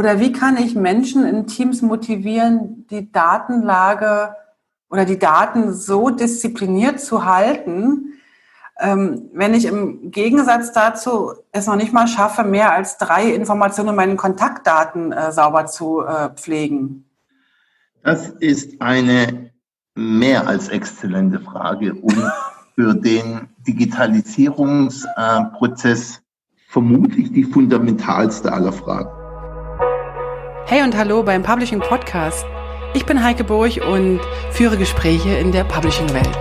Oder wie kann ich Menschen in Teams motivieren, die Datenlage oder die Daten so diszipliniert zu halten, ähm, wenn ich im Gegensatz dazu es noch nicht mal schaffe, mehr als drei Informationen in meinen Kontaktdaten äh, sauber zu äh, pflegen? Das ist eine mehr als exzellente Frage und für den Digitalisierungsprozess vermutlich die fundamentalste aller Fragen. Hey und hallo beim Publishing Podcast. Ich bin Heike Burg und führe Gespräche in der Publishing-Welt.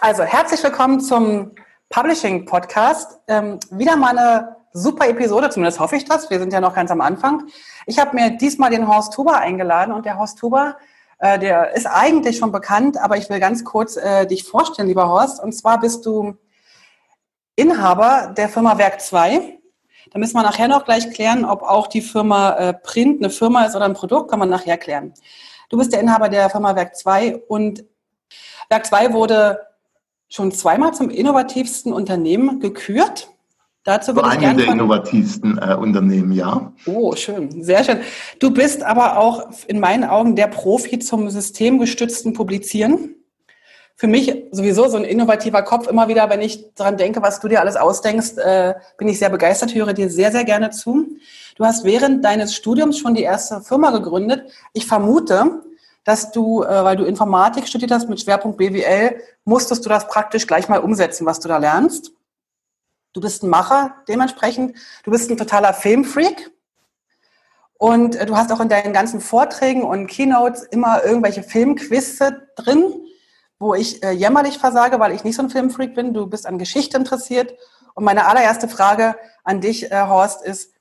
Also herzlich willkommen zum Publishing Podcast. Ähm, wieder mal eine super Episode, zumindest hoffe ich das. Wir sind ja noch ganz am Anfang. Ich habe mir diesmal den Horst Huber eingeladen und der Horst Huber, äh, der ist eigentlich schon bekannt, aber ich will ganz kurz äh, dich vorstellen, lieber Horst. Und zwar bist du Inhaber der Firma Werk 2. Da müssen wir nachher noch gleich klären, ob auch die Firma äh, Print eine Firma ist oder ein Produkt, kann man nachher klären. Du bist der Inhaber der Firma Werk 2 und Werk 2 wurde schon zweimal zum innovativsten Unternehmen gekürt. Dazu würde gerne der innovativsten äh, Unternehmen, ja. Oh, schön, sehr schön. Du bist aber auch in meinen Augen der Profi zum systemgestützten Publizieren für mich sowieso so ein innovativer Kopf. Immer wieder, wenn ich daran denke, was du dir alles ausdenkst, äh, bin ich sehr begeistert, höre dir sehr, sehr gerne zu. Du hast während deines Studiums schon die erste Firma gegründet. Ich vermute, dass du, äh, weil du Informatik studiert hast mit Schwerpunkt BWL, musstest du das praktisch gleich mal umsetzen, was du da lernst. Du bist ein Macher dementsprechend. Du bist ein totaler Filmfreak. Und äh, du hast auch in deinen ganzen Vorträgen und Keynotes immer irgendwelche Filmquizze drin wo ich äh, jämmerlich versage, weil ich nicht so ein Filmfreak bin. Du bist an Geschichte interessiert. Und meine allererste Frage an dich, äh, Horst, ist,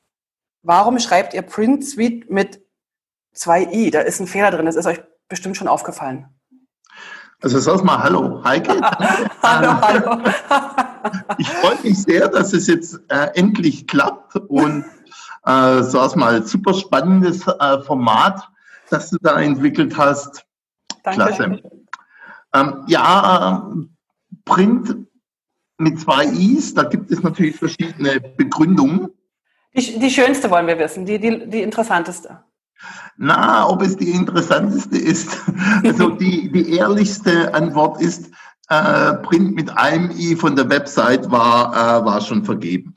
warum schreibt ihr Print Suite mit zwei i? Da ist ein Fehler drin. Das ist euch bestimmt schon aufgefallen. Also sag mal Hallo, Heike. hallo, hallo. ich freue mich sehr, dass es jetzt äh, endlich klappt und äh, sag mal super spannendes äh, Format, das du da entwickelt hast. Danke. Klasse. Ähm, ja, Print mit zwei Is, da gibt es natürlich verschiedene Begründungen. Die, die schönste wollen wir wissen, die, die, die interessanteste. Na, ob es die interessanteste ist. Also die, die ehrlichste Antwort ist, äh, Print mit einem I von der Website war, äh, war schon vergeben.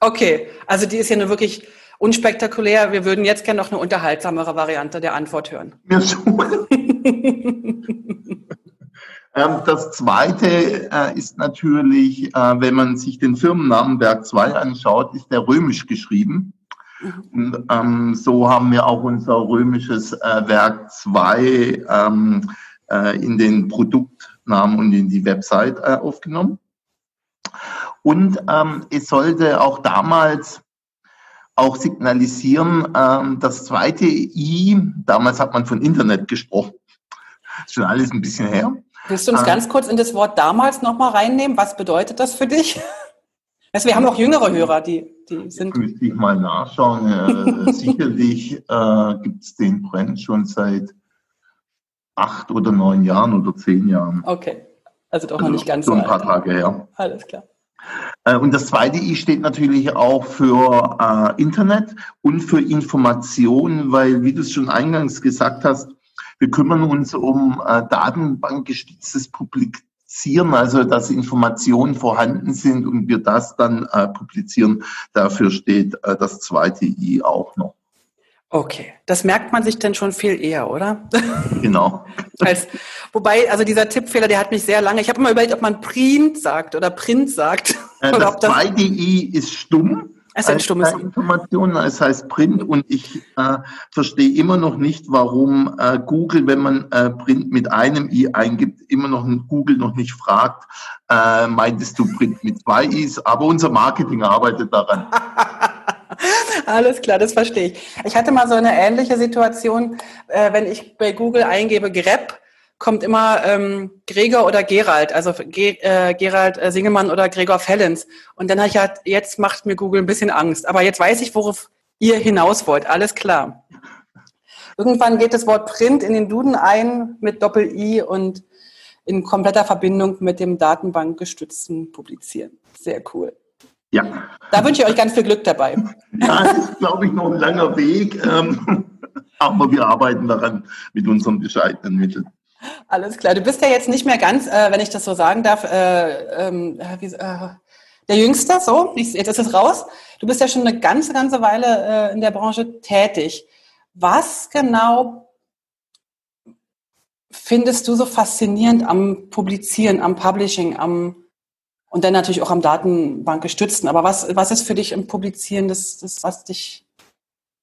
Okay, also die ist ja nur wirklich unspektakulär. Wir würden jetzt gerne noch eine unterhaltsamere Variante der Antwort hören. Ja, schon. Ähm, das zweite äh, ist natürlich, äh, wenn man sich den Firmennamen Werk 2 anschaut, ist der römisch geschrieben. Mhm. Und ähm, so haben wir auch unser römisches äh, Werk 2 ähm, äh, in den Produktnamen und in die Website äh, aufgenommen. Und ähm, es sollte auch damals auch signalisieren, ähm, das zweite I, damals hat man von Internet gesprochen, ist schon alles ein bisschen her, Willst du uns ähm, ganz kurz in das Wort damals nochmal reinnehmen? Was bedeutet das für dich? Also wir haben auch jüngere Hörer, die, die sind. Müsste ich mal nachschauen. Sicherlich äh, gibt es den Brand schon seit acht oder neun Jahren oder zehn Jahren. Okay, also doch also noch nicht ganz so. ein paar alt. Tage her. Alles klar. Äh, und das zweite I steht natürlich auch für äh, Internet und für Information, weil, wie du es schon eingangs gesagt hast, wir kümmern uns um äh, datenbankgestütztes Publizieren, also dass Informationen vorhanden sind und wir das dann äh, publizieren. Dafür steht äh, das zweite I auch noch. Okay, das merkt man sich denn schon viel eher, oder? Genau. Als, wobei, also dieser Tippfehler, der hat mich sehr lange. Ich habe immer überlegt, ob man Print sagt oder Print sagt. Äh, das, das zweite I ist stumm. Es ist ein stummes Informationen, es heißt Print und ich äh, verstehe immer noch nicht, warum äh, Google, wenn man äh, Print mit einem i eingibt, immer noch Google noch nicht fragt, äh, meintest du Print mit zwei i's? Aber unser Marketing arbeitet daran. Alles klar, das verstehe ich. Ich hatte mal so eine ähnliche Situation, äh, wenn ich bei Google eingebe Grep, kommt immer ähm, Gregor oder Gerald, also Ge äh, Gerald äh, Singemann oder Gregor Fellens. Und dann habe ich halt, jetzt macht mir Google ein bisschen Angst. Aber jetzt weiß ich, worauf ihr hinaus wollt. Alles klar. Irgendwann geht das Wort Print in den Duden ein mit Doppel-I und in kompletter Verbindung mit dem datenbankgestützten Publizieren. Sehr cool. Ja. Da wünsche ich euch ganz viel Glück dabei. Ja, es ist, glaube ich, noch ein langer Weg. Ähm, aber wir arbeiten daran mit unseren bescheidenen Mitteln. Alles klar. Du bist ja jetzt nicht mehr ganz, äh, wenn ich das so sagen darf, äh, ähm, äh, wie, äh, der Jüngste, so, ich, jetzt ist es raus. Du bist ja schon eine ganze, ganze Weile äh, in der Branche tätig. Was genau findest du so faszinierend am Publizieren, am Publishing, am und dann natürlich auch am Datenbankgestützten. Aber was, was ist für dich im Publizieren das, das, was dich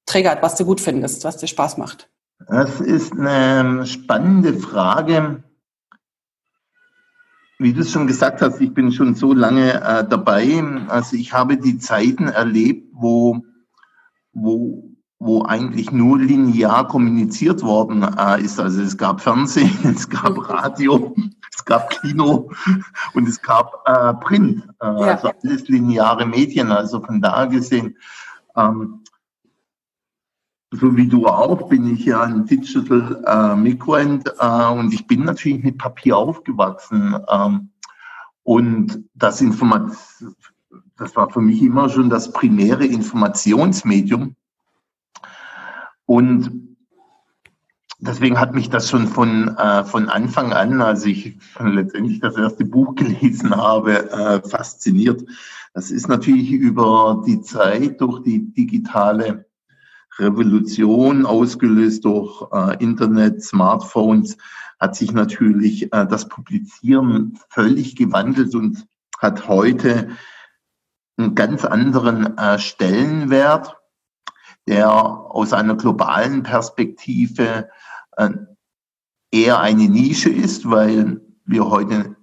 triggert, was du gut findest, was dir Spaß macht? Das ist eine spannende Frage. Wie du es schon gesagt hast, ich bin schon so lange äh, dabei. Also ich habe die Zeiten erlebt, wo, wo wo eigentlich nur linear kommuniziert worden äh, ist. Also es gab Fernsehen, es gab Radio, es gab Kino und es gab äh, Print. Äh, ja. Also alles lineare Medien. Also von da gesehen, ähm, so wie du auch, bin ich ja ein Digital äh, Migrant äh, und ich bin natürlich mit Papier aufgewachsen. Ähm, und das Informat das war für mich immer schon das primäre Informationsmedium. Und deswegen hat mich das schon von, äh, von Anfang an, als ich letztendlich das erste Buch gelesen habe, äh, fasziniert. Das ist natürlich über die Zeit durch die digitale Revolution, ausgelöst durch äh, Internet, Smartphones, hat sich natürlich äh, das Publizieren völlig gewandelt und hat heute einen ganz anderen äh, Stellenwert der aus einer globalen Perspektive äh, eher eine Nische ist, weil wir heute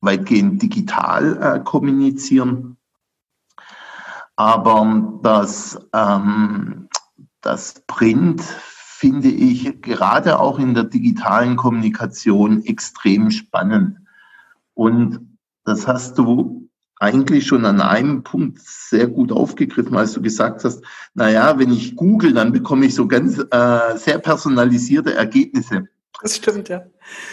weitgehend digital äh, kommunizieren. Aber das, ähm, das Print finde ich gerade auch in der digitalen Kommunikation extrem spannend. Und das hast du eigentlich schon an einem Punkt sehr gut aufgegriffen, als du gesagt hast, na ja, wenn ich google, dann bekomme ich so ganz äh, sehr personalisierte Ergebnisse. Das stimmt, ja.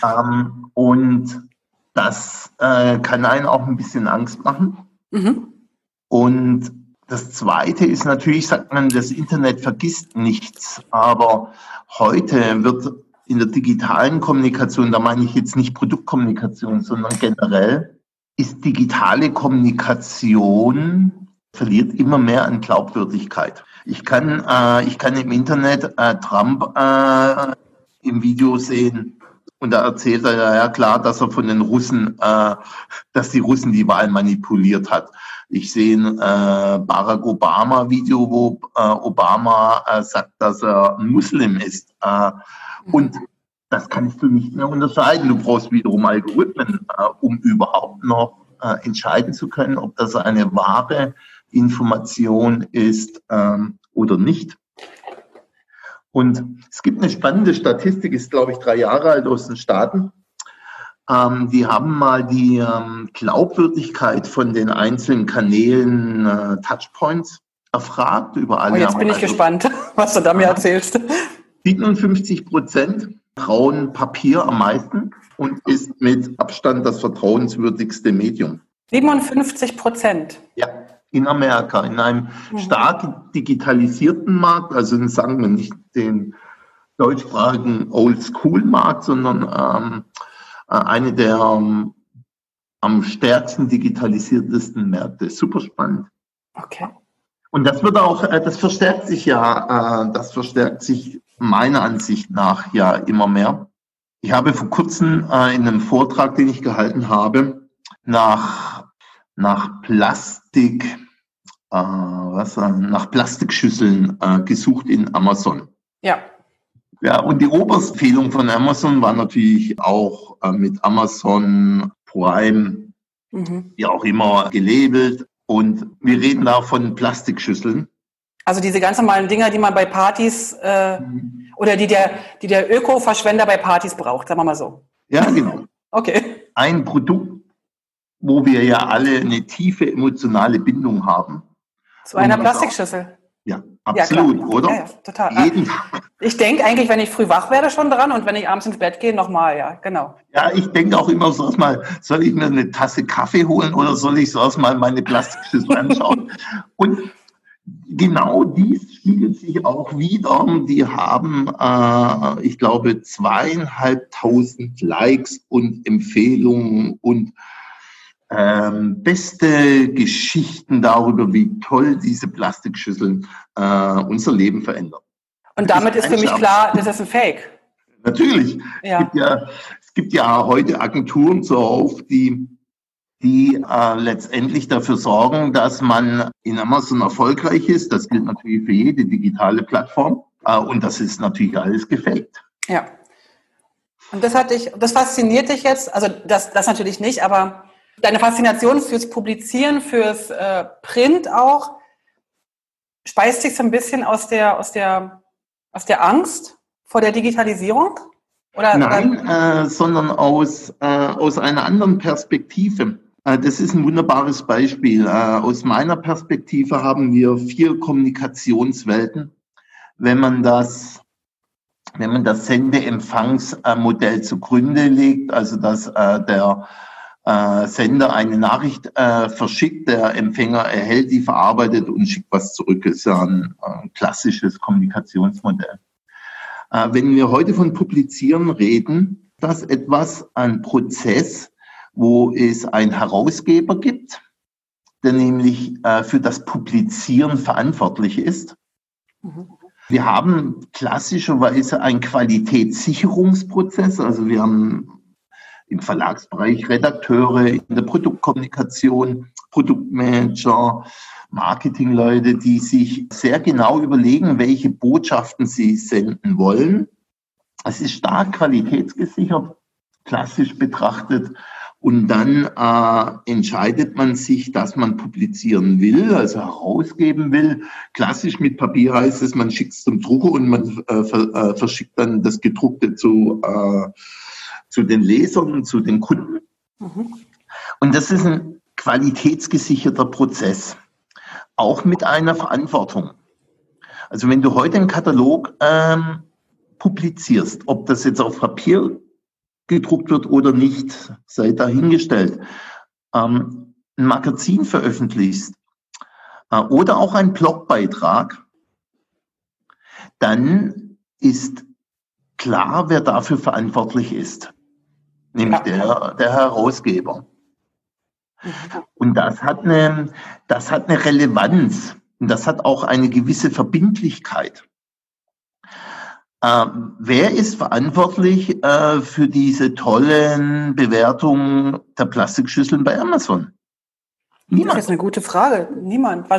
Ähm, und das äh, kann einen auch ein bisschen Angst machen. Mhm. Und das Zweite ist natürlich, sagt man, das Internet vergisst nichts. Aber heute wird in der digitalen Kommunikation, da meine ich jetzt nicht Produktkommunikation, sondern generell, ist digitale Kommunikation verliert immer mehr an Glaubwürdigkeit. Ich kann, äh, ich kann im Internet äh, Trump äh, im Video sehen und da erzählt er ja klar, dass er von den Russen, äh, dass die Russen die Wahl manipuliert hat. Ich sehe ein äh, Barack Obama Video, wo äh, Obama äh, sagt, dass er Muslim ist. Äh, und das kannst du nicht mehr unterscheiden. Du brauchst wiederum Algorithmen, äh, um überhaupt noch äh, entscheiden zu können, ob das eine wahre Information ist ähm, oder nicht. Und es gibt eine spannende Statistik, ist glaube ich drei Jahre alt aus den Staaten. Ähm, die haben mal die ähm, Glaubwürdigkeit von den einzelnen Kanälen äh, Touchpoints erfragt über alle. Oh, jetzt bin ich also, gespannt, was du da mir erzählst. 57 Prozent trauen Papier am meisten und ist mit Abstand das vertrauenswürdigste Medium. 57 Prozent. Ja, in Amerika, in einem mhm. stark digitalisierten Markt, also sagen wir nicht den deutschsprachigen Old-School-Markt, sondern ähm, äh, eine der ähm, am stärksten digitalisiertesten Märkte. Super spannend. Okay. Und das wird auch, äh, das verstärkt sich ja, äh, das verstärkt sich meiner Ansicht nach ja immer mehr. Ich habe vor kurzem äh, in einem Vortrag, den ich gehalten habe, nach, nach Plastik, äh, was, nach Plastikschüsseln äh, gesucht in Amazon. Ja. Ja, und die Oberempfehlung von Amazon war natürlich auch äh, mit Amazon Prime, mhm. wie auch immer, gelabelt. Und wir reden da von Plastikschüsseln. Also diese ganz normalen Dinger, die man bei Partys äh, mhm. oder die der, die der Öko-Verschwender bei Partys braucht, sagen wir mal so. Ja, genau. okay. Ein Produkt, wo wir ja alle eine tiefe emotionale Bindung haben. Zu einer Plastikschüssel. ja. Absolut, ja, oder? Ja, ja, total. Jeden Tag. Ich denke eigentlich, wenn ich früh wach werde, schon dran und wenn ich abends ins Bett gehe, nochmal, ja, genau. Ja, ich denke auch immer so erstmal, soll ich mir eine Tasse Kaffee holen oder soll ich so erstmal meine Plastikschüssel anschauen? und genau dies spiegelt sich auch wieder. Die haben, äh, ich glaube, zweieinhalbtausend Likes und Empfehlungen und ähm, beste Geschichten darüber, wie toll diese Plastikschüsseln äh, unser Leben verändern. Und damit ist, ist für mich klar, das ist ein Fake. Natürlich. Ja. Es, gibt ja, es gibt ja heute Agenturen zuhauf, die, die äh, letztendlich dafür sorgen, dass man in Amazon erfolgreich ist. Das gilt natürlich für jede digitale Plattform. Äh, und das ist natürlich alles gefaked. Ja. Und das hat dich, das fasziniert dich jetzt, also das, das natürlich nicht, aber deine Faszination fürs Publizieren, fürs äh, Print auch, speist sich so ein bisschen aus der, aus der, aus der Angst vor der Digitalisierung? Oder, Nein, äh, sondern aus, äh, aus einer anderen Perspektive. Äh, das ist ein wunderbares Beispiel. Äh, aus meiner Perspektive haben wir vier Kommunikationswelten. Wenn man das wenn man das Sendeempfangsmodell zugrunde legt, also dass äh, der Sender eine Nachricht verschickt, der Empfänger erhält die, verarbeitet und schickt was zurück. Das ist ja ein, klassisches Kommunikationsmodell. Wenn wir heute von Publizieren reden, das etwas ein Prozess, wo es einen Herausgeber gibt, der nämlich äh, für das Publizieren verantwortlich ist. Mhm. Wir haben klassischerweise einen Qualitätssicherungsprozess, also wir haben im Verlagsbereich Redakteure, in der Produktkommunikation, Produktmanager, Marketingleute, die sich sehr genau überlegen, welche Botschaften sie senden wollen. Es ist stark qualitätsgesichert, klassisch betrachtet. Und dann äh, entscheidet man sich, dass man publizieren will, also herausgeben will. Klassisch mit Papier heißt es, man schickt es zum Drucker und man äh, äh, verschickt dann das Gedruckte zu äh, zu den Lesern, zu den Kunden. Mhm. Und das ist ein qualitätsgesicherter Prozess, auch mit einer Verantwortung. Also wenn du heute einen Katalog ähm, publizierst, ob das jetzt auf Papier gedruckt wird oder nicht, sei dahingestellt, ähm, ein Magazin veröffentlichst äh, oder auch einen Blogbeitrag, dann ist klar, wer dafür verantwortlich ist nämlich der, der Herausgeber. Und das hat, eine, das hat eine Relevanz und das hat auch eine gewisse Verbindlichkeit. Äh, wer ist verantwortlich äh, für diese tollen Bewertungen der Plastikschüsseln bei Amazon? Niemand. Das ist eine gute Frage. Niemand.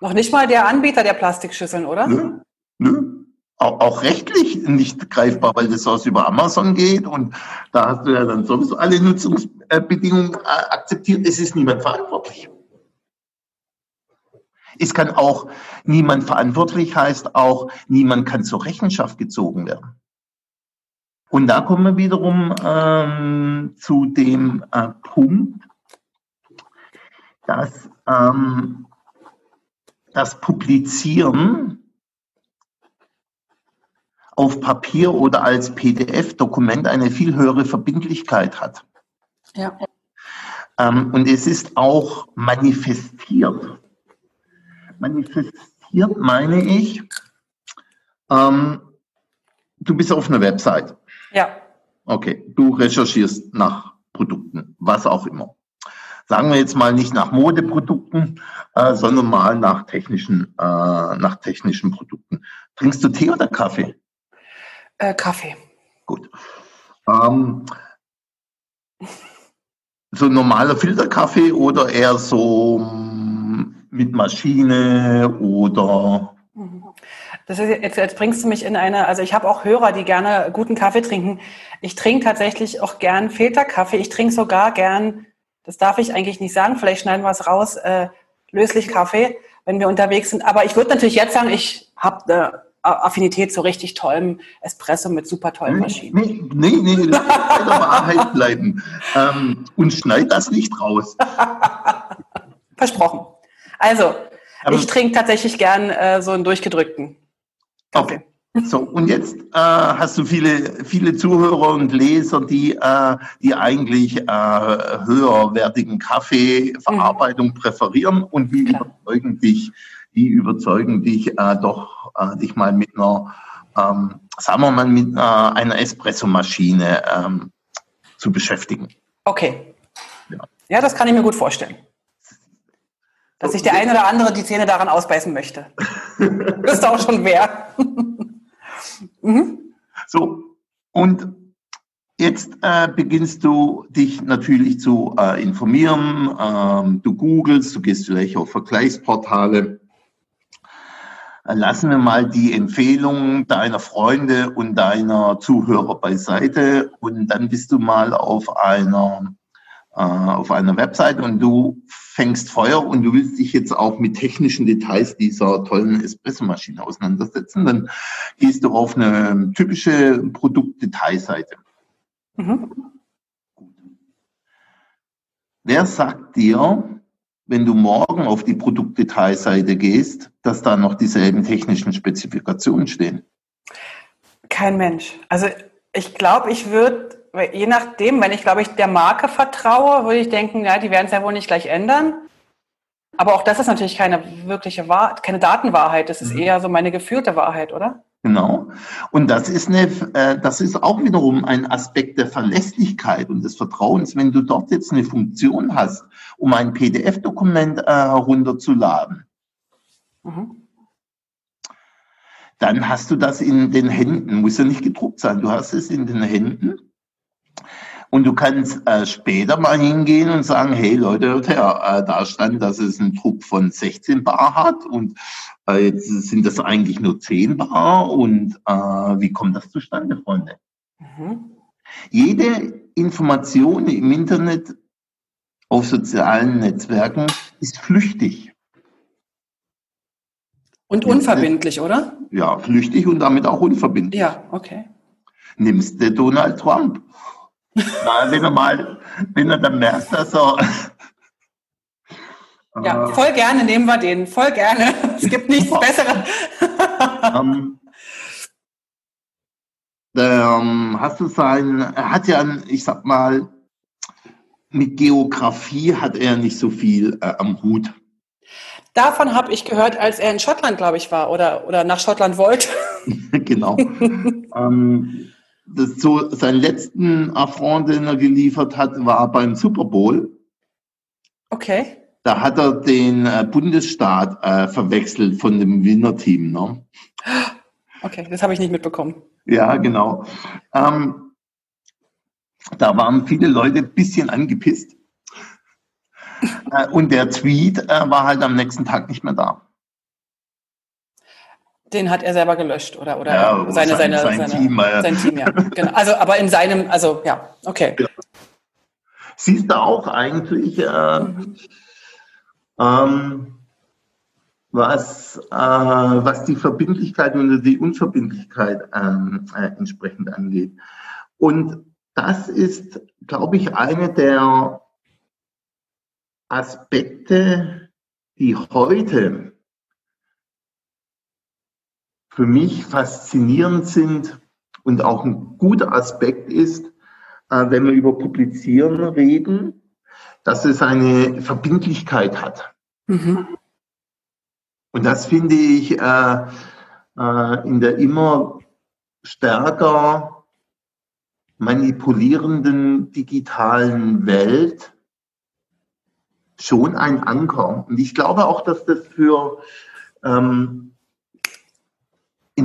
Noch nicht mal der Anbieter der Plastikschüsseln, oder? Nö. Nö auch, auch rechtlich nicht greifbar, weil das aus über Amazon geht und da hast du ja dann sowieso alle Nutzungsbedingungen äh, akzeptiert. Es ist niemand verantwortlich. Es kann auch niemand verantwortlich heißt auch, niemand kann zur Rechenschaft gezogen werden. Und da kommen wir wiederum ähm, zu dem äh, Punkt, dass ähm, das Publizieren auf Papier oder als PDF-Dokument eine viel höhere Verbindlichkeit hat. Ja. Ähm, und es ist auch manifestiert. Manifestiert meine ich, ähm, du bist auf einer Website. Ja. Okay, du recherchierst nach Produkten, was auch immer. Sagen wir jetzt mal nicht nach Modeprodukten, äh, sondern mal nach technischen, äh, nach technischen Produkten. Trinkst du Tee oder Kaffee? Äh, Kaffee. Gut. Ähm, so normaler Filterkaffee oder eher so mit Maschine oder? Das ist, jetzt, jetzt bringst du mich in eine, also ich habe auch Hörer, die gerne guten Kaffee trinken. Ich trinke tatsächlich auch gern Filterkaffee. Ich trinke sogar gern, das darf ich eigentlich nicht sagen, vielleicht schneiden wir es raus, äh, löslich Kaffee, wenn wir unterwegs sind. Aber ich würde natürlich jetzt sagen, ich habe eine Affinität zu richtig tollem Espresso mit super tollen Maschinen. Nee, nee, nee lass bei der Wahrheit bleiben. Ähm, und schneid das nicht raus. Versprochen. Also, ich trinke tatsächlich gern äh, so einen durchgedrückten Kaffee. Okay. So, und jetzt äh, hast du viele, viele Zuhörer und Leser, die, äh, die eigentlich äh, höherwertigen Kaffeeverarbeitung mhm. präferieren und die Klar. überzeugen dich, die überzeugen dich äh, doch, äh, dich mal mit einer, ähm, sagen wir mal, mit einer, einer Espressomaschine ähm, zu beschäftigen. Okay. Ja. ja, das kann ich mir gut vorstellen. Dass sich der eine oder andere die Zähne daran ausbeißen möchte. Wisst auch schon wer. mhm. So, und jetzt äh, beginnst du dich natürlich zu äh, informieren. Ähm, du googelst, du gehst vielleicht auf Vergleichsportale. Lassen wir mal die Empfehlungen deiner Freunde und deiner Zuhörer beiseite und dann bist du mal auf einer äh, auf einer Website und du fängst Feuer und du willst dich jetzt auch mit technischen Details dieser tollen Espressomaschine auseinandersetzen, dann gehst du auf eine typische Produktdetailseite. Mhm. Wer sagt dir, wenn du morgen auf die Produktdetailseite gehst, dass da noch dieselben technischen Spezifikationen stehen? Kein Mensch. Also ich glaube, ich würde je nachdem, wenn ich, glaube ich, der Marke vertraue, würde ich denken, ja, die werden es ja wohl nicht gleich ändern. Aber auch das ist natürlich keine wirkliche Wahrheit, keine Datenwahrheit. Das ist mhm. eher so meine gefühlte Wahrheit, oder? Genau. Und das ist eine, äh, das ist auch wiederum ein Aspekt der Verlässlichkeit und des Vertrauens. Wenn du dort jetzt eine Funktion hast, um ein PDF-Dokument äh, herunterzuladen, mhm dann hast du das in den Händen. Muss ja nicht gedruckt sein. Du hast es in den Händen und du kannst äh, später mal hingehen und sagen, hey Leute, äh, da stand, dass es einen Druck von 16 Bar hat und äh, jetzt sind das eigentlich nur 10 Bar und äh, wie kommt das zustande, Freunde? Mhm. Jede Information im Internet auf sozialen Netzwerken ist flüchtig. Und unverbindlich, oder? Ja, flüchtig und damit auch unverbindlich. Ja, okay. Nimmst du Donald Trump? Na, wenn er mal, wenn er dann merkt, dass er. Ja, voll gerne nehmen wir den, voll gerne. Es gibt nichts Besseres. um, ähm, hast du sein, er hat ja, ich sag mal, mit Geografie hat er nicht so viel äh, am Hut. Davon habe ich gehört, als er in Schottland, glaube ich, war oder, oder nach Schottland wollte. genau. ähm, das so seinen letzten Affront, den er geliefert hat, war beim Super Bowl. Okay. Da hat er den äh, Bundesstaat äh, verwechselt von dem Winnerteam. Ne? Okay, das habe ich nicht mitbekommen. Ja, genau. Ähm, da waren viele Leute ein bisschen angepisst. äh, und der Tweet äh, war halt am nächsten Tag nicht mehr da. Den hat er selber gelöscht oder, oder ja, seine, sein, seine, sein, seine, Team, äh. sein Team, ja. genau. Also, aber in seinem, also ja, okay. Ja. Siehst du auch eigentlich, äh, mhm. ähm, was, äh, was die Verbindlichkeit und die Unverbindlichkeit ähm, äh, entsprechend angeht. Und das ist, glaube ich, eine der Aspekte, die heute für mich faszinierend sind und auch ein guter Aspekt ist, äh, wenn wir über Publizieren reden, dass es eine Verbindlichkeit hat. Mhm. Und das finde ich äh, äh, in der immer stärker manipulierenden digitalen Welt schon ein Anker. Und ich glaube auch, dass das für ähm,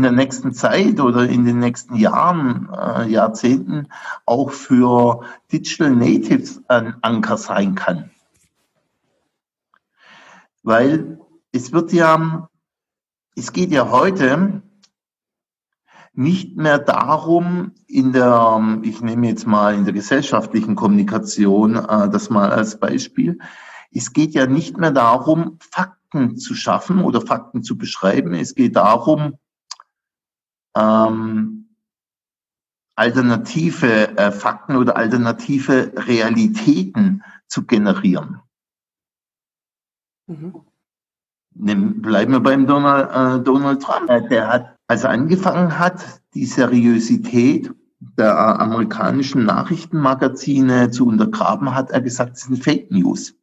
in der nächsten Zeit oder in den nächsten Jahren, äh, Jahrzehnten auch für Digital Natives ein Anker sein kann. Weil es wird ja, es geht ja heute nicht mehr darum, in der, ich nehme jetzt mal in der gesellschaftlichen Kommunikation äh, das mal als Beispiel, es geht ja nicht mehr darum, Fakten zu schaffen oder Fakten zu beschreiben. Es geht darum, ähm, alternative äh, Fakten oder alternative Realitäten zu generieren. Mhm. Nehmen, bleiben wir beim Donald, äh, Donald Trump. Der hat, als er angefangen hat, die Seriosität der amerikanischen Nachrichtenmagazine zu untergraben, hat er gesagt, es sind Fake News.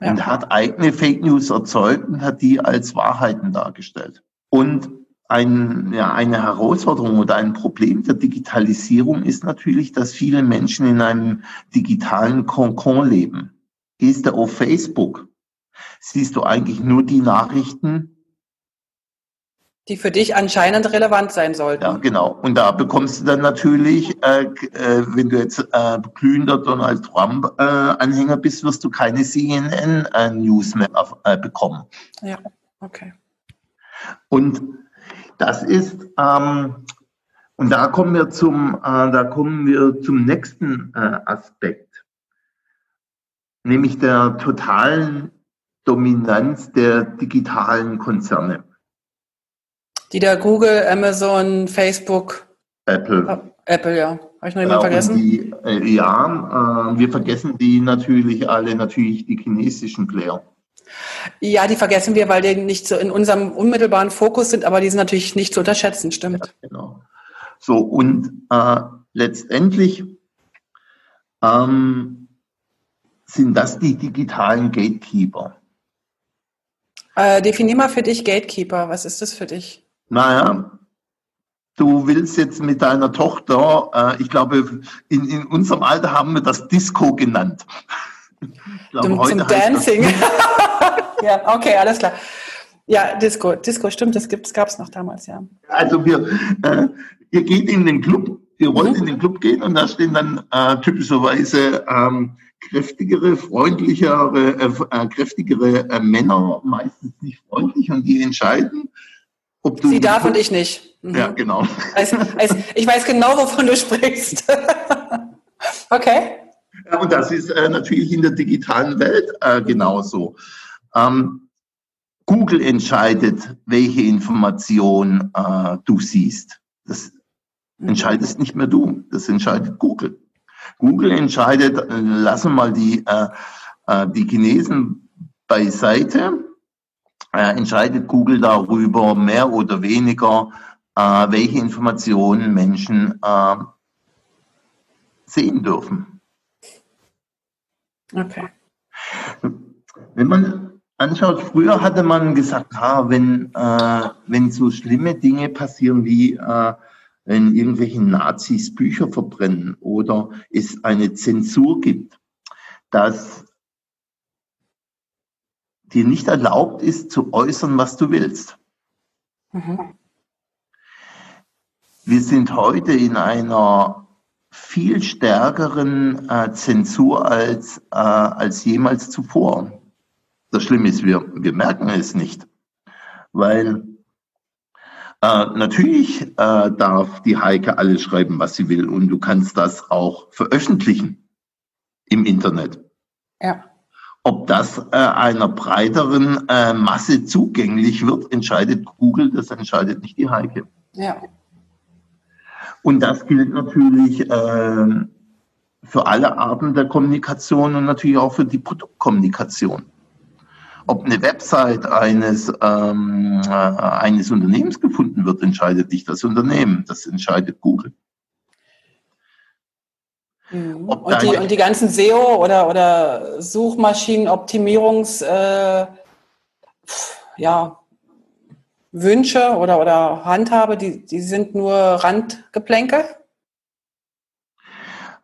Ja. Und hat eigene Fake News erzeugt und hat die als Wahrheiten dargestellt. Und ein, ja, eine Herausforderung oder ein Problem der Digitalisierung ist natürlich, dass viele Menschen in einem digitalen Konkon leben. Gehst du auf Facebook, siehst du eigentlich nur die Nachrichten, die für dich anscheinend relevant sein sollten. Ja, genau. Und da bekommst du dann natürlich, äh, äh, wenn du jetzt äh, glühender Donald Trump-Anhänger äh, bist, wirst du keine CNN-News mehr äh, bekommen. Ja, okay. Und das ist, ähm, und da kommen wir zum, äh, da kommen wir zum nächsten Aspekt, nämlich der totalen Dominanz der digitalen Konzerne die da Google, Amazon, Facebook, Apple. Apple, ja. Habe ich noch jemanden vergessen? Die, äh, ja, äh, wir vergessen die natürlich alle, natürlich die chinesischen Player. Ja, die vergessen wir, weil die nicht so in unserem unmittelbaren Fokus sind, aber die sind natürlich nicht zu unterschätzen, stimmt. Ja, genau. So, und äh, letztendlich ähm, sind das die digitalen Gatekeeper. Äh, definier mal für dich Gatekeeper. Was ist das für dich? naja, du willst jetzt mit deiner Tochter, äh, ich glaube, in, in unserem Alter haben wir das Disco genannt. Glaube, zum, zum Dancing. ja, okay, alles klar. Ja, Disco, Disco, stimmt, das gab es noch damals, ja. Also wir, äh, ihr geht in den Club, ihr wollt mhm. in den Club gehen und da stehen dann äh, typischerweise ähm, kräftigere, freundlichere, äh, äh kräftigere äh, Männer, meistens nicht freundlich und die entscheiden, ob du Sie darf und ich nicht. Mhm. Ja, genau. Also, also, ich weiß genau, wovon du sprichst. okay. Und das ist äh, natürlich in der digitalen Welt äh, genauso. Ähm, Google entscheidet, welche Information äh, du siehst. Das entscheidest nicht mehr du, das entscheidet Google. Google entscheidet, äh, lassen mal die, äh, äh, die Chinesen beiseite entscheidet Google darüber mehr oder weniger, welche Informationen Menschen sehen dürfen. Okay. Wenn man anschaut, früher hatte man gesagt, ha, wenn, äh, wenn so schlimme Dinge passieren wie äh, wenn irgendwelche Nazis Bücher verbrennen oder es eine Zensur gibt, dass dir nicht erlaubt ist, zu äußern, was du willst. Mhm. Wir sind heute in einer viel stärkeren äh, Zensur als, äh, als jemals zuvor. Das Schlimme ist, wir, wir merken es nicht, weil äh, natürlich äh, darf die Heike alles schreiben, was sie will und du kannst das auch veröffentlichen im Internet. Ja. Ob das äh, einer breiteren äh, Masse zugänglich wird, entscheidet Google, das entscheidet nicht die Heike. Ja. Und das gilt natürlich äh, für alle Arten der Kommunikation und natürlich auch für die Produktkommunikation. Ob eine Website eines, ähm, äh, eines Unternehmens gefunden wird, entscheidet nicht das Unternehmen, das entscheidet Google. Mhm. Und, die, und die ganzen SEO oder, oder Suchmaschinenoptimierungs äh, ja, Wünsche oder, oder Handhabe, die, die sind nur Randgeplänke?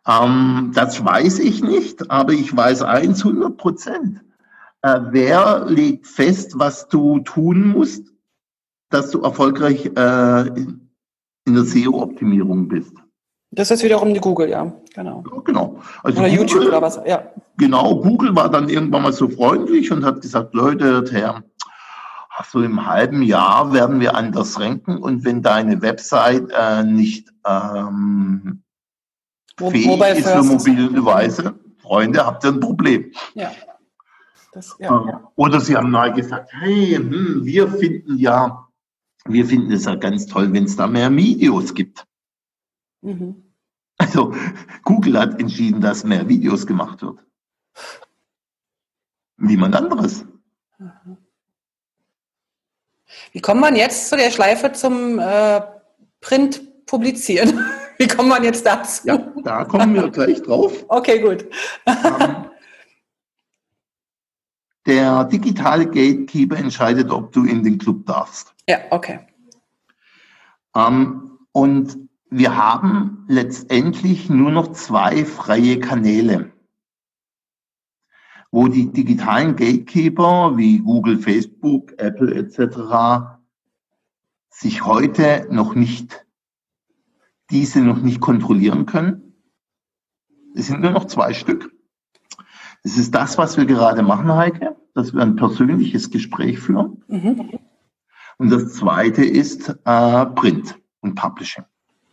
Ähm, das weiß ich nicht, aber ich weiß eins 100 Prozent. Äh, wer legt fest, was du tun musst, dass du erfolgreich äh, in der SEO-Optimierung bist? Das ist wiederum die Google, ja, genau. Ja, genau. Also oder Google, YouTube oder was, ja. Genau, Google war dann irgendwann mal so freundlich und hat gesagt, Leute, Herr, so im halben Jahr werden wir anders ranken und wenn deine Website äh, nicht ähm, fähig Mobile ist für mobile Device, Freunde, habt ihr ein Problem. Ja. Das, ja, ja. Oder sie haben mal gesagt, hey, hm, wir finden ja, wir finden es ja ganz toll, wenn es da mehr Videos gibt. Mhm. Also Google hat entschieden, dass mehr Videos gemacht wird. Niemand anderes. Mhm. Wie kommt man jetzt zu der Schleife zum äh, Print publizieren? Wie kommt man jetzt dazu? Ja, da kommen wir gleich drauf. Okay, gut. Ähm, der digitale Gatekeeper entscheidet, ob du in den Club darfst. Ja, okay. Ähm, und wir haben letztendlich nur noch zwei freie Kanäle, wo die digitalen Gatekeeper wie Google, Facebook, Apple etc. sich heute noch nicht, diese noch nicht kontrollieren können. Es sind nur noch zwei Stück. Das ist das, was wir gerade machen, Heike, dass wir ein persönliches Gespräch führen. Mhm. Und das zweite ist äh, Print und Publishing.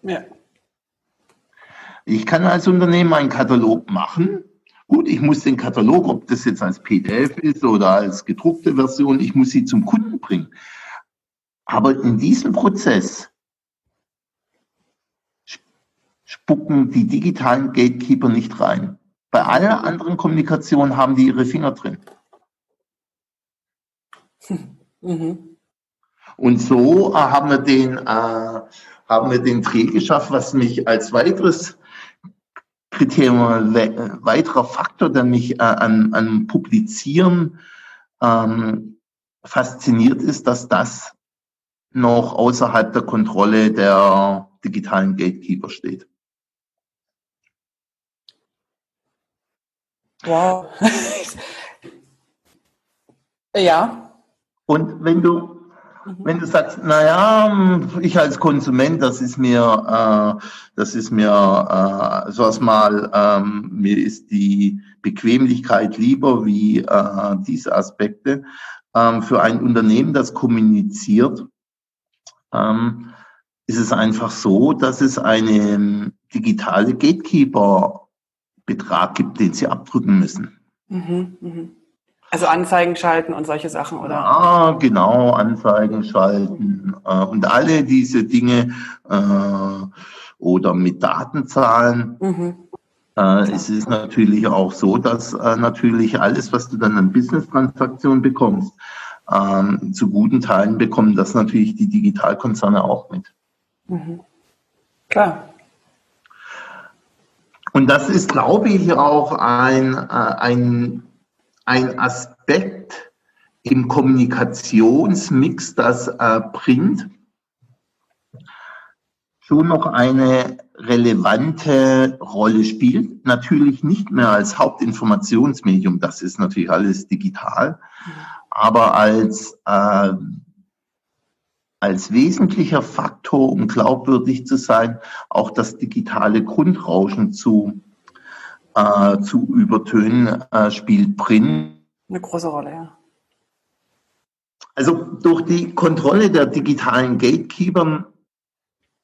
Ja. Ich kann als Unternehmen einen Katalog machen. Gut, ich muss den Katalog, ob das jetzt als PDF ist oder als gedruckte Version, ich muss sie zum Kunden bringen. Aber in diesem Prozess spucken die digitalen Gatekeeper nicht rein. Bei aller anderen Kommunikation haben die ihre Finger drin. Mhm. Und so äh, haben wir den, äh, haben wir den Dreh geschafft, was mich als weiteres Kriterium, we weiterer Faktor, der mich äh, an, an Publizieren ähm, fasziniert ist, dass das noch außerhalb der Kontrolle der digitalen Gatekeeper steht. Wow. ja. Und wenn du. Wenn du sagst, naja, ich als Konsument, das ist mir, äh, das ist mir, äh, so was mal, ähm, mir ist die Bequemlichkeit lieber wie äh, diese Aspekte. Ähm, für ein Unternehmen, das kommuniziert, ähm, ist es einfach so, dass es eine digitale Gatekeeper Betrag gibt, den sie abdrücken müssen. Mhm, mhm. Also Anzeigen schalten und solche Sachen, oder? Ah, genau, Anzeigen schalten äh, und alle diese Dinge äh, oder mit Datenzahlen. Mhm. Äh, es ist natürlich auch so, dass äh, natürlich alles, was du dann an Business-Transaktionen bekommst, ähm, zu guten Teilen bekommen das natürlich die Digitalkonzerne auch mit. Mhm. Klar. Und das ist, glaube ich, auch ein, äh, ein, ein Aspekt im Kommunikationsmix, das äh, Print schon noch eine relevante Rolle spielt. Natürlich nicht mehr als Hauptinformationsmedium, das ist natürlich alles digital, aber als äh, als wesentlicher Faktor, um glaubwürdig zu sein, auch das digitale Grundrauschen zu, äh, zu übertönen, äh, spielt Print. Eine große Rolle, ja. Also durch die Kontrolle der digitalen Gatekeeper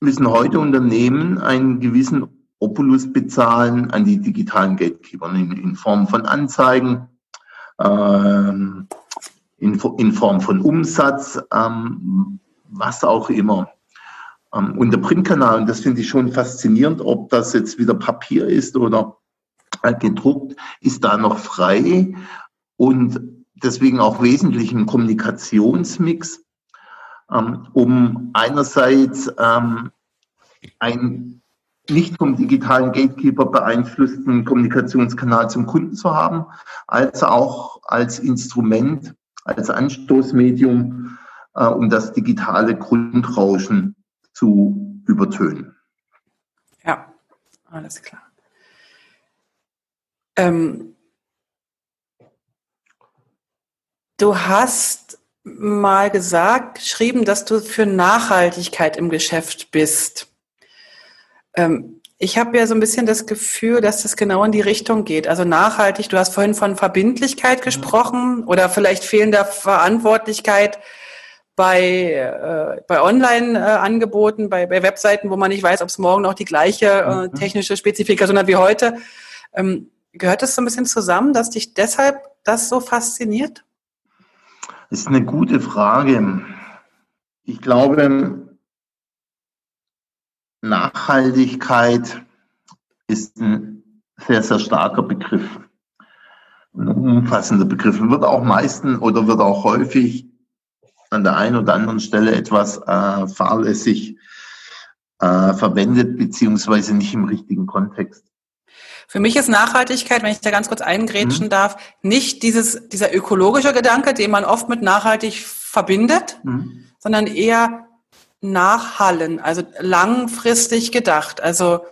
müssen heute Unternehmen einen gewissen Opulus bezahlen an die digitalen Gatekeeper in, in Form von Anzeigen, ähm, in, in, Form von Umsatz, ähm, was auch immer. Ähm, und der Printkanal, und das finde ich schon faszinierend, ob das jetzt wieder Papier ist oder gedruckt, ist da noch frei und deswegen auch wesentlich ein Kommunikationsmix, ähm, um einerseits ähm, ein nicht vom digitalen Gatekeeper beeinflussten Kommunikationskanal zum Kunden zu haben, als auch als Instrument, als Anstoßmedium äh, um das digitale Grundrauschen zu übertönen. Ja, alles klar. Ähm, du hast mal gesagt, geschrieben, dass du für Nachhaltigkeit im Geschäft bist. Ähm, ich habe ja so ein bisschen das Gefühl, dass das genau in die Richtung geht. Also nachhaltig, du hast vorhin von Verbindlichkeit gesprochen oder vielleicht fehlender Verantwortlichkeit bei, äh, bei Online-Angeboten, bei, bei Webseiten, wo man nicht weiß, ob es morgen noch die gleiche äh, mhm. technische Spezifikation hat wie heute. Ähm, gehört das so ein bisschen zusammen, dass dich deshalb das so fasziniert? Das ist eine gute Frage. Ich glaube, Nachhaltigkeit ist ein sehr, sehr starker Begriff. Ein umfassender Begriff. Wird auch meistens oder wird auch häufig an der einen oder anderen Stelle etwas äh, fahrlässig äh, verwendet, beziehungsweise nicht im richtigen Kontext. Für mich ist Nachhaltigkeit, wenn ich da ganz kurz eingrätschen mhm. darf, nicht dieses, dieser ökologische Gedanke, den man oft mit nachhaltig verbindet, mhm. sondern eher nachhallen, also langfristig gedacht. Also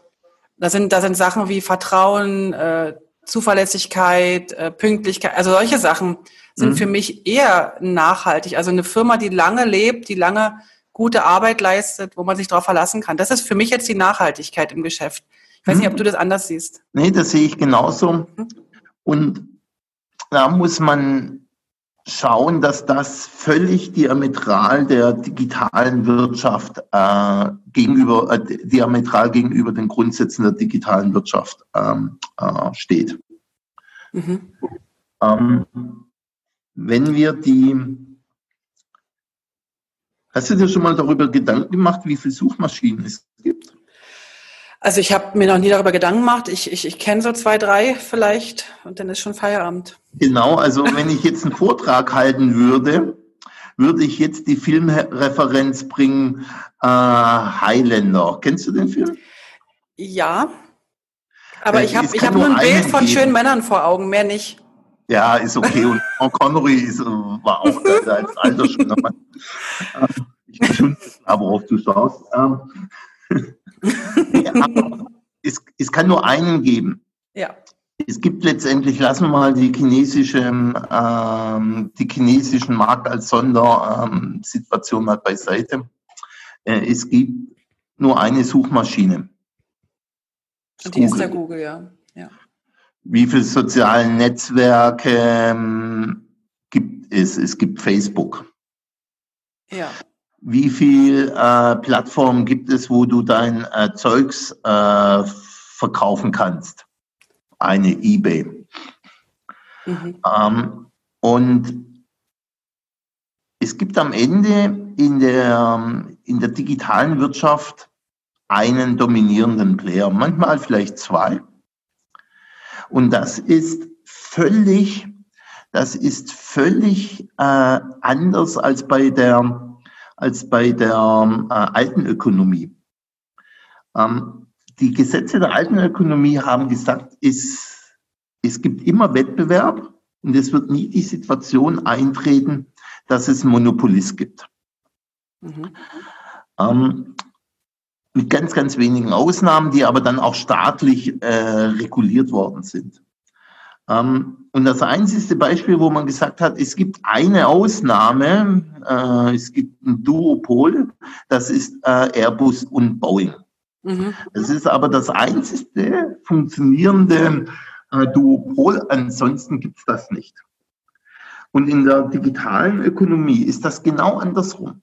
da sind, da sind Sachen wie Vertrauen, äh, Zuverlässigkeit, äh, Pünktlichkeit, also solche Sachen sind mhm. für mich eher nachhaltig. Also eine Firma, die lange lebt, die lange gute Arbeit leistet, wo man sich darauf verlassen kann. Das ist für mich jetzt die Nachhaltigkeit im Geschäft. Ich weiß nicht, ob mhm. du das anders siehst. Nee, das sehe ich genauso. Mhm. Und da muss man schauen, dass das völlig diametral der digitalen Wirtschaft äh, gegenüber, äh, diametral gegenüber den Grundsätzen der digitalen Wirtschaft ähm, äh, steht. Mhm. Ähm, wenn wir die, hast du dir schon mal darüber Gedanken gemacht, wie viele Suchmaschinen es gibt? Also ich habe mir noch nie darüber Gedanken gemacht. Ich, ich, ich kenne so zwei, drei vielleicht und dann ist schon Feierabend. Genau, also wenn ich jetzt einen Vortrag halten würde, würde ich jetzt die Filmreferenz bringen, äh, Highlander. Kennst du den Film? Ja, aber äh, ich habe hab nur ein Bild von geben. schönen Männern vor Augen, mehr nicht. Ja, ist okay. Und Sean Connery ist, äh, war auch als alter schon. Ich bin schon, aber worauf du schaust. Ähm, es, es kann nur einen geben. Ja. Es gibt letztendlich, lassen wir mal die chinesische, ähm, die chinesischen Markt als Sondersituation mal beiseite. Äh, es gibt nur eine Suchmaschine. Und die Google. ist der Google, ja. ja. Wie viele soziale Netzwerke ähm, gibt es? Es gibt Facebook. Ja wie viel äh, Plattformen gibt es, wo du dein äh, Zeugs äh, verkaufen kannst? Eine eBay. Mhm. Ähm, und es gibt am Ende in der, in der digitalen Wirtschaft einen dominierenden Player, manchmal vielleicht zwei. Und das ist völlig, das ist völlig äh, anders als bei der als bei der äh, alten Ökonomie. Ähm, die Gesetze der alten Ökonomie haben gesagt, es, es gibt immer Wettbewerb und es wird nie die Situation eintreten, dass es einen Monopolist gibt. Mhm. Ähm, mit ganz, ganz wenigen Ausnahmen, die aber dann auch staatlich äh, reguliert worden sind. Ähm, und das einzige Beispiel, wo man gesagt hat, es gibt eine Ausnahme, äh, es gibt ein Duopol, das ist äh, Airbus und Boeing. Mhm. Das ist aber das einzige funktionierende äh, Duopol, ansonsten gibt es das nicht. Und in der digitalen Ökonomie ist das genau andersrum.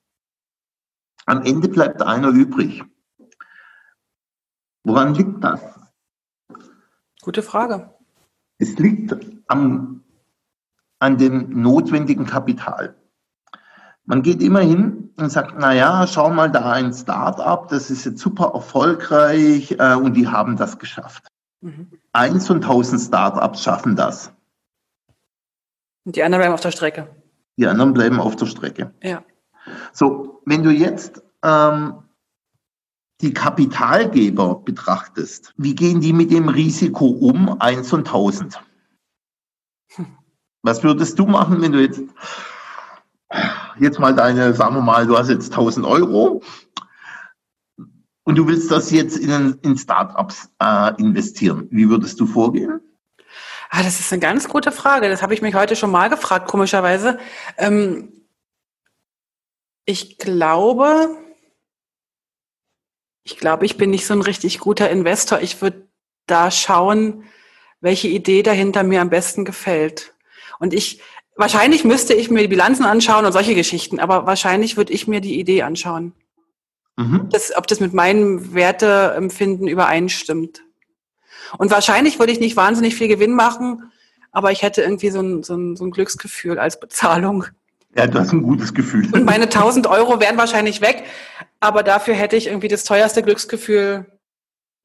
Am Ende bleibt einer übrig. Woran liegt das? Gute Frage. Es liegt am, an dem notwendigen Kapital. Man geht immer hin und sagt, na ja, schau mal da ein Start-up, das ist jetzt super erfolgreich äh, und die haben das geschafft. Mhm. Eins von tausend Start-ups schaffen das. Und die anderen bleiben auf der Strecke. Die anderen bleiben auf der Strecke. Ja. So, wenn du jetzt ähm, die Kapitalgeber betrachtest, wie gehen die mit dem Risiko um, eins und tausend? Was würdest du machen, wenn du jetzt, jetzt mal deine, sagen wir mal, du hast jetzt 1000 Euro und du willst das jetzt in, in Startups äh, investieren? Wie würdest du vorgehen? Ah, das ist eine ganz gute Frage. Das habe ich mich heute schon mal gefragt, komischerweise. Ähm, ich glaube, ich glaube, ich bin nicht so ein richtig guter Investor. Ich würde da schauen, welche Idee dahinter mir am besten gefällt. Und ich, wahrscheinlich müsste ich mir die Bilanzen anschauen und solche Geschichten, aber wahrscheinlich würde ich mir die Idee anschauen. Mhm. Das, ob das mit meinem Werteempfinden übereinstimmt. Und wahrscheinlich würde ich nicht wahnsinnig viel Gewinn machen, aber ich hätte irgendwie so ein, so ein, so ein Glücksgefühl als Bezahlung. Ja, das ist ein gutes Gefühl. Und meine 1000 Euro wären wahrscheinlich weg, aber dafür hätte ich irgendwie das teuerste Glücksgefühl,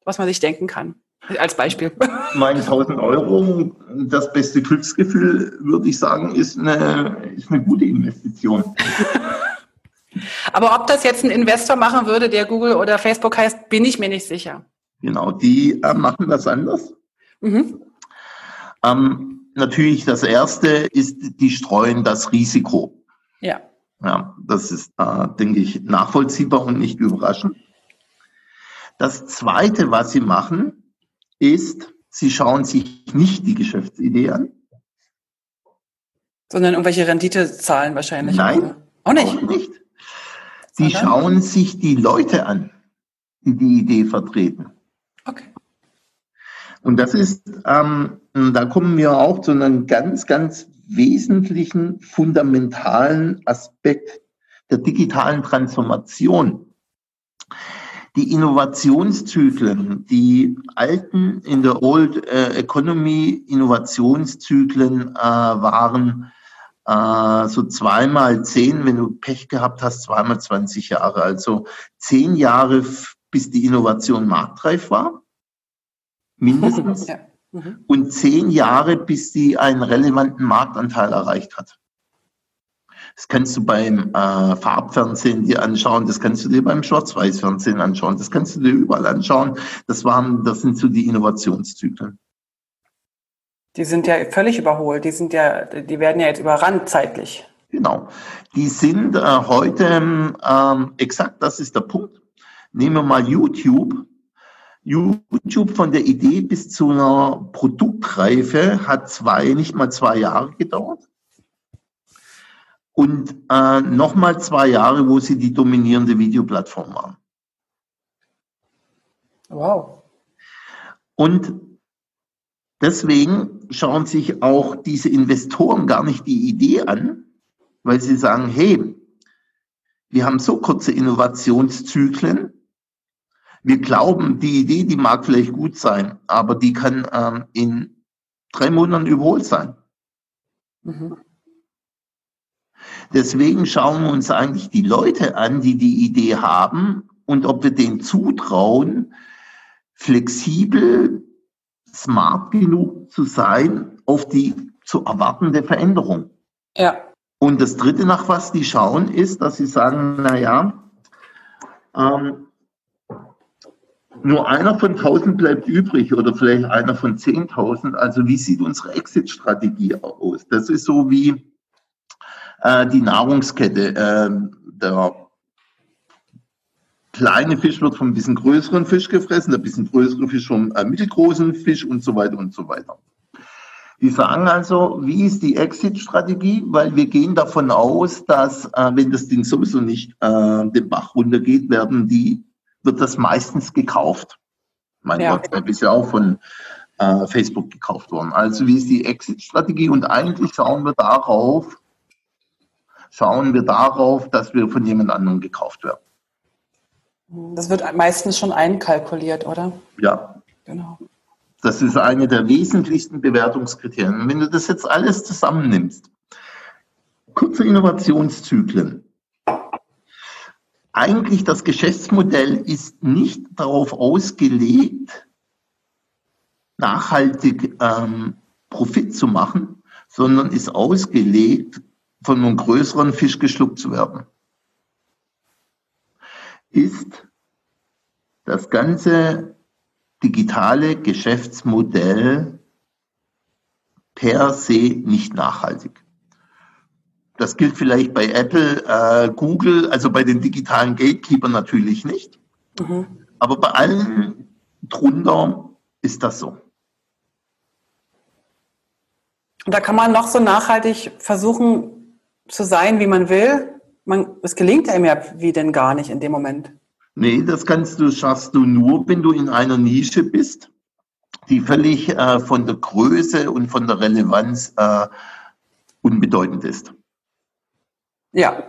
was man sich denken kann. Als Beispiel. Meine 1000 Euro, das beste Glücksgefühl, würde ich sagen, ist eine, ist eine gute Investition. Aber ob das jetzt ein Investor machen würde, der Google oder Facebook heißt, bin ich mir nicht sicher. Genau, die äh, machen das anders. Mhm. Ähm, natürlich, das erste ist, die streuen das Risiko. Ja. Ja, das ist, äh, denke ich, nachvollziehbar und nicht überraschend. Das zweite, was sie machen, ist, sie schauen sich nicht die Geschäftsidee an. Sondern irgendwelche Renditezahlen wahrscheinlich. Nein. Auch nicht. Auch nicht. Sie schauen sich die Leute an, die die Idee vertreten. Okay. Und das ist, ähm, da kommen wir auch zu einem ganz, ganz wesentlichen, fundamentalen Aspekt der digitalen Transformation. Die Innovationszyklen, die alten in der Old äh, Economy Innovationszyklen äh, waren äh, so zweimal zehn, wenn du Pech gehabt hast, zweimal 20 Jahre. Also zehn Jahre, bis die Innovation marktreif war, mindestens. Ja. Mhm. Und zehn Jahre, bis sie einen relevanten Marktanteil erreicht hat. Das kannst du beim äh, Farbfernsehen dir anschauen, das kannst du dir beim Schwarz-Weiß-Fernsehen anschauen, das kannst du dir überall anschauen. Das waren, das sind so die Innovationszyklen. Die sind ja völlig überholt. Die sind ja, die werden ja jetzt überrannt zeitlich. Genau. Die sind äh, heute ähm, exakt, das ist der Punkt. Nehmen wir mal YouTube. YouTube von der Idee bis zu einer Produktreife hat zwei, nicht mal zwei Jahre gedauert. Und äh, nochmal zwei Jahre, wo sie die dominierende Videoplattform waren. Wow. Und deswegen schauen sich auch diese Investoren gar nicht die Idee an, weil sie sagen, hey, wir haben so kurze Innovationszyklen, wir glauben, die Idee, die mag vielleicht gut sein, aber die kann ähm, in drei Monaten überholt sein. Mhm. Deswegen schauen wir uns eigentlich die Leute an, die die Idee haben und ob wir denen zutrauen, flexibel, smart genug zu sein auf die zu erwartende Veränderung. Ja. Und das Dritte, nach was die schauen, ist, dass sie sagen, na ja, ähm, nur einer von 1000 bleibt übrig oder vielleicht einer von 10.000. Also wie sieht unsere Exit-Strategie aus? Das ist so wie äh, die Nahrungskette. Äh, der kleine Fisch wird vom bisschen größeren Fisch gefressen, der bisschen größere Fisch vom äh, mittelgroßen Fisch und so weiter und so weiter. Die sagen also, wie ist die Exit-Strategie? Weil wir gehen davon aus, dass, äh, wenn das Ding sowieso nicht äh, den Bach runtergeht, werden die wird das meistens gekauft. Mein ja. WhatsApp ist ja auch von äh, Facebook gekauft worden. Also wie ist die Exit-Strategie? Und eigentlich schauen wir darauf, schauen wir darauf, dass wir von jemand anderem gekauft werden. Das wird meistens schon einkalkuliert, oder? Ja. Genau. Das ist eine der wesentlichsten Bewertungskriterien. Wenn du das jetzt alles zusammennimmst, kurze Innovationszyklen, eigentlich das Geschäftsmodell ist nicht darauf ausgelegt, nachhaltig ähm, Profit zu machen, sondern ist ausgelegt, von einem größeren Fisch geschluckt zu werden. Ist das ganze digitale Geschäftsmodell per se nicht nachhaltig. Das gilt vielleicht bei Apple, äh, Google, also bei den digitalen Gatekeepern natürlich nicht. Mhm. Aber bei allen drunter ist das so. Da kann man noch so nachhaltig versuchen zu sein, wie man will. Man, es gelingt einem ja wie denn gar nicht in dem Moment. Nee, das kannst du, schaffst du nur, wenn du in einer Nische bist, die völlig äh, von der Größe und von der Relevanz äh, unbedeutend ist. Ja.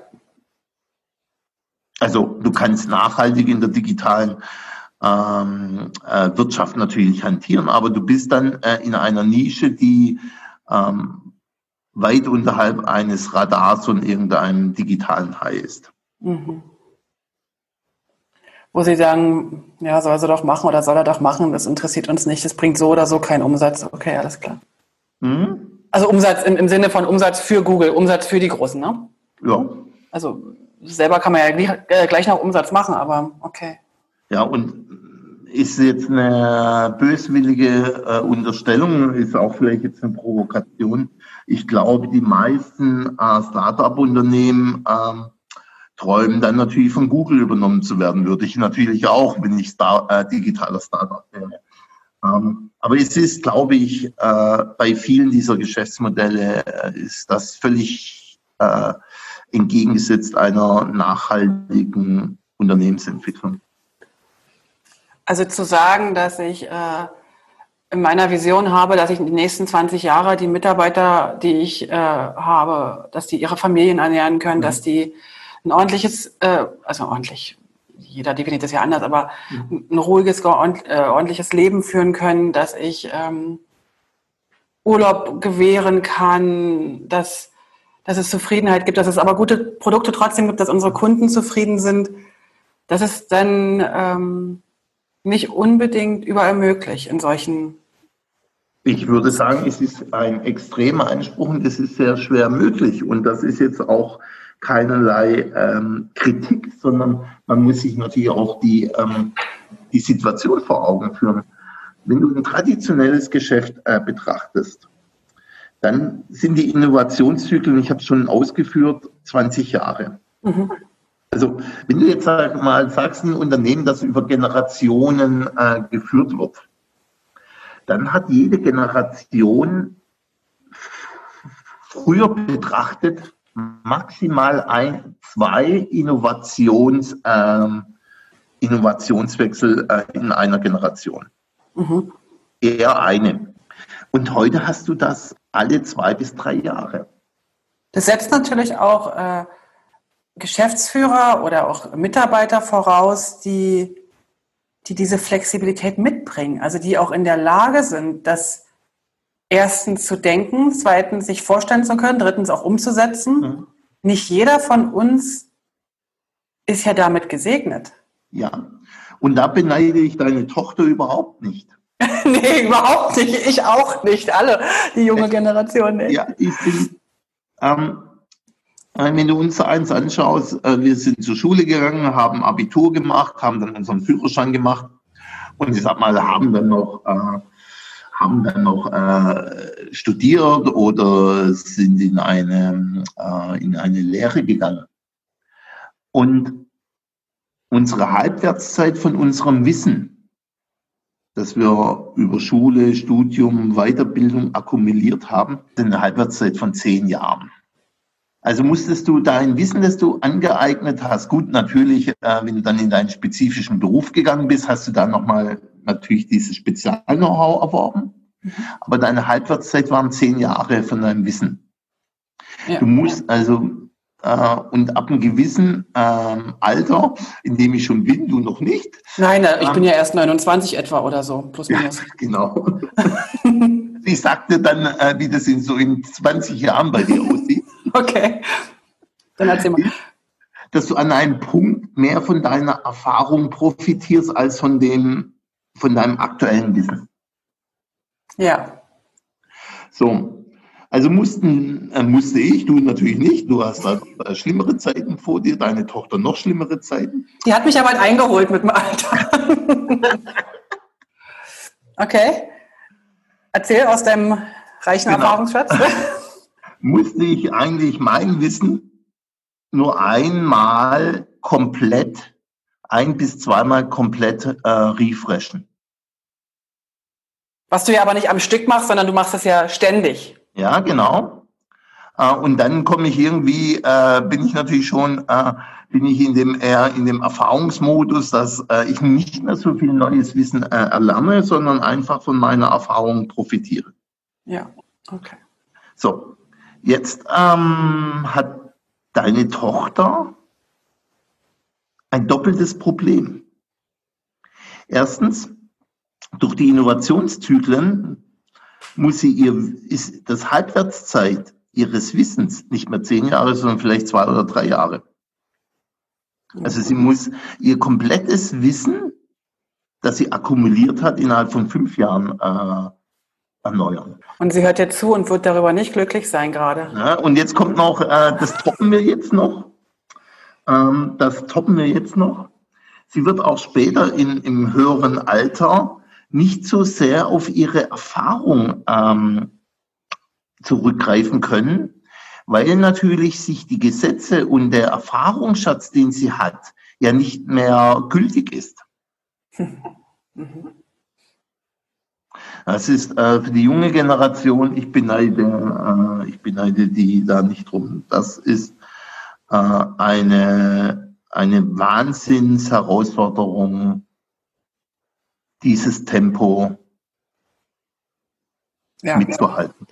Also du kannst nachhaltig in der digitalen ähm, äh, Wirtschaft natürlich hantieren, aber du bist dann äh, in einer Nische, die ähm, weit unterhalb eines Radars von irgendeinem digitalen High ist. Mhm. Wo Sie sagen, ja, soll er doch machen oder soll er doch machen, das interessiert uns nicht, das bringt so oder so keinen Umsatz. Okay, alles klar. Mhm. Also Umsatz im, im Sinne von Umsatz für Google, Umsatz für die Großen, ne? Ja. Also selber kann man ja gleich, äh, gleich noch Umsatz machen, aber okay. Ja, und ist jetzt eine böswillige äh, Unterstellung, ist auch vielleicht jetzt eine Provokation. Ich glaube, die meisten äh, Start-up-Unternehmen äh, träumen dann natürlich von Google übernommen zu werden. Würde ich natürlich auch, wenn ich Star, äh, digitaler Start-up wäre. Ähm, aber es ist, glaube ich, äh, bei vielen dieser Geschäftsmodelle äh, ist das völlig äh, entgegengesetzt einer nachhaltigen Unternehmensentwicklung. Also zu sagen, dass ich äh, in meiner Vision habe, dass ich in den nächsten 20 Jahren die Mitarbeiter, die ich äh, habe, dass die ihre Familien ernähren können, mhm. dass die ein ordentliches, äh, also ordentlich, jeder definiert das ja anders, aber mhm. ein ruhiges, äh, ordentliches Leben führen können, dass ich ähm, Urlaub gewähren kann, dass, dass es Zufriedenheit gibt, dass es aber gute Produkte trotzdem gibt, dass unsere Kunden zufrieden sind. Das ist dann ähm, nicht unbedingt überall möglich in solchen. Ich würde sagen, es ist ein extremer Anspruch und es ist sehr schwer möglich. Und das ist jetzt auch keinerlei ähm, Kritik, sondern man muss sich natürlich auch die, ähm, die Situation vor Augen führen. Wenn du ein traditionelles Geschäft äh, betrachtest, dann sind die Innovationszyklen, ich habe es schon ausgeführt, 20 Jahre. Mhm. Also wenn du jetzt sag mal sagst, ein Unternehmen, das über Generationen äh, geführt wird, dann hat jede Generation früher betrachtet maximal ein, zwei Innovations, äh, Innovationswechsel äh, in einer Generation. Mhm. Eher eine. Und heute hast du das alle zwei bis drei Jahre. Das setzt natürlich auch äh, Geschäftsführer oder auch Mitarbeiter voraus, die, die diese Flexibilität mitbringen, also die auch in der Lage sind, das erstens zu denken, zweitens sich vorstellen zu können, drittens auch umzusetzen. Mhm. Nicht jeder von uns ist ja damit gesegnet. Ja, und da beneide ich deine Tochter überhaupt nicht. nee, überhaupt nicht. Ich auch nicht. Alle, die junge Generation nicht. Ja, ich bin, ähm, wenn du uns eins anschaust, äh, wir sind zur Schule gegangen, haben Abitur gemacht, haben dann unseren Führerschein gemacht und ich sag mal, haben dann noch, äh, haben dann noch äh, studiert oder sind in eine, äh, in eine Lehre gegangen. Und unsere Halbwertszeit von unserem Wissen, das wir über Schule, Studium, Weiterbildung akkumuliert haben, sind eine Halbwertszeit von zehn Jahren. Also musstest du dein Wissen, das du angeeignet hast, gut, natürlich, äh, wenn du dann in deinen spezifischen Beruf gegangen bist, hast du dann nochmal natürlich dieses Spezial-Know-how erworben. Mhm. Aber deine Halbwertszeit waren zehn Jahre von deinem Wissen. Ja. Du musst also, äh, und ab einem gewissen ähm, Alter, in dem ich schon bin, du noch nicht. Nein, ich ähm, bin ja erst 29 etwa oder so, plus minus. Ja, genau. ich sagte dann, äh, wie das in so in 20 Jahren bei dir aussieht. Okay. Dann erzähl mal. Dass du an einem Punkt mehr von deiner Erfahrung profitierst als von dem, von deinem aktuellen Wissen. Ja. So. Also mussten, äh, musste ich, du natürlich nicht, du hast da äh, schlimmere Zeiten vor dir, deine Tochter noch schlimmere Zeiten. Die hat mich aber halt eingeholt mit dem Alter. okay. Erzähl aus deinem reichen genau. Erfahrungsschatz musste ich eigentlich mein Wissen nur einmal komplett, ein bis zweimal komplett äh, refreshen. Was du ja aber nicht am Stück machst, sondern du machst es ja ständig. Ja, genau. Äh, und dann komme ich irgendwie, äh, bin ich natürlich schon, äh, bin ich in dem eher in dem Erfahrungsmodus, dass äh, ich nicht mehr so viel neues Wissen äh, erlerne, sondern einfach von meiner Erfahrung profitiere. Ja, okay. So, Jetzt ähm, hat deine Tochter ein doppeltes Problem. Erstens, durch die Innovationszyklen muss sie ihr, ist das Halbwertszeit ihres Wissens nicht mehr zehn Jahre, sondern vielleicht zwei oder drei Jahre. Also sie muss ihr komplettes Wissen, das sie akkumuliert hat, innerhalb von fünf Jahren äh, erneuern. Und sie hört jetzt zu und wird darüber nicht glücklich sein gerade. Ja, und jetzt kommt noch, äh, das toppen wir jetzt noch. ähm, das toppen wir jetzt noch. Sie wird auch später in, im höheren Alter nicht so sehr auf ihre Erfahrung ähm, zurückgreifen können, weil natürlich sich die Gesetze und der Erfahrungsschatz, den sie hat, ja nicht mehr gültig ist. Das ist äh, für die junge Generation, ich beneide, äh, ich beneide die da nicht drum. Das ist äh, eine, eine Wahnsinnsherausforderung, dieses Tempo ja. mitzuhalten.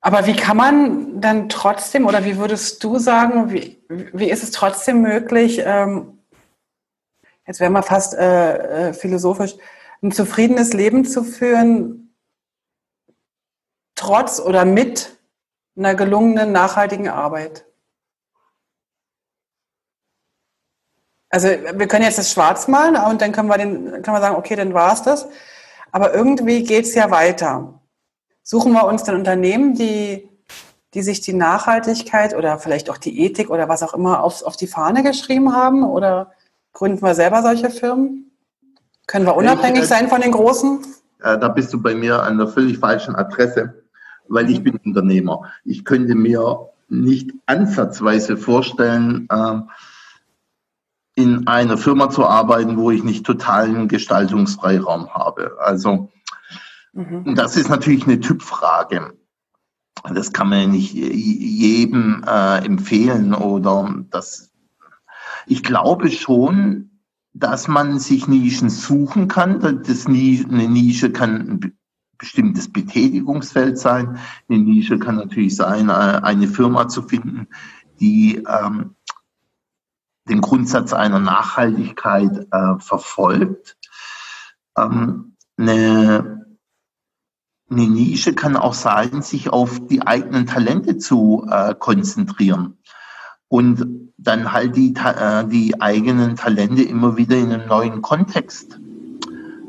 Aber wie kann man dann trotzdem, oder wie würdest du sagen, wie, wie ist es trotzdem möglich, ähm, jetzt wären wir fast äh, äh, philosophisch, ein zufriedenes Leben zu führen, trotz oder mit einer gelungenen, nachhaltigen Arbeit? Also wir können jetzt das schwarz malen und dann können wir, den, können wir sagen, okay, dann war es das. Aber irgendwie geht es ja weiter. Suchen wir uns dann Unternehmen, die, die sich die Nachhaltigkeit oder vielleicht auch die Ethik oder was auch immer auf, auf die Fahne geschrieben haben? Oder gründen wir selber solche Firmen? Können wir unabhängig ich, sein von den Großen? Äh, da bist du bei mir an der völlig falschen Adresse, weil ich mhm. bin Unternehmer. Ich könnte mir nicht ansatzweise vorstellen, äh, in einer Firma zu arbeiten, wo ich nicht totalen Gestaltungsfreiraum habe. Also mhm. das ist natürlich eine Typfrage. Das kann man ja nicht jedem äh, empfehlen oder das. Ich glaube schon, dass man sich Nischen suchen kann. Das, eine Nische kann ein bestimmtes Betätigungsfeld sein. Eine Nische kann natürlich sein, äh, eine Firma zu finden, die ähm, den Grundsatz einer Nachhaltigkeit äh, verfolgt. Ähm, eine, eine Nische kann auch sein, sich auf die eigenen Talente zu äh, konzentrieren und dann halt die, äh, die eigenen Talente immer wieder in einem neuen Kontext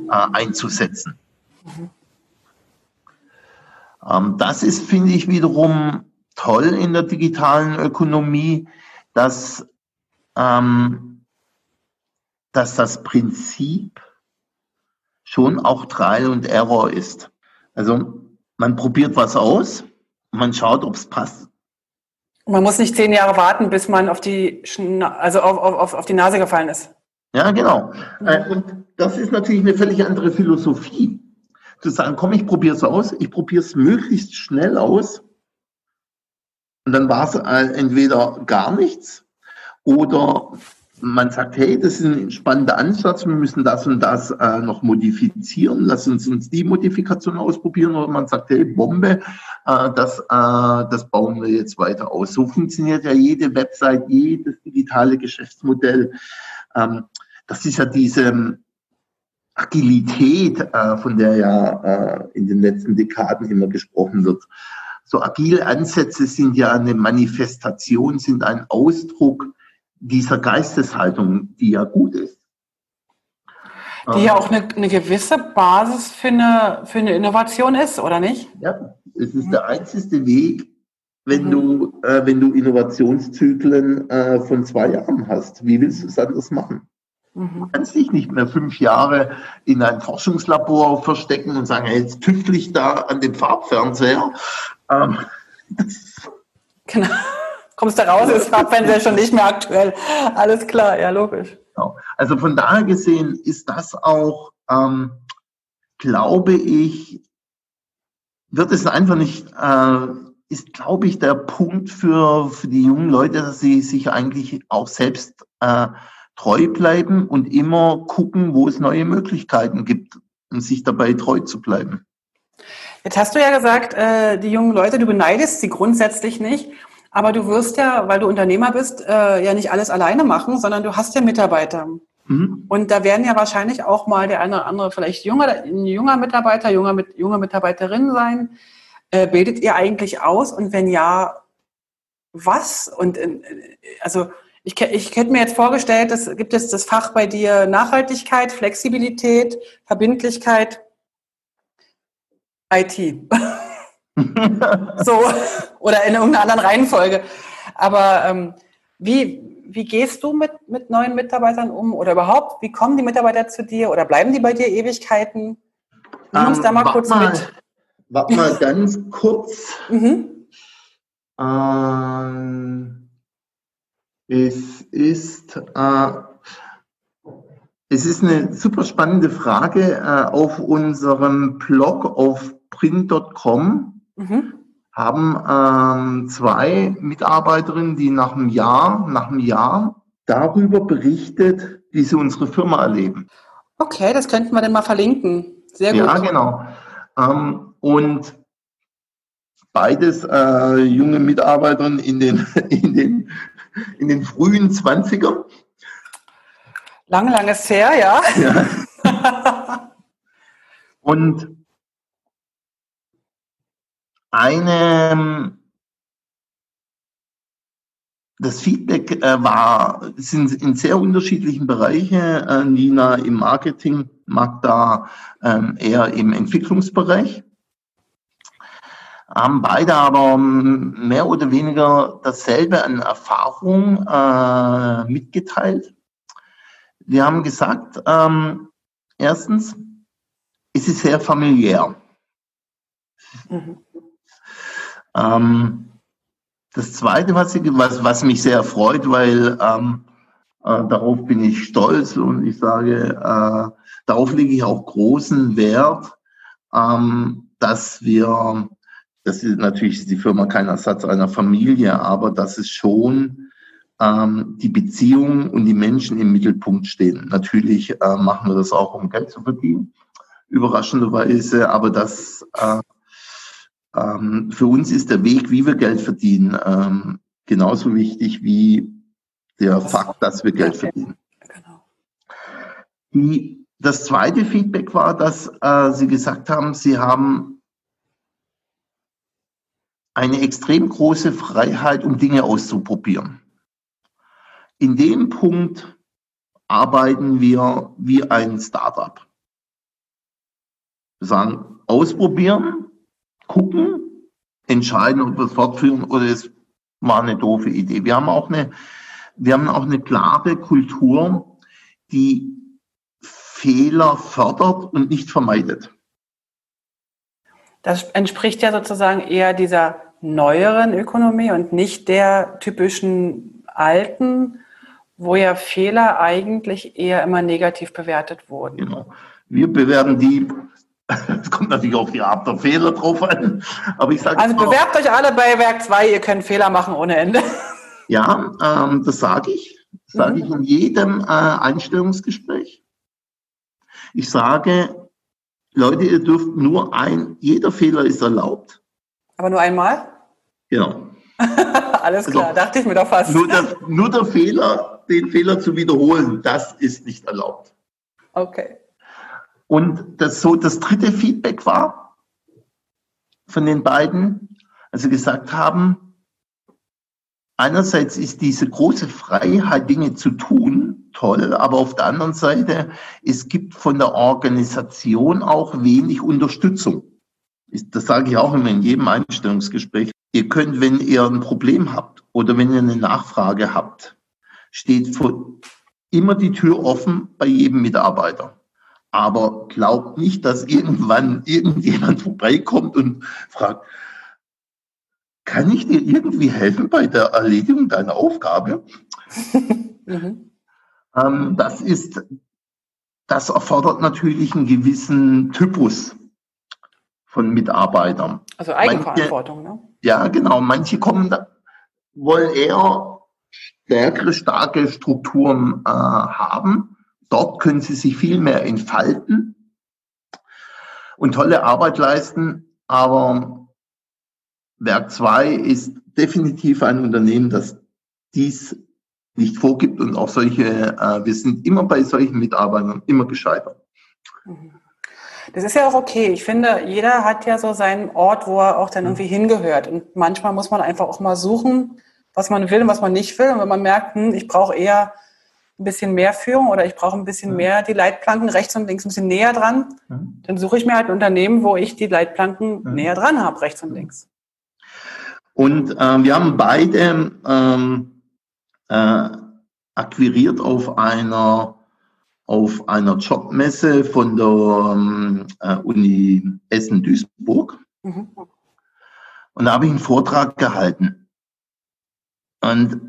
äh, einzusetzen. Mhm. Ähm, das ist, finde ich, wiederum toll in der digitalen Ökonomie, dass ähm, dass das Prinzip schon auch Trial und Error ist. Also man probiert was aus, man schaut, ob es passt. Man muss nicht zehn Jahre warten, bis man auf die, Schna also auf, auf, auf die Nase gefallen ist. Ja, genau. Äh, und das ist natürlich eine völlig andere Philosophie. Zu sagen, komm, ich probiere es aus, ich probiere es möglichst schnell aus. Und dann war es äh, entweder gar nichts oder man sagt, hey, das ist ein spannender Ansatz, wir müssen das und das äh, noch modifizieren, lass uns uns die Modifikation ausprobieren. Oder man sagt, hey, Bombe, äh, das, äh, das bauen wir jetzt weiter aus. So funktioniert ja jede Website, jedes digitale Geschäftsmodell. Ähm, das ist ja diese Agilität, äh, von der ja äh, in den letzten Dekaden immer gesprochen wird. So agile Ansätze sind ja eine Manifestation, sind ein Ausdruck dieser Geisteshaltung, die ja gut ist. Die ja auch eine, eine gewisse Basis für eine, für eine Innovation ist, oder nicht? Ja, es ist der einzige Weg, wenn mhm. du, äh, wenn du Innovationszyklen äh, von zwei Jahren hast. Wie willst du es anders machen? Mhm. Du kannst dich nicht mehr fünf Jahre in ein Forschungslabor verstecken und sagen, hey, jetzt tüftel ich da an dem Farbfernseher. Ähm, genau kommst du raus, ist Farbfernseher schon nicht mehr aktuell. Alles klar, ja, logisch. Genau. Also von daher gesehen ist das auch, ähm, glaube ich, wird es einfach nicht, äh, ist, glaube ich, der Punkt für, für die jungen Leute, dass sie sich eigentlich auch selbst äh, treu bleiben und immer gucken, wo es neue Möglichkeiten gibt und sich dabei treu zu bleiben. Jetzt hast du ja gesagt, äh, die jungen Leute, du beneidest sie grundsätzlich nicht. Aber du wirst ja, weil du Unternehmer bist, äh, ja nicht alles alleine machen, sondern du hast ja Mitarbeiter. Mhm. Und da werden ja wahrscheinlich auch mal der eine oder andere vielleicht junger, junger Mitarbeiter, junger, mit, junge Mitarbeiterin sein. Äh, bildet ihr eigentlich aus? Und wenn ja, was? Und äh, also ich, ich hätte mir jetzt vorgestellt, es gibt es das Fach bei dir Nachhaltigkeit, Flexibilität, Verbindlichkeit, IT. so, oder in irgendeiner anderen Reihenfolge. Aber ähm, Wie, wie gehst du mit, mit neuen Mitarbeitern um? Oder überhaupt, wie kommen die Mitarbeiter zu dir? Oder bleiben die bei dir Ewigkeiten? Nimm uns ähm, da mal kurz mal, mit. Warte mal ganz kurz. Mhm. Ähm, es ist, äh, es ist eine super spannende Frage. Äh, auf unserem Blog auf print.com mhm. haben ähm, zwei Mitarbeiterinnen, die nach einem Jahr, nach einem Jahr darüber berichtet, wie sie unsere Firma erleben. Okay, das könnten wir dann mal verlinken. Sehr gut. Ja, genau. Ähm, und beides äh, junge Mitarbeiterinnen in den, in, den, in den frühen 20ern. Lang, langes her, ja. ja. Und eine, das Feedback äh, war, sind in sehr unterschiedlichen Bereichen. Äh, Nina im Marketing, Magda ähm, eher im Entwicklungsbereich. Haben beide aber mehr oder weniger dasselbe an Erfahrung äh, mitgeteilt. Wir haben gesagt, ähm, erstens, es ist sehr familiär. Mhm. Ähm, das Zweite, was, ich, was, was mich sehr freut, weil ähm, äh, darauf bin ich stolz und ich sage, äh, darauf lege ich auch großen Wert, ähm, dass wir, das ist natürlich die Firma kein Ersatz einer Familie, aber dass es schon ähm, die Beziehung und die Menschen im Mittelpunkt stehen. Natürlich äh, machen wir das auch, um Geld zu verdienen, überraschenderweise, aber das äh, ähm, für uns ist der Weg, wie wir Geld verdienen, ähm, genauso wichtig wie der Fakt, dass wir Geld verdienen. Genau. Die, das zweite Feedback war, dass äh, Sie gesagt haben, Sie haben eine extrem große Freiheit, um Dinge auszuprobieren. In dem Punkt arbeiten wir wie ein Startup. Wir sagen, ausprobieren, gucken, entscheiden, ob wir es fortführen oder es war eine doofe Idee. Wir haben auch eine, wir haben auch eine klare Kultur, die Fehler fördert und nicht vermeidet. Das entspricht ja sozusagen eher dieser neueren Ökonomie und nicht der typischen alten, wo ja Fehler eigentlich eher immer negativ bewertet wurden. Genau. Wir bewerten die es kommt natürlich auf die Art der Fehler drauf an. Aber ich sage also bewerbt euch alle bei Werk 2, ihr könnt Fehler machen ohne Ende. Ja, ähm, das sage ich. Das sage mhm. ich in jedem äh, Einstellungsgespräch. Ich sage, Leute, ihr dürft nur ein, jeder Fehler ist erlaubt. Aber nur einmal? Genau. Alles klar, also, dachte ich mir doch fast. Nur der, nur der Fehler, den Fehler zu wiederholen, das ist nicht erlaubt. Okay. Und das so das dritte Feedback war von den beiden, also gesagt haben, einerseits ist diese große Freiheit, Dinge zu tun, toll, aber auf der anderen Seite, es gibt von der Organisation auch wenig Unterstützung. Das sage ich auch immer in jedem Einstellungsgespräch. Ihr könnt, wenn ihr ein Problem habt oder wenn ihr eine Nachfrage habt, steht immer die Tür offen bei jedem Mitarbeiter. Aber glaubt nicht, dass irgendwann irgendjemand vorbeikommt und fragt, kann ich dir irgendwie helfen bei der Erledigung deiner Aufgabe? mhm. ähm, das ist, das erfordert natürlich einen gewissen Typus von Mitarbeitern. Also Eigenverantwortung, manche, ne? Ja, genau. Manche kommen, da, wollen eher stärkere, starke Strukturen äh, haben Dort können sie sich viel mehr entfalten und tolle Arbeit leisten. Aber Werk 2 ist definitiv ein Unternehmen, das dies nicht vorgibt und auch solche, äh, wir sind immer bei solchen Mitarbeitern immer gescheitert. Das ist ja auch okay. Ich finde, jeder hat ja so seinen Ort, wo er auch dann irgendwie hingehört. Und manchmal muss man einfach auch mal suchen, was man will und was man nicht will. Und wenn man merkt, hm, ich brauche eher ein bisschen mehr Führung oder ich brauche ein bisschen mehr die Leitplanken rechts und links ein bisschen näher dran, dann suche ich mir halt ein Unternehmen, wo ich die Leitplanken näher dran habe, rechts und links. Und ähm, wir haben beide ähm, äh, akquiriert auf einer auf einer Jobmesse von der ähm, äh, Uni Essen-Duisburg. Mhm. Und da habe ich einen Vortrag gehalten. Und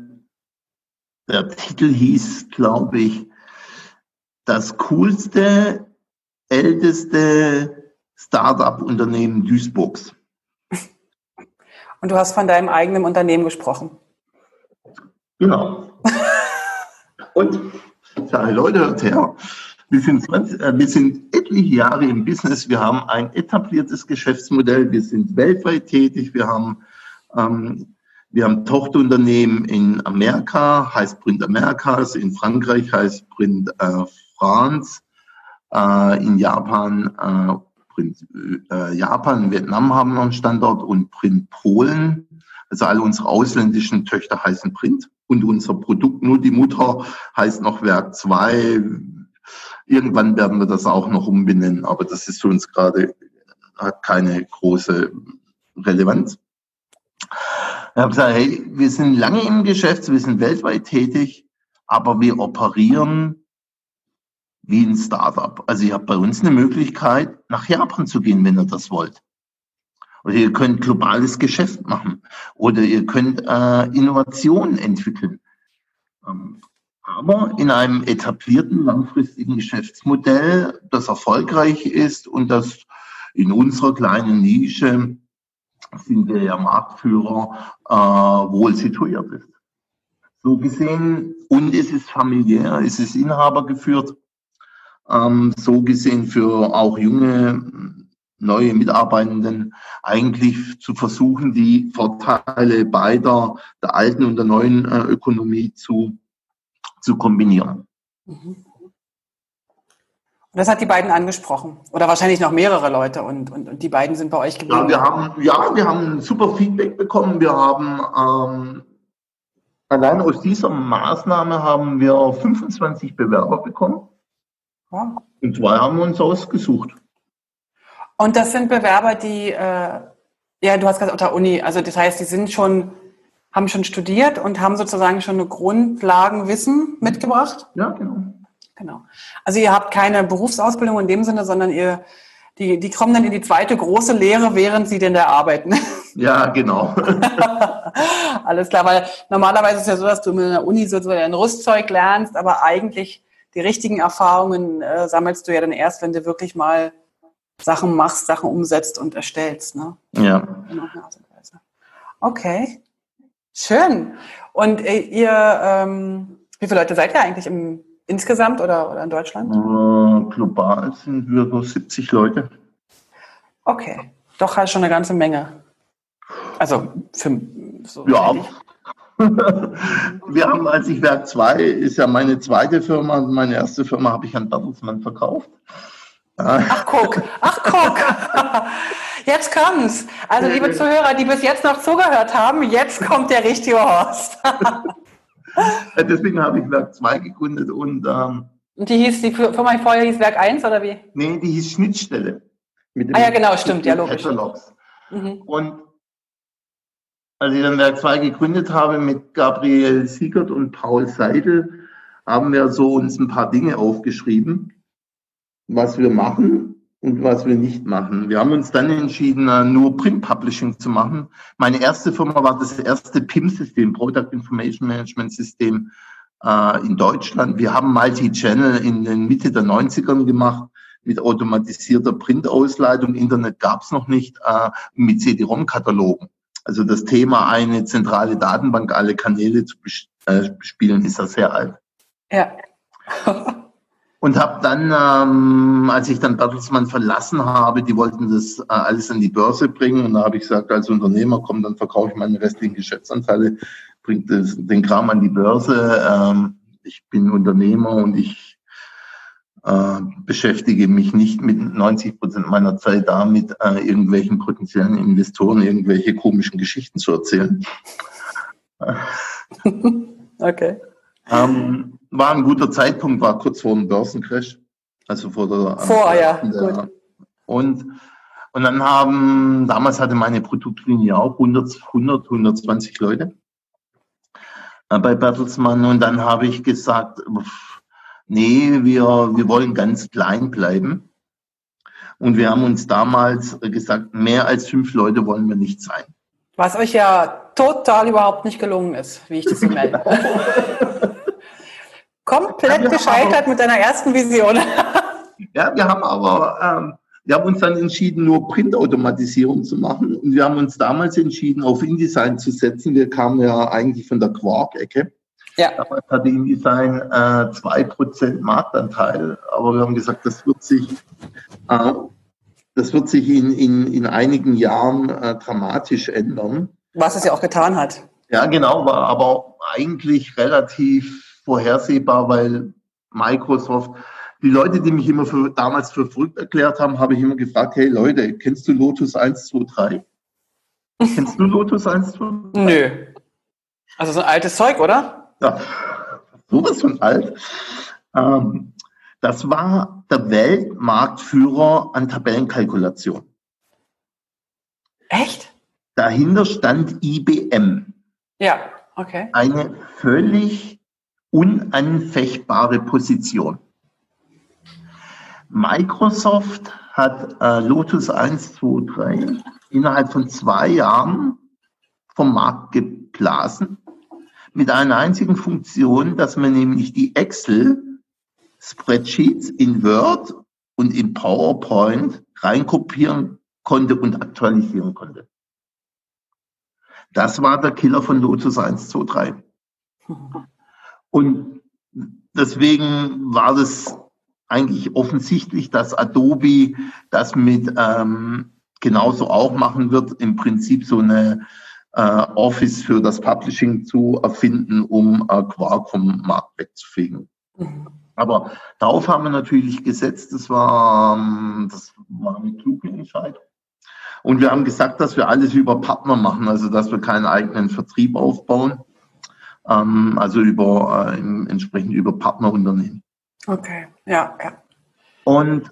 der Titel hieß, glaube ich, das coolste, älteste Startup-Unternehmen Duisburgs. Und du hast von deinem eigenen Unternehmen gesprochen. Genau. Und sage, Leute, hört her. Wir sind, 20, äh, wir sind etliche Jahre im Business. Wir haben ein etabliertes Geschäftsmodell. Wir sind weltweit tätig. Wir haben, ähm, wir haben Tochterunternehmen in Amerika, heißt Print Americas. In Frankreich heißt Print äh, France. Äh, in Japan, äh, Print äh, Japan, Vietnam haben wir einen Standort und Print Polen. Also alle unsere ausländischen Töchter heißen Print und unser Produkt, nur die Mutter heißt noch Werk 2. Irgendwann werden wir das auch noch umbenennen, aber das ist für uns gerade, hat keine große Relevanz. Ich habe gesagt, hey, wir sind lange im Geschäft, wir sind weltweit tätig, aber wir operieren wie ein Startup. Also ihr habt bei uns eine Möglichkeit, nach Japan zu gehen, wenn ihr das wollt. Oder ihr könnt globales Geschäft machen. Oder ihr könnt äh, Innovationen entwickeln. Ähm, aber in einem etablierten langfristigen Geschäftsmodell, das erfolgreich ist und das in unserer kleinen Nische sind ja Marktführer, äh, wohl situiert ist. So gesehen, und es ist familiär, es ist inhabergeführt, ähm, so gesehen für auch junge neue Mitarbeitenden eigentlich zu versuchen, die Vorteile beider, der alten und der neuen äh, Ökonomie zu, zu kombinieren. Mhm. Das hat die beiden angesprochen. Oder wahrscheinlich noch mehrere Leute und, und, und die beiden sind bei euch geblieben. Ja, wir haben, ja, wir haben super Feedback bekommen. Wir haben ähm, allein aus dieser Maßnahme haben wir 25 Bewerber bekommen. Ja. Und zwei haben wir uns ausgesucht. Und das sind Bewerber, die, äh, ja, du hast gesagt, unter Uni, also das heißt, die sind schon, haben schon studiert und haben sozusagen schon eine Grundlagenwissen mitgebracht? Ja, genau. Genau. Also ihr habt keine Berufsausbildung in dem Sinne, sondern ihr, die, die kommen dann in die zweite große Lehre, während sie denn da arbeiten. Ja, genau. Alles klar, weil normalerweise ist es ja so, dass du mit einer Uni so ein Rüstzeug lernst, aber eigentlich die richtigen Erfahrungen äh, sammelst du ja dann erst, wenn du wirklich mal Sachen machst, Sachen umsetzt und erstellst. Ne? Ja. Okay, schön. Und äh, ihr, ähm, wie viele Leute seid ihr eigentlich im, insgesamt oder, oder in Deutschland? Äh, global sind wir so 70 Leute. Okay, doch halt schon eine ganze Menge. Also für so ja. wir haben, als ich Werk 2 ist ja meine zweite Firma, meine erste Firma habe ich an Bertelsmann verkauft. Ach guck, ach guck. Jetzt kommt's. Also liebe Zuhörer, die bis jetzt noch zugehört haben, jetzt kommt der richtige Horst. Deswegen habe ich Werk 2 gegründet und ähm, und die hieß, die Firma vorher hieß Werk 1 oder wie? Nee, die hieß Schnittstelle. ah ja, genau, stimmt, ja, logisch. Mhm. Und als ich dann Werk 2 gegründet habe mit Gabriel Siegert und Paul Seidel, haben wir so uns ein paar Dinge aufgeschrieben was wir machen und was wir nicht machen. Wir haben uns dann entschieden, äh, nur Print Publishing zu machen. Meine erste Firma war das erste PIM-System, Product Information Management System äh, in Deutschland. Wir haben Multi-Channel in den Mitte der 90ern gemacht mit automatisierter Printausleitung. Internet gab es noch nicht, äh, mit CD-ROM-Katalogen. Also das Thema, eine zentrale Datenbank, alle Kanäle zu bespielen, ist ja sehr alt. Ja. und habe dann, ähm, als ich dann Bertelsmann verlassen habe, die wollten das äh, alles an die Börse bringen und da habe ich gesagt, als Unternehmer, komm, dann verkaufe ich meine restlichen Geschäftsanteile, bringt das, den Kram an die Börse. Ähm, ich bin Unternehmer und ich äh, beschäftige mich nicht mit 90 Prozent meiner Zeit damit, äh, irgendwelchen potenziellen Investoren irgendwelche komischen Geschichten zu erzählen. okay. Ähm, war ein guter Zeitpunkt, war kurz vor dem Börsencrash. Also vor der. Vor, ja. Der, gut. Und, und dann haben, damals hatte meine Produktlinie auch 100, 100 120 Leute. äh, bei Bertelsmann und dann habe ich gesagt, nee, wir, wir wollen ganz klein bleiben. Und wir haben uns damals gesagt, mehr als fünf Leute wollen wir nicht sein. Was euch ja total überhaupt nicht gelungen ist, wie ich das so melde. Komplett gescheitert mit deiner ersten Vision. ja, wir haben aber, ähm, wir haben uns dann entschieden, nur Printautomatisierung zu machen. Und wir haben uns damals entschieden, auf InDesign zu setzen. Wir kamen ja eigentlich von der Quark-Ecke. Ja. Damals hatte InDesign äh, 2% Marktanteil. Aber wir haben gesagt, das wird sich, äh, das wird sich in, in, in einigen Jahren äh, dramatisch ändern. Was es ja auch getan hat. Ja, genau, war aber eigentlich relativ vorhersehbar, weil Microsoft, die Leute, die mich immer für, damals für verrückt erklärt haben, habe ich immer gefragt, hey Leute, kennst du Lotus 1, 2, 3? kennst du Lotus 1, 2, 3? Nö. Also so ein altes Zeug, oder? Ja, sowas von alt. Ähm, das war der Weltmarktführer an Tabellenkalkulation. Echt? Dahinter stand IBM. Ja, okay. Eine völlig unanfechtbare Position. Microsoft hat äh, Lotus 1, 2, 3 innerhalb von zwei Jahren vom Markt geblasen mit einer einzigen Funktion, dass man nämlich die Excel Spreadsheets in Word und in PowerPoint reinkopieren konnte und aktualisieren konnte. Das war der Killer von Lotus 1, 2, 3. Und deswegen war das eigentlich offensichtlich, dass Adobe das mit ähm, genauso auch machen wird, im Prinzip so eine äh, Office für das Publishing zu erfinden, um äh, Quark vom Markt wegzufegen. Mhm. Aber darauf haben wir natürlich gesetzt, das war, ähm, das war eine kluge Entscheidung. Und wir haben gesagt, dass wir alles über Partner machen, also dass wir keinen eigenen Vertrieb aufbauen, ähm, also über äh, entsprechend über Partnerunternehmen. Okay, ja, ja. Und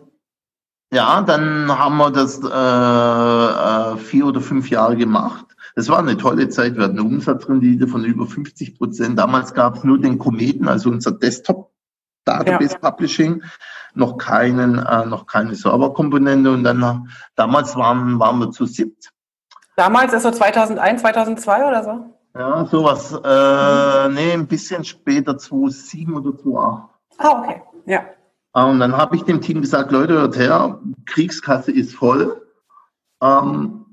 ja, dann haben wir das äh, äh, vier oder fünf Jahre gemacht. Das war eine tolle Zeit. Wir hatten eine Umsatzrendite von über 50 Prozent. Damals gab es nur den Kometen, also unser Desktop Database ja. Publishing, noch keinen, äh, noch keine Serverkomponente und dann damals waren, waren wir zu siebt. Damals ist so 2001, 2002 oder so? Ja, sowas. Äh, nee, ein bisschen später, 2007 oder 2008. Ah, okay. Ja. Und dann habe ich dem Team gesagt, Leute, hört her, Kriegskasse ist voll. Ähm,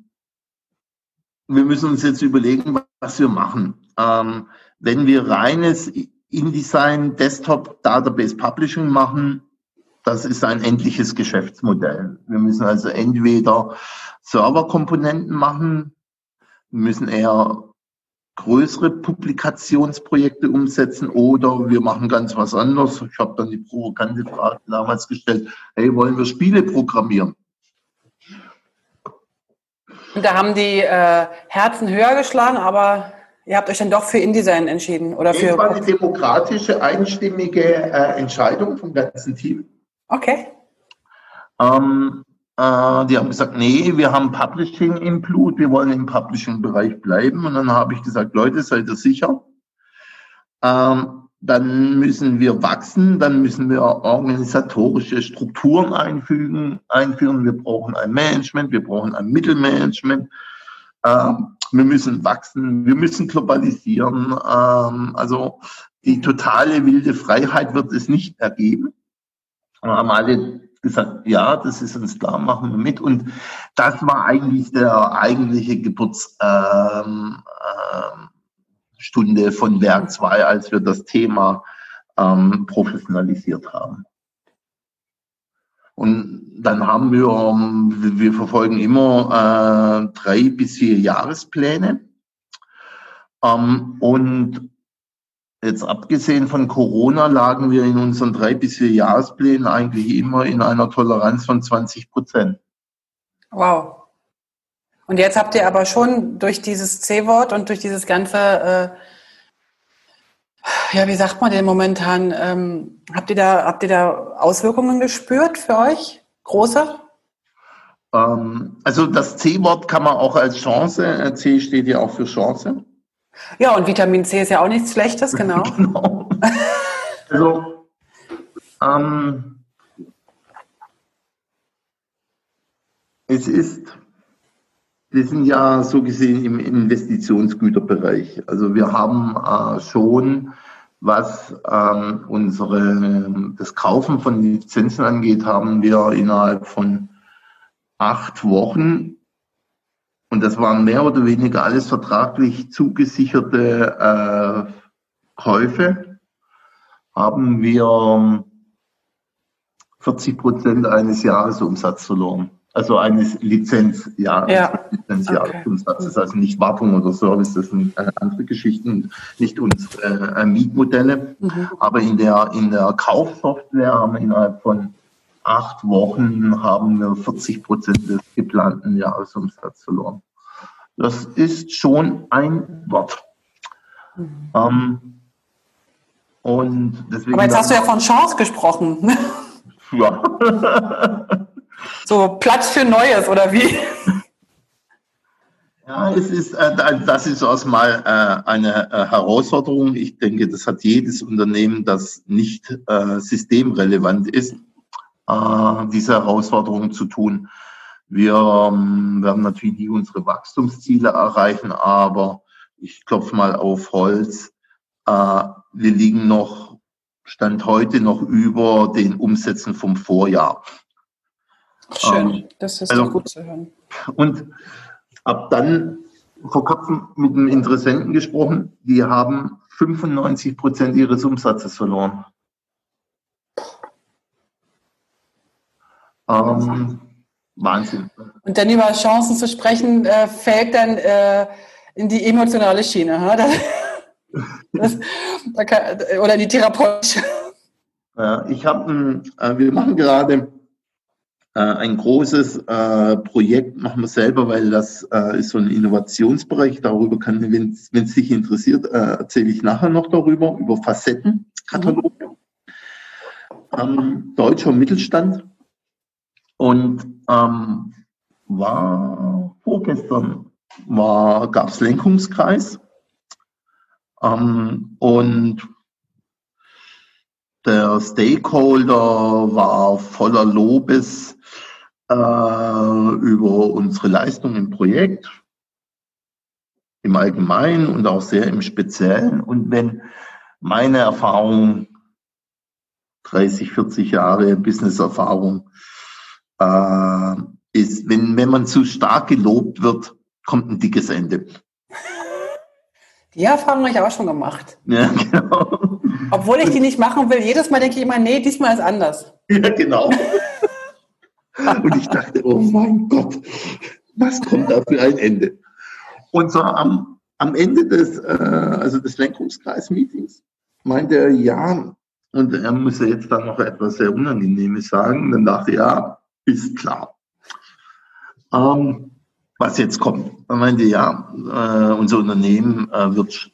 wir müssen uns jetzt überlegen, was wir machen. Ähm, wenn wir reines InDesign Desktop Database Publishing machen, das ist ein endliches Geschäftsmodell. Wir müssen also entweder Serverkomponenten machen, wir müssen eher größere Publikationsprojekte umsetzen oder wir machen ganz was anderes. Ich habe dann die provokante Frage damals gestellt, hey, wollen wir Spiele programmieren? Und da haben die äh, Herzen höher geschlagen, aber Ihr habt euch dann doch für InDesign entschieden oder für. Das war eine demokratische, einstimmige äh, Entscheidung vom ganzen Team. Okay. Ähm, äh, die haben gesagt, nee, wir haben Publishing im Blut, wir wollen im Publishing-Bereich bleiben. Und dann habe ich gesagt, Leute, seid ihr sicher? Ähm, dann müssen wir wachsen, dann müssen wir organisatorische Strukturen einfügen, einführen. Wir brauchen ein Management, wir brauchen ein Mittelmanagement. Ähm, wir müssen wachsen, wir müssen globalisieren. Ähm, also die totale wilde Freiheit wird es nicht ergeben. Wir haben alle gesagt, ja, das ist uns klar, machen wir mit. Und das war eigentlich der eigentliche Geburtsstunde ähm, ähm, von Werk 2, als wir das Thema ähm, professionalisiert haben. Und dann haben wir, ähm, wir verfolgen immer äh, drei bis vier Jahrespläne. Ähm, und jetzt abgesehen von Corona lagen wir in unseren drei bis vier Jahresplänen eigentlich immer in einer Toleranz von 20 Prozent. Wow. Und jetzt habt ihr aber schon durch dieses C-Wort und durch dieses ganze äh, ja, wie sagt man denn momentan? Ähm, habt, ihr da, habt ihr da Auswirkungen gespürt für euch? Große? Ähm, also das C-Wort kann man auch als Chance, C steht ja auch für Chance. Ja, und Vitamin C ist ja auch nichts Schlechtes, genau. genau. Also, ähm, es ist, wir sind ja so gesehen im Investitionsgüterbereich. Also wir haben äh, schon, was ähm, unsere, das Kaufen von Lizenzen angeht, haben wir innerhalb von acht Wochen und das waren mehr oder weniger alles vertraglich zugesicherte äh, Käufe. Haben wir 40 Prozent eines Jahresumsatzes verloren. Also eines Lizenzjahres, ja. Lizenzjahresumsatzes, okay. also nicht Wartung oder Service, das sind äh, andere Geschichten, nicht unsere äh, Mietmodelle. Mhm. Aber in der, in der Kaufsoftware haben wir innerhalb von acht Wochen haben wir 40 Prozent des geplanten Jahresumsatzes verloren. Das ist schon ein Wort. Mhm. Ähm, und deswegen Aber jetzt hast du ja von Chance gesprochen. Ja. so Platz für Neues oder wie? Ja, es ist, äh, das ist erstmal äh, eine äh, Herausforderung. Ich denke, das hat jedes Unternehmen, das nicht systemrelevant ist, diese Herausforderung zu tun. Wir ähm, werden natürlich nie unsere Wachstumsziele erreichen, aber ich klopfe mal auf Holz. Äh, wir liegen noch, Stand heute noch über den Umsätzen vom Vorjahr. Schön, ähm, das ist also, gut zu hören. Und ab dann vor kurzem mit einem Interessenten gesprochen, die haben 95 Prozent ihres Umsatzes verloren. Ähm, Wahnsinn. Und dann über Chancen zu sprechen, äh, fällt dann äh, in die emotionale Schiene. Ha? Das, das, kann, oder die therapeutische. Ja, ich habe, äh, wir machen gerade äh, ein großes äh, Projekt, machen wir selber, weil das äh, ist so ein Innovationsbereich. Darüber kann, wenn es dich interessiert, erzähle ich nachher noch darüber, über Facettenkataloge. Mhm. Ähm, deutscher Mittelstand und ähm, war vorgestern war, gab es Lenkungskreis ähm, und der Stakeholder war voller Lobes äh, über unsere Leistung im Projekt, im Allgemeinen und auch sehr im Speziellen. Und wenn meine Erfahrung, 30, 40 Jahre Business-Erfahrung, äh, ist, wenn, wenn man zu stark gelobt wird, kommt ein dickes Ende. Die Erfahrung habe ich auch schon gemacht. Ja, genau. Obwohl ich die nicht machen will, jedes Mal denke ich immer, nee, diesmal ist anders. Ja, genau. Und ich dachte, oh mein Gott, was kommt da für ein Ende? Und so am, am Ende des, äh, also des Lenkungskreis-Meetings meinte er, ja, und er müsse jetzt dann noch etwas sehr Unangenehmes sagen. Dann dachte er, ja, ist klar. Ähm, was jetzt kommt. Man meinte, ja, äh, unser Unternehmen äh, wird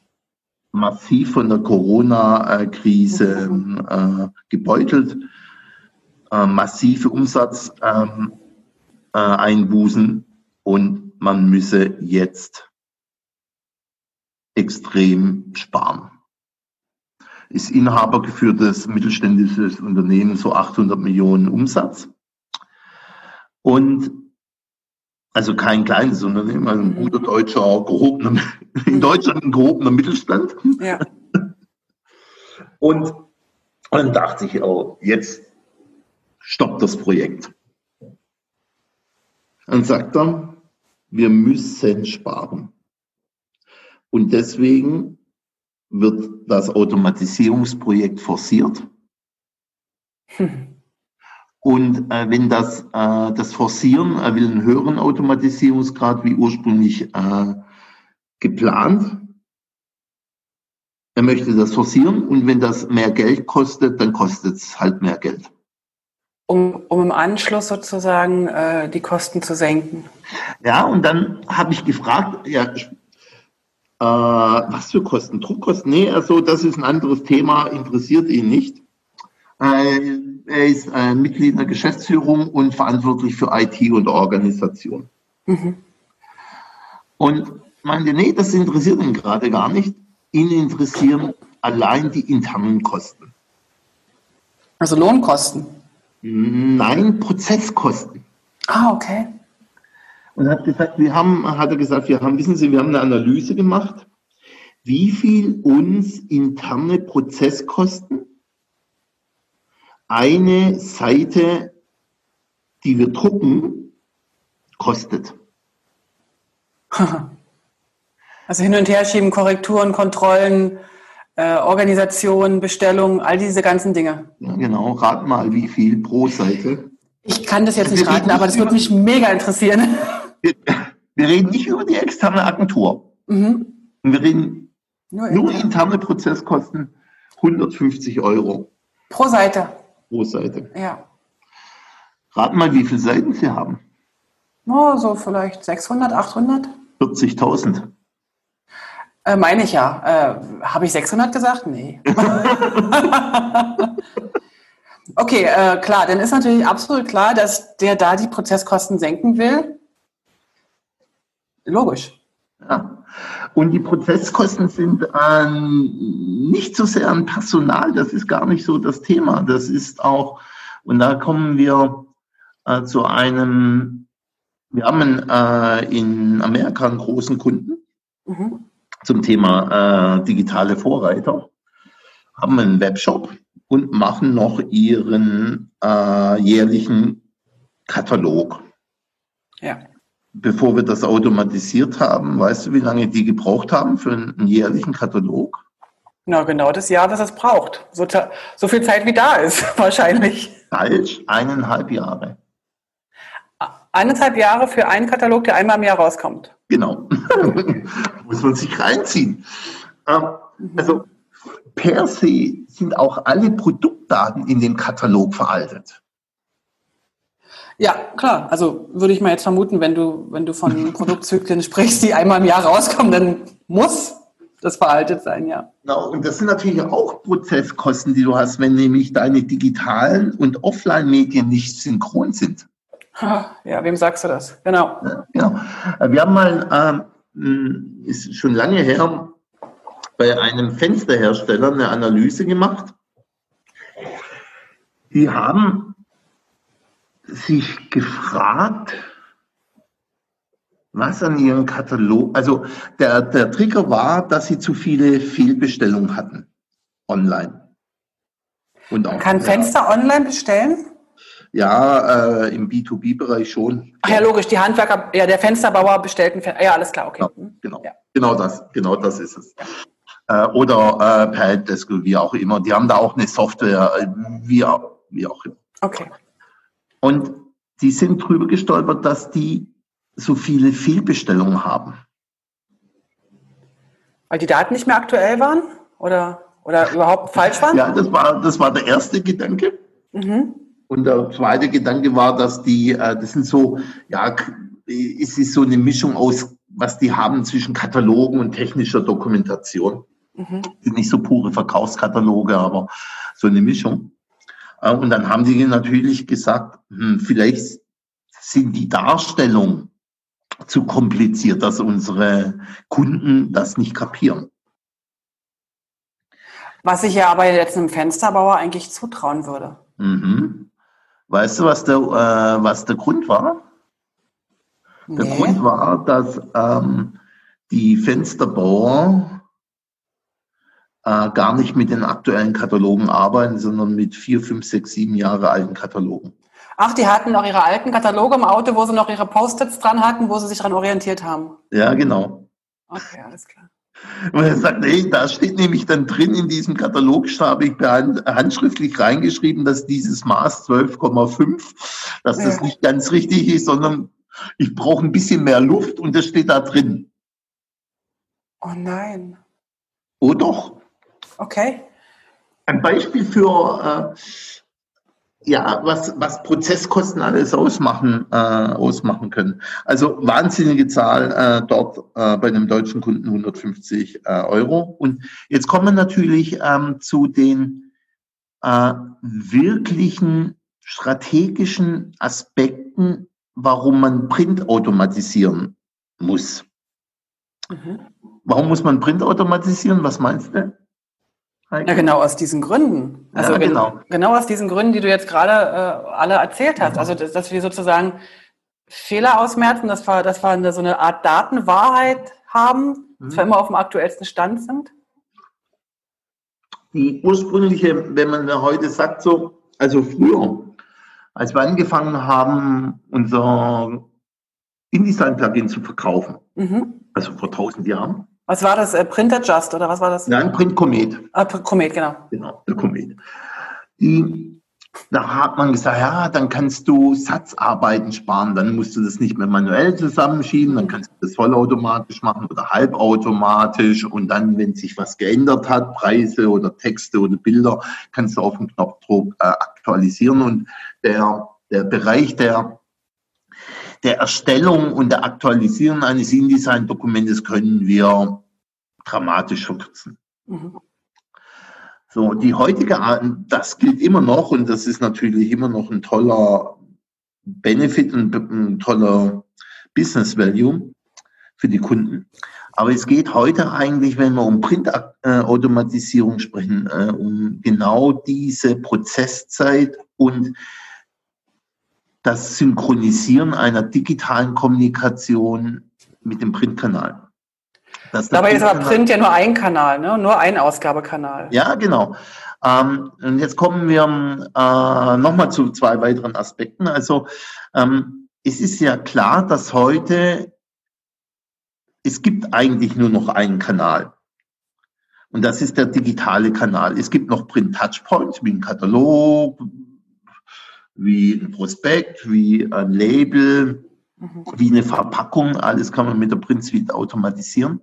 massiv von der Corona-Krise äh, gebeutelt, äh, massive Umsatzeinbußen ähm, und man müsse jetzt extrem sparen. Ist inhabergeführtes mittelständisches Unternehmen so 800 Millionen Umsatz und also kein kleines Unternehmen, also ein guter deutscher, gehobener, in Deutschland ein gehobener Mittelstand. Ja. Und dann dachte ich, oh, jetzt stoppt das Projekt. Dann sagt er, wir müssen sparen. Und deswegen wird das Automatisierungsprojekt forciert. Hm. Und äh, wenn das, äh, das Forcieren, er will einen höheren Automatisierungsgrad wie ursprünglich äh, geplant. Er möchte das forcieren und wenn das mehr Geld kostet, dann kostet es halt mehr Geld. Um, um im Anschluss sozusagen äh, die Kosten zu senken. Ja, und dann habe ich gefragt, ja, äh, was für Kosten? Druckkosten? Nee, also das ist ein anderes Thema, interessiert ihn nicht. Äh, er ist äh, Mitglied der Geschäftsführung und verantwortlich für IT und Organisation. Mhm. Und meinte, nee, das interessiert ihn gerade gar nicht. Ihn interessieren allein die internen Kosten. Also Lohnkosten? Nein, Prozesskosten. Ah, okay. Und hat gesagt, wir haben, hat er gesagt, wir haben, wissen Sie, wir haben eine Analyse gemacht, wie viel uns interne Prozesskosten eine Seite, die wir drucken, kostet. Also hin und her schieben, Korrekturen, Kontrollen, äh, Organisation, Bestellung, all diese ganzen Dinge. Ja, genau. Rat mal, wie viel pro Seite. Ich kann das jetzt nicht raten, aber das würde mich mega interessieren. Wir, wir, reden nicht über die externe Agentur. Mhm. Wir reden nur, nur interne. interne Prozesskosten 150 Euro. Pro Seite. Pro Seite. Ja. Rat mal, wie viele Seiten Sie haben. Oh, so vielleicht 600, 800? 40.000. Äh, meine ich ja. Äh, Habe ich 600 gesagt? Nee. okay, äh, klar, dann ist natürlich absolut klar, dass der da die Prozesskosten senken will. Logisch. Ja. Und die Prozesskosten sind ähm, nicht so sehr an Personal, das ist gar nicht so das Thema. Das ist auch, und da kommen wir äh, zu einem, wir haben äh, in Amerika einen großen Kunden. Mhm zum Thema äh, digitale Vorreiter, haben einen Webshop und machen noch ihren äh, jährlichen Katalog. Ja. Bevor wir das automatisiert haben, weißt du, wie lange die gebraucht haben für einen jährlichen Katalog? Na, genau das Jahr, das es braucht. So, so viel Zeit wie da ist, wahrscheinlich. Falsch, eineinhalb Jahre. Eineinhalb Jahre für einen Katalog, der einmal im Jahr rauskommt. Genau. Muss man sich reinziehen. Ähm, also per se sind auch alle Produktdaten in dem Katalog veraltet. Ja, klar. Also würde ich mal jetzt vermuten, wenn du, wenn du von Produktzyklen sprichst, die einmal im Jahr rauskommen, dann muss das veraltet sein, ja. Genau, und das sind natürlich auch Prozesskosten, die du hast, wenn nämlich deine digitalen und Offline-Medien nicht synchron sind. Ja, wem sagst du das? Genau. Ja, genau. Wir haben mal, ähm, ist schon lange her, bei einem Fensterhersteller eine Analyse gemacht. Die haben sich gefragt, was an ihrem Katalog, also der, der Trigger war, dass sie zu viele Fehlbestellungen hatten online. Und auch, Man kann Fenster online bestellen? Ja, äh, im B2B-Bereich schon. Ach ja, logisch, die Handwerker, ja, der Fensterbauer bestellt ein Fenster. Ja, alles klar, okay. Genau, genau, ja. genau das, genau das ist es. Äh, oder äh, per Helpdesk, wie auch immer. Die haben da auch eine Software, äh, wie, wie auch immer. Okay. Und die sind drüber gestolpert, dass die so viele Fehlbestellungen haben. Weil die Daten nicht mehr aktuell waren? Oder, oder überhaupt falsch waren? Ja, das war, das war der erste Gedanke. Mhm. Und der zweite Gedanke war, dass die, äh, das sind so, ja, es ist so eine Mischung aus, was die haben zwischen Katalogen und technischer Dokumentation. Mhm. Nicht so pure Verkaufskataloge, aber so eine Mischung. Äh, und dann haben die natürlich gesagt, hm, vielleicht sind die Darstellungen zu kompliziert, dass unsere Kunden das nicht kapieren. Was ich ja aber jetzt einem Fensterbauer eigentlich zutrauen würde. Mhm. Weißt du, was der, äh, was der Grund war? Nee. Der Grund war, dass ähm, die Fensterbauer äh, gar nicht mit den aktuellen Katalogen arbeiten, sondern mit vier, fünf, sechs, sieben Jahre alten Katalogen. Ach, die hatten noch ihre alten Kataloge im Auto, wo sie noch ihre Post-its dran hatten, wo sie sich daran orientiert haben. Ja, genau. Okay, alles klar. Und er sagt, hey, da steht nämlich dann drin in diesem Katalog, habe ich handschriftlich reingeschrieben, dass dieses Maß 12,5, dass das ja. nicht ganz richtig ist, sondern ich brauche ein bisschen mehr Luft und das steht da drin. Oh nein. Oh doch. Okay. Ein Beispiel für äh, ja, was, was Prozesskosten alles ausmachen, äh, ausmachen können. Also wahnsinnige Zahl äh, dort äh, bei einem deutschen Kunden 150 äh, Euro. Und jetzt kommen wir natürlich ähm, zu den äh, wirklichen strategischen Aspekten, warum man Print automatisieren muss. Mhm. Warum muss man Print automatisieren? Was meinst du? Ja, genau aus diesen Gründen. Also ja, genau. genau aus diesen Gründen, die du jetzt gerade äh, alle erzählt hast. Also dass, dass wir sozusagen Fehler ausmerzen, dass wir, dass wir so eine Art Datenwahrheit haben, mhm. dass wir immer auf dem aktuellsten Stand sind. Die ursprüngliche, wenn man heute sagt so, also früher, als wir angefangen haben, unser InDesign-Plugin zu verkaufen, mhm. also vor tausend Jahren, was war das? Äh, Printer Just oder was war das? Nein, Print Comet. Ah, Comet, genau. Genau, der Comet. Die, da hat man gesagt, ja, dann kannst du Satzarbeiten sparen, dann musst du das nicht mehr manuell zusammenschieben, dann kannst du das vollautomatisch machen oder halbautomatisch und dann, wenn sich was geändert hat, Preise oder Texte oder Bilder, kannst du auf den Knopfdruck äh, aktualisieren und der, der Bereich der der Erstellung und der Aktualisierung eines InDesign-Dokumentes können wir dramatisch verkürzen. Mhm. So, die heutige Art, das gilt immer noch und das ist natürlich immer noch ein toller Benefit und ein toller Business Value für die Kunden. Aber es geht heute eigentlich, wenn wir um Printautomatisierung sprechen, äh, um genau diese Prozesszeit und das Synchronisieren einer digitalen Kommunikation mit dem Printkanal. Dabei ist aber Print ja nur ein Kanal, ne? nur ein Ausgabekanal. Ja, genau. Ähm, und jetzt kommen wir äh, nochmal zu zwei weiteren Aspekten. Also ähm, es ist ja klar, dass heute es gibt eigentlich nur noch einen Kanal. Und das ist der digitale Kanal. Es gibt noch Print-Touchpoints wie ein Katalog, wie ein Prospekt, wie ein Label, mhm. wie eine Verpackung. Alles kann man mit der Print Suite automatisieren.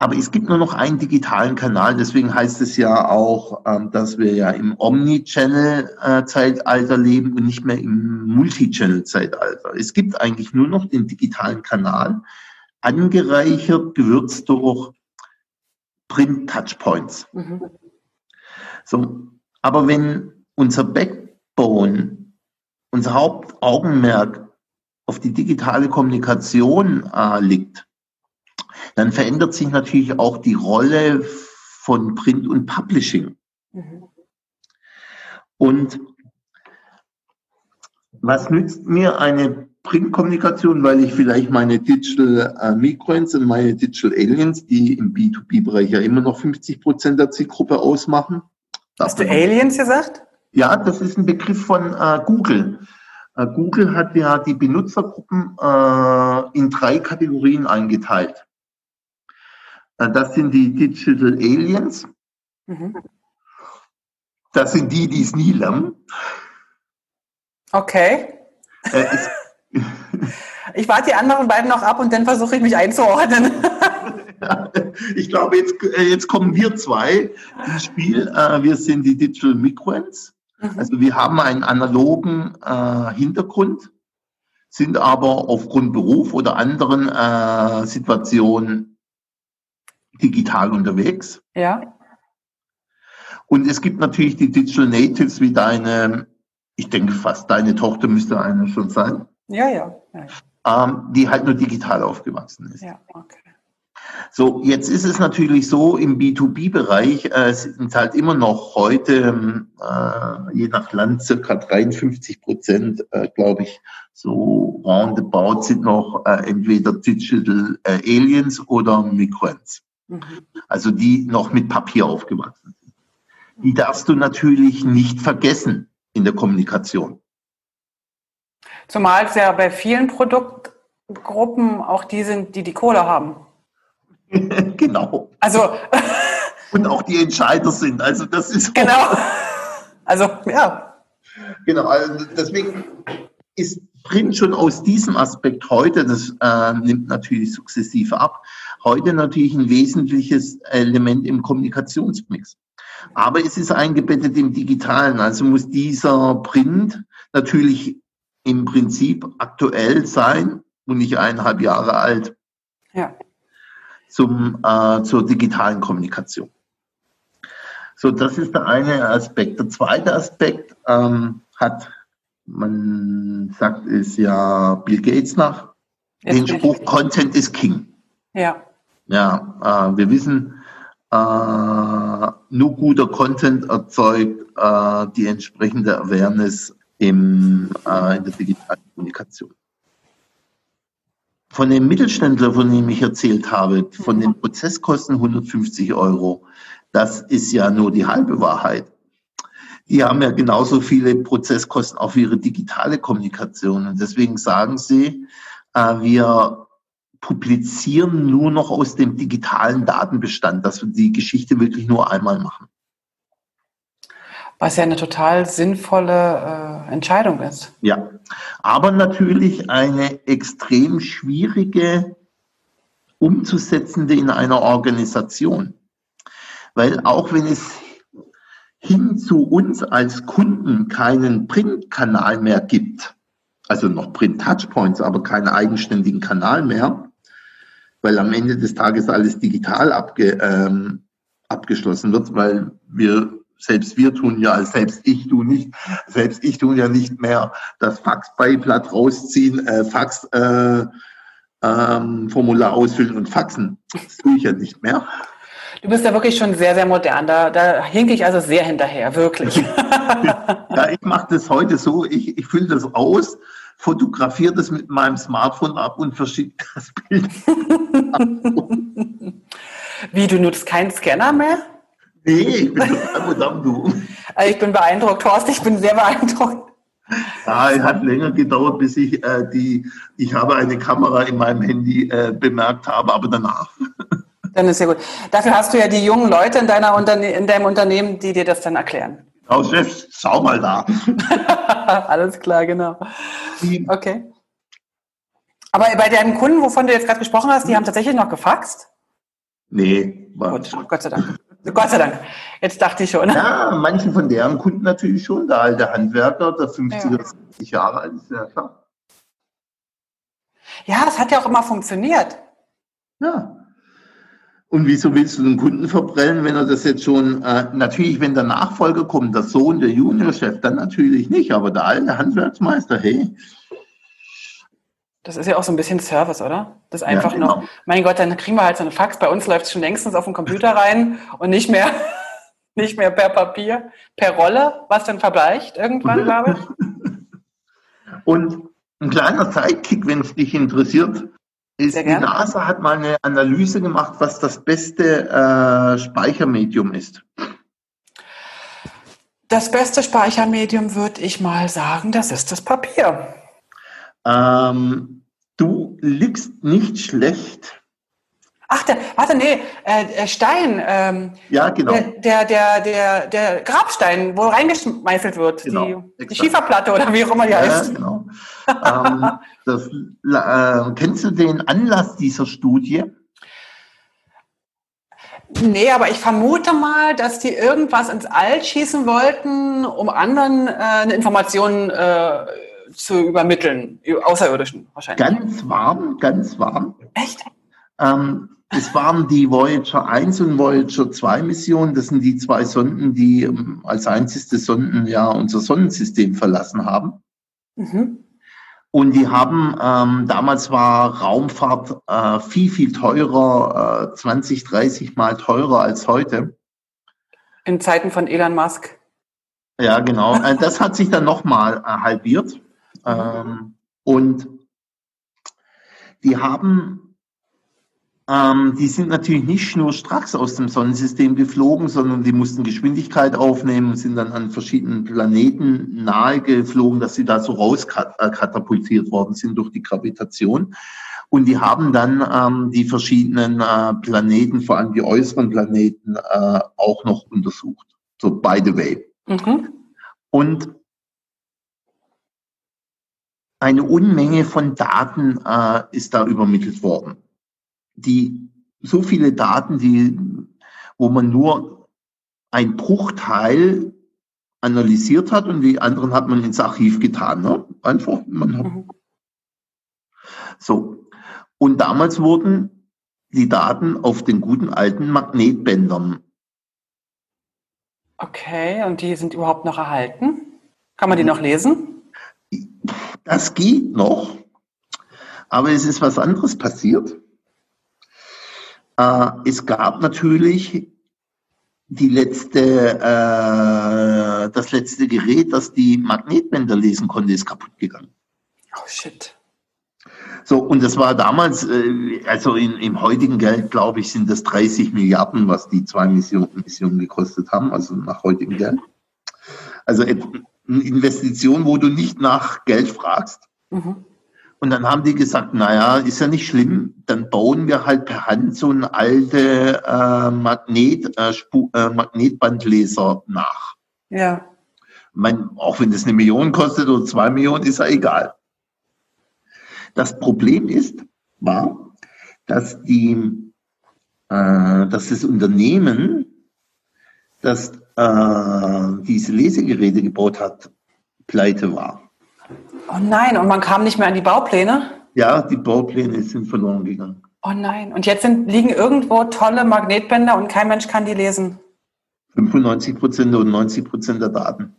Aber es gibt nur noch einen digitalen Kanal, deswegen heißt es ja auch, ähm, dass wir ja im Omni-Channel-Zeitalter leben und nicht mehr im Multi-Channel-Zeitalter. Es gibt eigentlich nur noch den digitalen Kanal, angereichert, gewürzt durch Print-Touchpoints. Mhm. So, aber wenn unser Backbone, unser Hauptaugenmerk auf die digitale Kommunikation äh, liegt, dann verändert sich natürlich auch die Rolle von Print und Publishing. Mhm. Und was nützt mir eine Printkommunikation, weil ich vielleicht meine Digital äh, Migrants und meine Digital Aliens, die im B2B-Bereich ja immer noch 50 Prozent der Zielgruppe ausmachen. Hast du Aliens gesagt? Ja, das ist ein Begriff von äh, Google. Äh, Google hat ja die Benutzergruppen äh, in drei Kategorien eingeteilt. Äh, das sind die Digital Aliens. Mhm. Das sind die, die es nie lernen. Okay. Äh, ich warte die anderen beiden noch ab und dann versuche ich mich einzuordnen. ich glaube, jetzt, äh, jetzt kommen wir zwei ins Spiel. Wir sind die Digital Migrants. Mhm. Also wir haben einen analogen äh, Hintergrund, sind aber aufgrund Beruf oder anderen äh, Situationen digital unterwegs. Ja. Und es gibt natürlich die Digital Natives wie deine, ich denke fast deine Tochter müsste eine schon sein. Ja, ja. ja. Ähm, die halt nur digital aufgewachsen ist. Ja, okay. So, jetzt ist es natürlich so, im B2B-Bereich äh, sind halt immer noch heute, ähm, äh, je nach Land, circa 53 Prozent, äh, glaube ich, so roundabout sind noch äh, entweder Digital äh, Aliens oder Migrants. Mhm. Also die noch mit Papier aufgewachsen sind. Die darfst du natürlich nicht vergessen in der Kommunikation. Zumal es ja bei vielen Produktgruppen auch die sind, die die Kohle haben. genau. Also. Und auch die Entscheider sind. Also das ist. Genau. Also, ja. Genau, also deswegen ist Print schon aus diesem Aspekt heute, das äh, nimmt natürlich sukzessive ab, heute natürlich ein wesentliches Element im Kommunikationsmix. Aber es ist eingebettet im Digitalen, also muss dieser Print natürlich im Prinzip aktuell sein und nicht eineinhalb Jahre alt. Ja zum, äh, zur digitalen Kommunikation. So, das ist der eine Aspekt. Der zweite Aspekt ähm, hat, man sagt es ja Bill Gates nach, Jetzt den Spruch Content is King. Ja. Ja, äh, wir wissen, äh, nur guter Content erzeugt äh, die entsprechende Awareness im, äh, in der digitalen Kommunikation. Von dem Mittelständler, von dem ich erzählt habe, von den Prozesskosten 150 Euro, das ist ja nur die halbe Wahrheit. Die haben ja genauso viele Prozesskosten für ihre digitale Kommunikation. Und deswegen sagen sie, äh, wir publizieren nur noch aus dem digitalen Datenbestand, dass wir die Geschichte wirklich nur einmal machen. Was ja eine total sinnvolle äh, Entscheidung ist. Ja, aber natürlich eine extrem schwierige umzusetzende in einer Organisation. Weil auch wenn es hin zu uns als Kunden keinen Printkanal mehr gibt, also noch Print-Touchpoints, aber keinen eigenständigen Kanal mehr, weil am Ende des Tages alles digital abge, ähm, abgeschlossen wird, weil wir selbst wir tun ja, selbst ich tu nicht, selbst ich tun ja nicht mehr das Faxbeiblatt rausziehen, äh, Fax äh, ähm, Formular ausfüllen und faxen. Das tue ich ja nicht mehr. Du bist ja wirklich schon sehr, sehr modern. Da, da hinke ich also sehr hinterher, wirklich. ja, ich mache das heute so, ich, ich fülle das aus, fotografiere das mit meinem Smartphone ab und verschicke das Bild. Wie, du nutzt keinen Scanner mehr? Nee, ich bin total modern, du. Also ich bin beeindruckt, Horst, ich bin sehr beeindruckt. Ja, es hat länger gedauert, bis ich äh, die, ich habe eine Kamera in meinem Handy äh, bemerkt habe, aber danach. Dann ist ja gut. Dafür hast du ja die jungen Leute in, deiner Unterne in deinem Unternehmen, die dir das dann erklären. Oh, Chef, schau mal da. Alles klar, genau. Okay. Aber bei deinen Kunden, wovon du jetzt gerade gesprochen hast, die haben tatsächlich noch gefaxt? Nee. Gut, Gott sei Dank. Gott sei Dank. Jetzt dachte ich schon. Ja, manche von deren Kunden natürlich schon. Der alte Handwerker, der 50 oder 60 Jahre alt ist, ja klar. Ja, es hat ja auch immer funktioniert. Ja. Und wieso willst du den Kunden verbrellen, wenn er das jetzt schon, äh, natürlich, wenn der Nachfolger kommt, der Sohn, der Juniorchef, dann natürlich nicht, aber der alte Handwerksmeister, hey. Das ist ja auch so ein bisschen Service, oder? Das ist einfach ja, genau. noch, mein Gott, dann kriegen wir halt so eine Fax. Bei uns läuft es schon längstens auf den Computer rein und nicht mehr, nicht mehr per Papier, per Rolle, was dann verbleicht irgendwann, glaube ich. Und ein kleiner Sidekick, wenn es dich interessiert, ist, die NASA hat mal eine Analyse gemacht, was das beste äh, Speichermedium ist. Das beste Speichermedium würde ich mal sagen, das ist das Papier. Ähm, du liegst nicht schlecht. Ach, der, warte, nee, äh, Stein. Ähm, ja, genau. Der, der, der, der, Grabstein, wo reingeschmeißelt wird. Genau, die, die, Schieferplatte oder wie auch immer die ja, heißt. Genau. ähm, das, äh, kennst du den Anlass dieser Studie? Nee, aber ich vermute mal, dass die irgendwas ins All schießen wollten, um anderen äh, eine Information äh, zu übermitteln, Außerirdischen wahrscheinlich. Ganz warm, ganz warm. Echt? Ähm, es waren die Voyager 1 und Voyager 2 Missionen. Das sind die zwei Sonden, die ähm, als einzigste Sonden ja unser Sonnensystem verlassen haben. Mhm. Und die haben, ähm, damals war Raumfahrt äh, viel, viel teurer, äh, 20, 30 Mal teurer als heute. In Zeiten von Elon Musk. Ja, genau. Äh, das hat sich dann nochmal äh, halbiert. Ähm, und die haben, ähm, die sind natürlich nicht schnurstracks aus dem Sonnensystem geflogen, sondern die mussten Geschwindigkeit aufnehmen und sind dann an verschiedenen Planeten nahe geflogen, dass sie da so rauskatapultiert worden sind durch die Gravitation. Und die haben dann ähm, die verschiedenen äh, Planeten, vor allem die äußeren Planeten, äh, auch noch untersucht. So by the way. Mhm. Und eine Unmenge von Daten äh, ist da übermittelt worden. Die, so viele Daten, die, wo man nur ein Bruchteil analysiert hat und die anderen hat man ins Archiv getan. Ne? Einfach, man hat, mhm. so. Und damals wurden die Daten auf den guten alten Magnetbändern. Okay, und die sind überhaupt noch erhalten? Kann man die noch lesen? Das geht noch. Aber es ist was anderes passiert. Äh, es gab natürlich die letzte, äh, das letzte Gerät, das die Magnetbänder lesen konnte, ist kaputt gegangen. Oh shit. So, und das war damals, äh, also in, im heutigen Geld, glaube ich, sind das 30 Milliarden, was die zwei Missionen, Missionen gekostet haben, also nach heutigem Geld. Also eine Investition, wo du nicht nach Geld fragst. Mhm. Und dann haben die gesagt, naja, ist ja nicht schlimm, dann bauen wir halt per Hand so einen alte äh, Magnet, äh, äh, Magnetbandleser nach. Ja. Mein, auch wenn das eine Million kostet oder zwei Millionen, ist ja egal. Das Problem ist, war, dass die, äh, dass das Unternehmen, das äh, diese Lesegeräte gebaut hat, pleite war. Oh nein, und man kam nicht mehr an die Baupläne? Ja, die Baupläne sind verloren gegangen. Oh nein, und jetzt sind, liegen irgendwo tolle Magnetbänder und kein Mensch kann die lesen. 95 Prozent und 90 Prozent der Daten.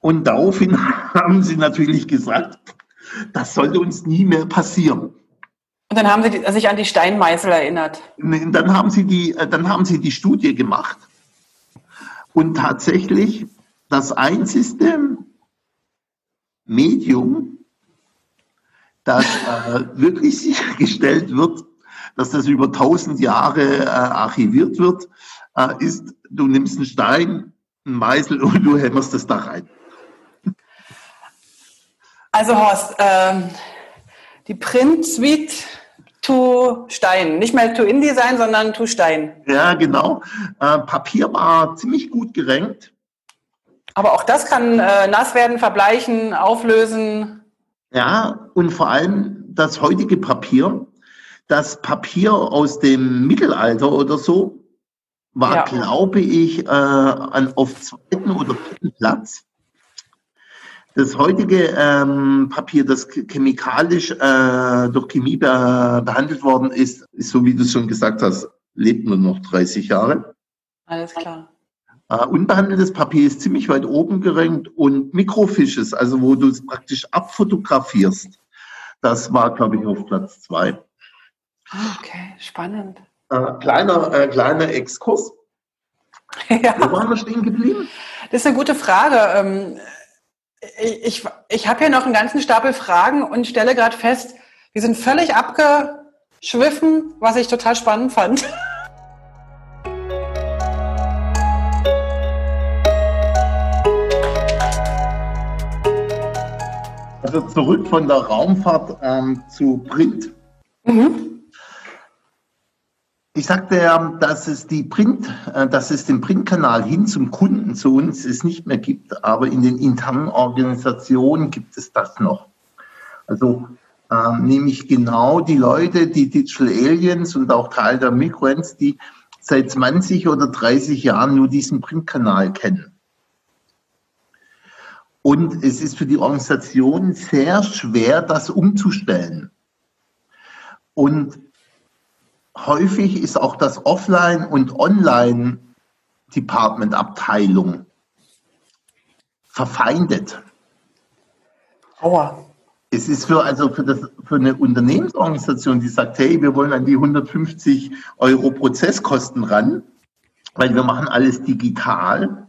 Und daraufhin haben sie natürlich gesagt, das sollte uns nie mehr passieren. Und dann haben sie sich an die Steinmeißel erinnert. Dann haben sie die, äh, dann haben sie die Studie gemacht. Und tatsächlich das einzige Medium, das äh, wirklich sichergestellt wird, dass das über tausend Jahre äh, archiviert wird, äh, ist, du nimmst einen Stein, einen Meißel und du hämmerst das da rein. Also Horst, ähm, die Print Suite to Stein. Nicht mehr to InDesign, sondern to Stein. Ja, genau. Äh, Papier war ziemlich gut gerenkt. Aber auch das kann äh, nass werden, verbleichen, auflösen. Ja, und vor allem das heutige Papier, das Papier aus dem Mittelalter oder so, war, ja. glaube ich, äh, an, auf zweiten oder dritten Platz. Das heutige ähm, Papier, das chemikalisch äh, durch Chemie be behandelt worden ist, ist, so wie du schon gesagt hast, lebt nur noch 30 Jahre. Alles klar. Äh, unbehandeltes Papier ist ziemlich weit oben gerankt und Mikrofisches, also wo du es praktisch abfotografierst, das war, glaube ich, auf Platz zwei. Okay, spannend. Äh, kleiner, äh, kleiner Exkurs. Ja. Wo waren wir stehen geblieben? Das ist eine gute Frage. Ähm, ich, ich habe hier noch einen ganzen Stapel Fragen und stelle gerade fest, wir sind völlig abgeschwiffen, was ich total spannend fand. Also zurück von der Raumfahrt ähm, zu Print. Mhm. Ich sagte ja, dass es die Print, äh, dass es den Printkanal hin zum Kunden zu uns es nicht mehr gibt, aber in den internen Organisationen gibt es das noch. Also äh, nämlich genau die Leute, die Digital Aliens und auch Teil der Migrants, die seit 20 oder 30 Jahren nur diesen Printkanal kennen. Und es ist für die Organisation sehr schwer, das umzustellen. Und häufig ist auch das Offline- und Online-Department-Abteilung verfeindet. Aua. Es ist für, also für, das, für eine Unternehmensorganisation, die sagt, hey, wir wollen an die 150 Euro Prozesskosten ran, weil wir machen alles digital.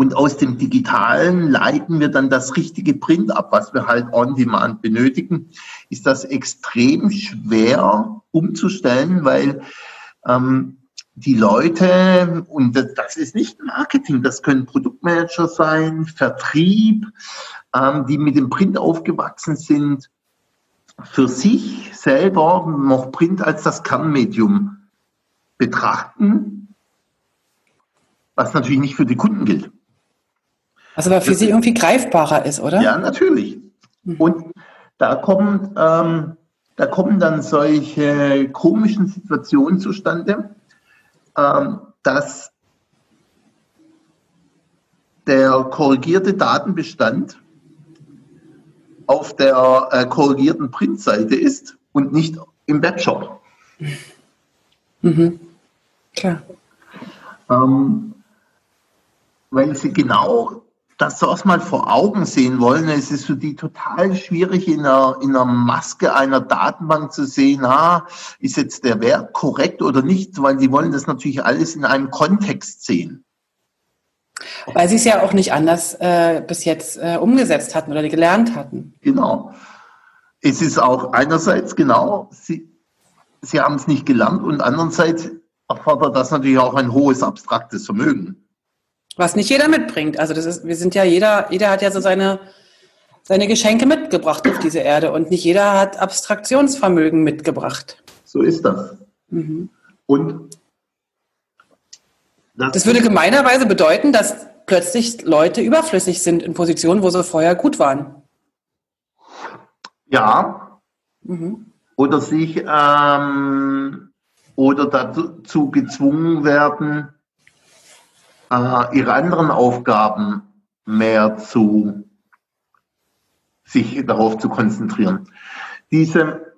Und aus dem Digitalen leiten wir dann das richtige Print ab, was wir halt on demand benötigen. Ist das extrem schwer umzustellen, weil ähm, die Leute, und das ist nicht Marketing, das können Produktmanager sein, Vertrieb, ähm, die mit dem Print aufgewachsen sind, für sich selber noch Print als das Kernmedium betrachten, was natürlich nicht für die Kunden gilt. Was aber für Sie irgendwie greifbarer ist, oder? Ja, natürlich. Mhm. Und da kommen, ähm, da kommen dann solche komischen Situationen zustande, ähm, dass der korrigierte Datenbestand auf der äh, korrigierten Printseite ist und nicht im Webshop. Mhm. Klar. Ähm, weil sie genau das so erstmal vor Augen sehen wollen, es ist für die total schwierig, in einer, in einer Maske einer Datenbank zu sehen, ah, ist jetzt der Wert korrekt oder nicht, weil die wollen das natürlich alles in einem Kontext sehen. Weil sie es ja auch nicht anders äh, bis jetzt äh, umgesetzt hatten oder gelernt hatten. Genau. Es ist auch einerseits genau, sie, sie haben es nicht gelernt und andererseits erfordert das natürlich auch ein hohes abstraktes Vermögen. Was nicht jeder mitbringt. Also das ist, wir sind ja jeder, jeder hat ja so seine, seine Geschenke mitgebracht auf diese Erde und nicht jeder hat Abstraktionsvermögen mitgebracht. So ist das. Mhm. Und das, das würde gemeinerweise bedeuten, dass plötzlich Leute überflüssig sind in Positionen, wo sie vorher gut waren. Ja. Mhm. Oder sich ähm, oder dazu gezwungen werden, äh, ihre anderen Aufgaben mehr zu sich darauf zu konzentrieren. Diese,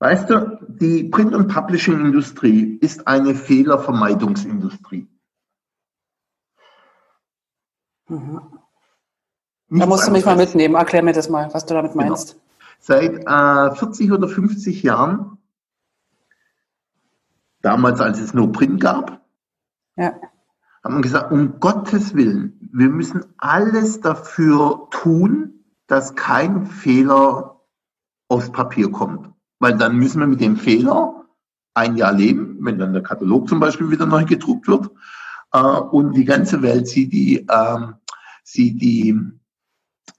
weißt du, die Print- und Publishing-Industrie ist eine Fehlervermeidungsindustrie. Mhm. Da musst du mich mal mitnehmen. Erklär mir das mal, was du damit genau. meinst. Genau. Seit äh, 40 oder 50 Jahren, damals als es nur Print gab, ja. Haben wir gesagt, um Gottes Willen, wir müssen alles dafür tun, dass kein Fehler aufs Papier kommt. Weil dann müssen wir mit dem Fehler ein Jahr leben, wenn dann der Katalog zum Beispiel wieder neu gedruckt wird. Äh, und die ganze Welt sieht die, äh, sieht die,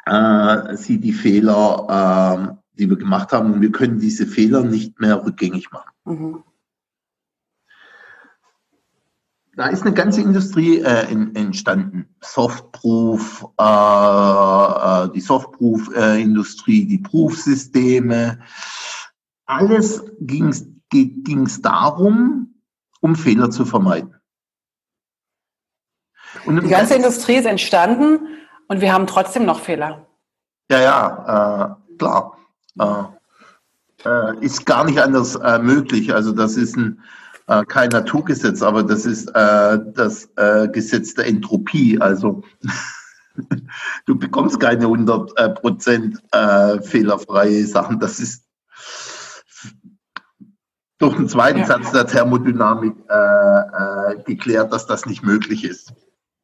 äh, sieht die Fehler, äh, die wir gemacht haben. Und wir können diese Fehler nicht mehr rückgängig machen. Mhm da ist eine ganze Industrie äh, in, entstanden. Softproof, äh, äh die Softproof-Industrie, die Proof-Systeme. Alles ging es darum, um Fehler zu vermeiden. Und die ganze Industrie ist entstanden und wir haben trotzdem noch Fehler. Ja, ja, äh, klar. Äh, äh ist gar nicht anders möglich. Also das ist ein äh, kein Naturgesetz, aber das ist äh, das äh, Gesetz der Entropie. Also du bekommst keine 100 äh, Prozent äh, fehlerfreie Sachen. Das ist durch den zweiten ja. Satz der Thermodynamik äh, geklärt, dass das nicht möglich ist.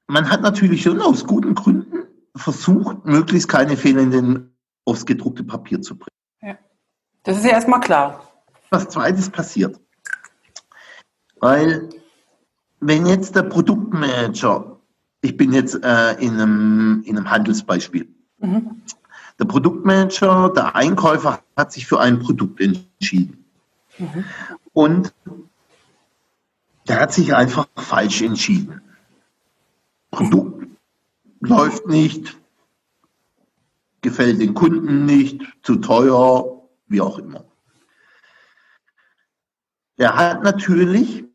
Man hat natürlich schon aus guten Gründen versucht, möglichst keine Fehler in den, aufs gedruckte Papier zu bringen. Ja. Das ist ja erstmal klar. Was zweites passiert. Weil wenn jetzt der Produktmanager, ich bin jetzt äh, in, einem, in einem Handelsbeispiel, mhm. der Produktmanager, der Einkäufer hat sich für ein Produkt entschieden. Mhm. Und der hat sich einfach falsch entschieden. Produkt läuft nicht, gefällt den Kunden nicht, zu teuer, wie auch immer. Er hat natürlich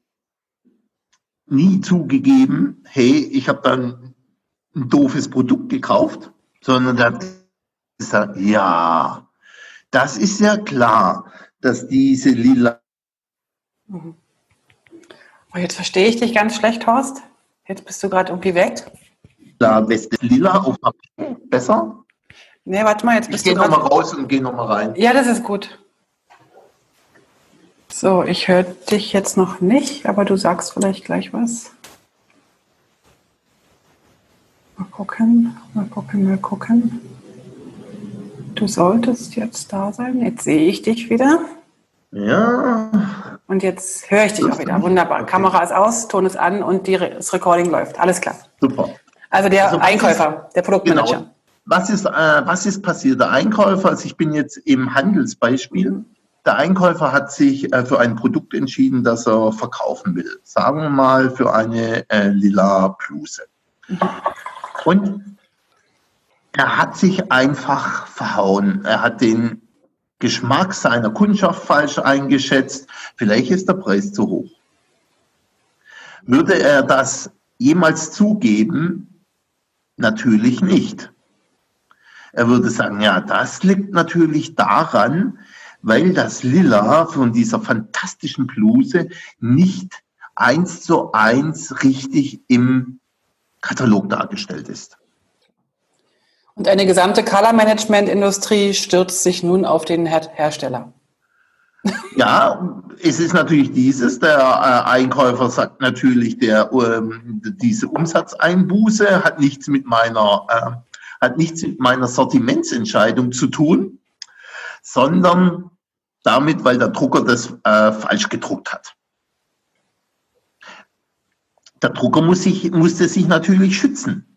nie zugegeben, hey, ich habe dann ein doofes Produkt gekauft, sondern der hat gesagt, ja, das ist ja klar, dass diese lila. Oh, jetzt verstehe ich dich ganz schlecht, Horst. Jetzt bist du gerade irgendwie weg. Da Weste lila auf Papier besser. Nee, warte mal, jetzt bist ich du. Ich gehe nochmal raus und gehe nochmal rein. Ja, das ist gut. So, ich höre dich jetzt noch nicht, aber du sagst vielleicht gleich was. Mal gucken, mal gucken, mal gucken. Du solltest jetzt da sein. Jetzt sehe ich dich wieder. Ja. Und jetzt höre ich dich auch wieder. Wunderbar. Okay. Kamera ist aus, Ton ist an und die, das Recording läuft. Alles klar. Super. Also der also Einkäufer, ist, der Produktmanager. Genau. Was ist, äh, was ist passiert? Der Einkäufer, also ich bin jetzt im Handelsbeispiel. Der Einkäufer hat sich äh, für ein Produkt entschieden, das er verkaufen will. Sagen wir mal für eine äh, lila Bluse. Und er hat sich einfach verhauen. Er hat den Geschmack seiner Kundschaft falsch eingeschätzt. Vielleicht ist der Preis zu hoch. Würde er das jemals zugeben? Natürlich nicht. Er würde sagen, ja, das liegt natürlich daran, weil das Lila von dieser fantastischen Bluse nicht eins zu eins richtig im Katalog dargestellt ist. Und eine gesamte Color-Management-Industrie stürzt sich nun auf den Her Hersteller. Ja, es ist natürlich dieses, der äh, Einkäufer sagt natürlich, der, ähm, diese Umsatzeinbuße hat nichts mit meiner, äh, hat nichts mit meiner Sortimentsentscheidung zu tun, sondern damit, weil der Drucker das äh, falsch gedruckt hat. Der Drucker muss sich, musste sich natürlich schützen.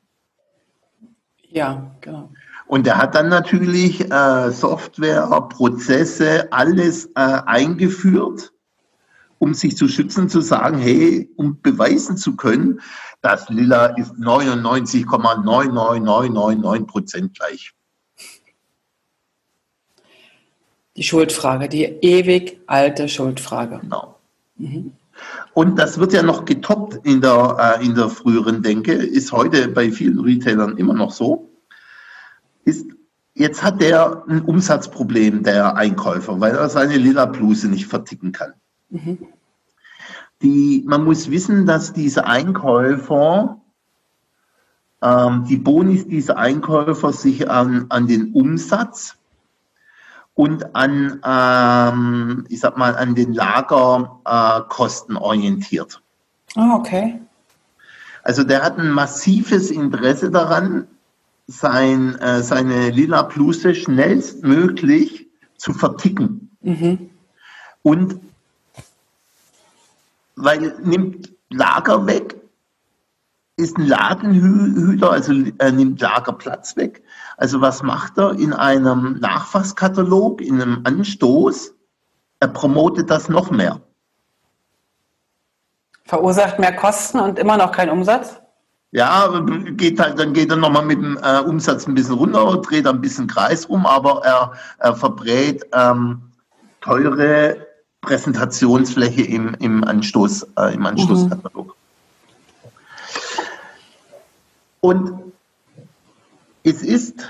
Ja, genau. Und er hat dann natürlich äh, Software, Prozesse, alles äh, eingeführt, um sich zu schützen, zu sagen, hey, um beweisen zu können, dass Lila ist 99,99999 Prozent gleich. Die Schuldfrage, die ewig alte Schuldfrage. Genau. Mhm. Und das wird ja noch getoppt in der, äh, in der früheren Denke, ist heute bei vielen Retailern immer noch so. Ist, jetzt hat der ein Umsatzproblem, der Einkäufer, weil er seine lila Bluse nicht verticken kann. Mhm. Die, man muss wissen, dass diese Einkäufer, ähm, die Bonis dieser Einkäufer sich an, an den Umsatz und an, ähm, ich sag mal, an den Lagerkosten äh, orientiert. Ah, okay. Also der hat ein massives Interesse daran, sein, äh, seine lila Bluse schnellstmöglich zu verticken. Mhm. Und weil nimmt Lager weg, ist ein Ladenhüter, also er nimmt Lagerplatz weg. Also was macht er in einem Nachfasskatalog, in einem Anstoß? Er promotet das noch mehr. Verursacht mehr Kosten und immer noch kein Umsatz? Ja, geht halt, dann geht er nochmal mit dem äh, Umsatz ein bisschen runter, dreht ein bisschen Kreis um, aber er, er verbrät ähm, teure Präsentationsfläche im, im Anstoß, äh, im Anstoßkatalog. Mhm. Und es ist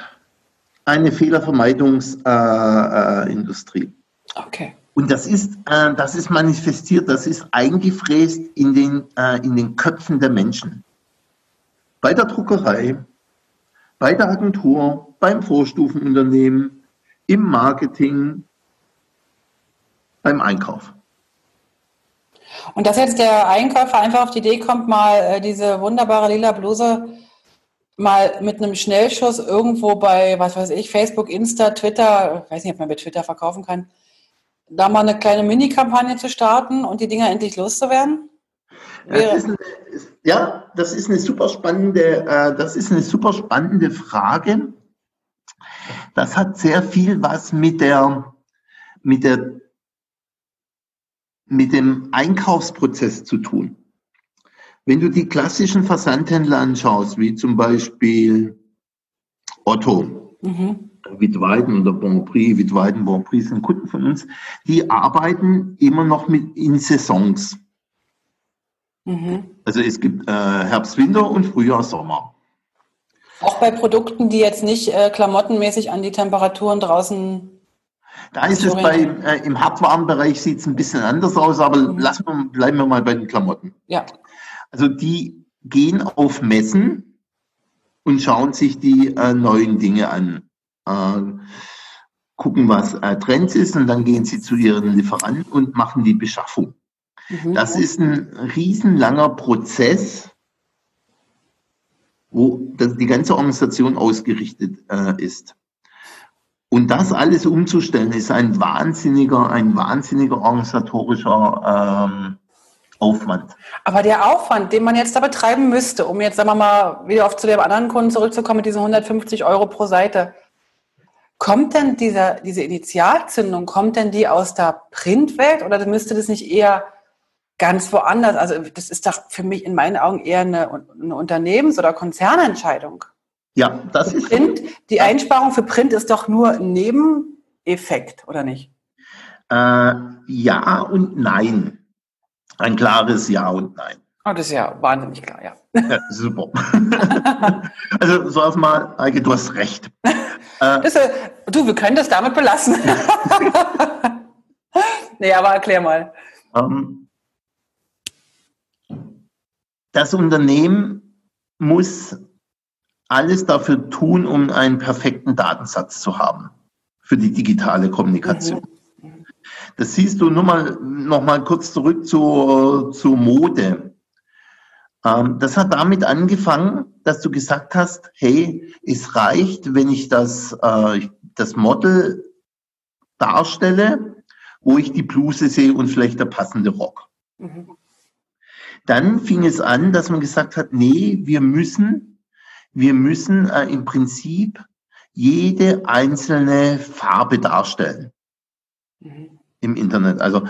eine Fehlervermeidungsindustrie. Äh, äh, okay. Und das ist, äh, das ist manifestiert, das ist eingefräst in den, äh, in den Köpfen der Menschen. Bei der Druckerei, bei der Agentur, beim Vorstufenunternehmen, im Marketing, beim Einkauf. Und dass jetzt der Einkäufer einfach auf die Idee kommt, mal äh, diese wunderbare lila Bluse mal mit einem Schnellschuss irgendwo bei, was weiß ich, Facebook, Insta, Twitter, ich weiß nicht, ob man mit Twitter verkaufen kann, da mal eine kleine Mini-Kampagne zu starten und die Dinger endlich loszuwerden? Eine, ja, das ist eine super spannende, äh, das ist eine super spannende Frage. Das hat sehr viel was mit der, mit der, mit dem Einkaufsprozess zu tun. Wenn du die klassischen Versandhändler anschaust, wie zum Beispiel Otto, mhm. Wittweiden oder Bonprix, Wittweiden, Bonprix sind Kunden von uns, die arbeiten immer noch mit in Saisons. Mhm. Also es gibt äh, Herbst, Winter und Frühjahr, Sommer. Auch bei Produkten, die jetzt nicht äh, klamottenmäßig an die Temperaturen draußen. Da ist es bei, äh, im Hartwarenbereich sieht es ein bisschen anders aus, aber mhm. lassen wir, bleiben wir mal bei den Klamotten. Ja. Also die gehen auf Messen und schauen sich die äh, neuen Dinge an. Äh, gucken, was äh, Trends ist und dann gehen sie zu ihren Lieferanten und machen die Beschaffung. Mhm. Das ist ein riesenlanger Prozess, wo die ganze Organisation ausgerichtet äh, ist. Und das alles umzustellen, ist ein wahnsinniger, ein wahnsinniger organisatorischer ähm, Aufwand. Aber der Aufwand, den man jetzt da betreiben müsste, um jetzt, sagen wir mal, wieder auf zu dem anderen Kunden zurückzukommen mit diesen 150 Euro pro Seite, kommt denn dieser, diese Initialzündung, kommt denn die aus der Printwelt oder müsste das nicht eher ganz woanders? Also das ist doch für mich in meinen Augen eher eine, eine Unternehmens- oder Konzernentscheidung. Ja, das für ist. Print, die Einsparung für Print ist doch nur ein Nebeneffekt, oder nicht? Äh, ja und nein. Ein klares Ja und Nein. Oh, das ist ja wahnsinnig klar, ja. ja super. also so erstmal, Eike, du hast recht. Das, äh, du, wir können das damit belassen. nee, aber erklär mal. Ähm, das Unternehmen muss alles dafür tun, um einen perfekten Datensatz zu haben für die digitale Kommunikation. Mhm. Das siehst du nur mal, noch mal kurz zurück zur, zur Mode. Ähm, das hat damit angefangen, dass du gesagt hast, hey, es reicht, wenn ich das, äh, das Model darstelle, wo ich die Bluse sehe und vielleicht der passende Rock. Mhm. Dann fing es an, dass man gesagt hat, nee, wir müssen, wir müssen äh, im Prinzip jede einzelne Farbe darstellen mhm. Im Internet. Also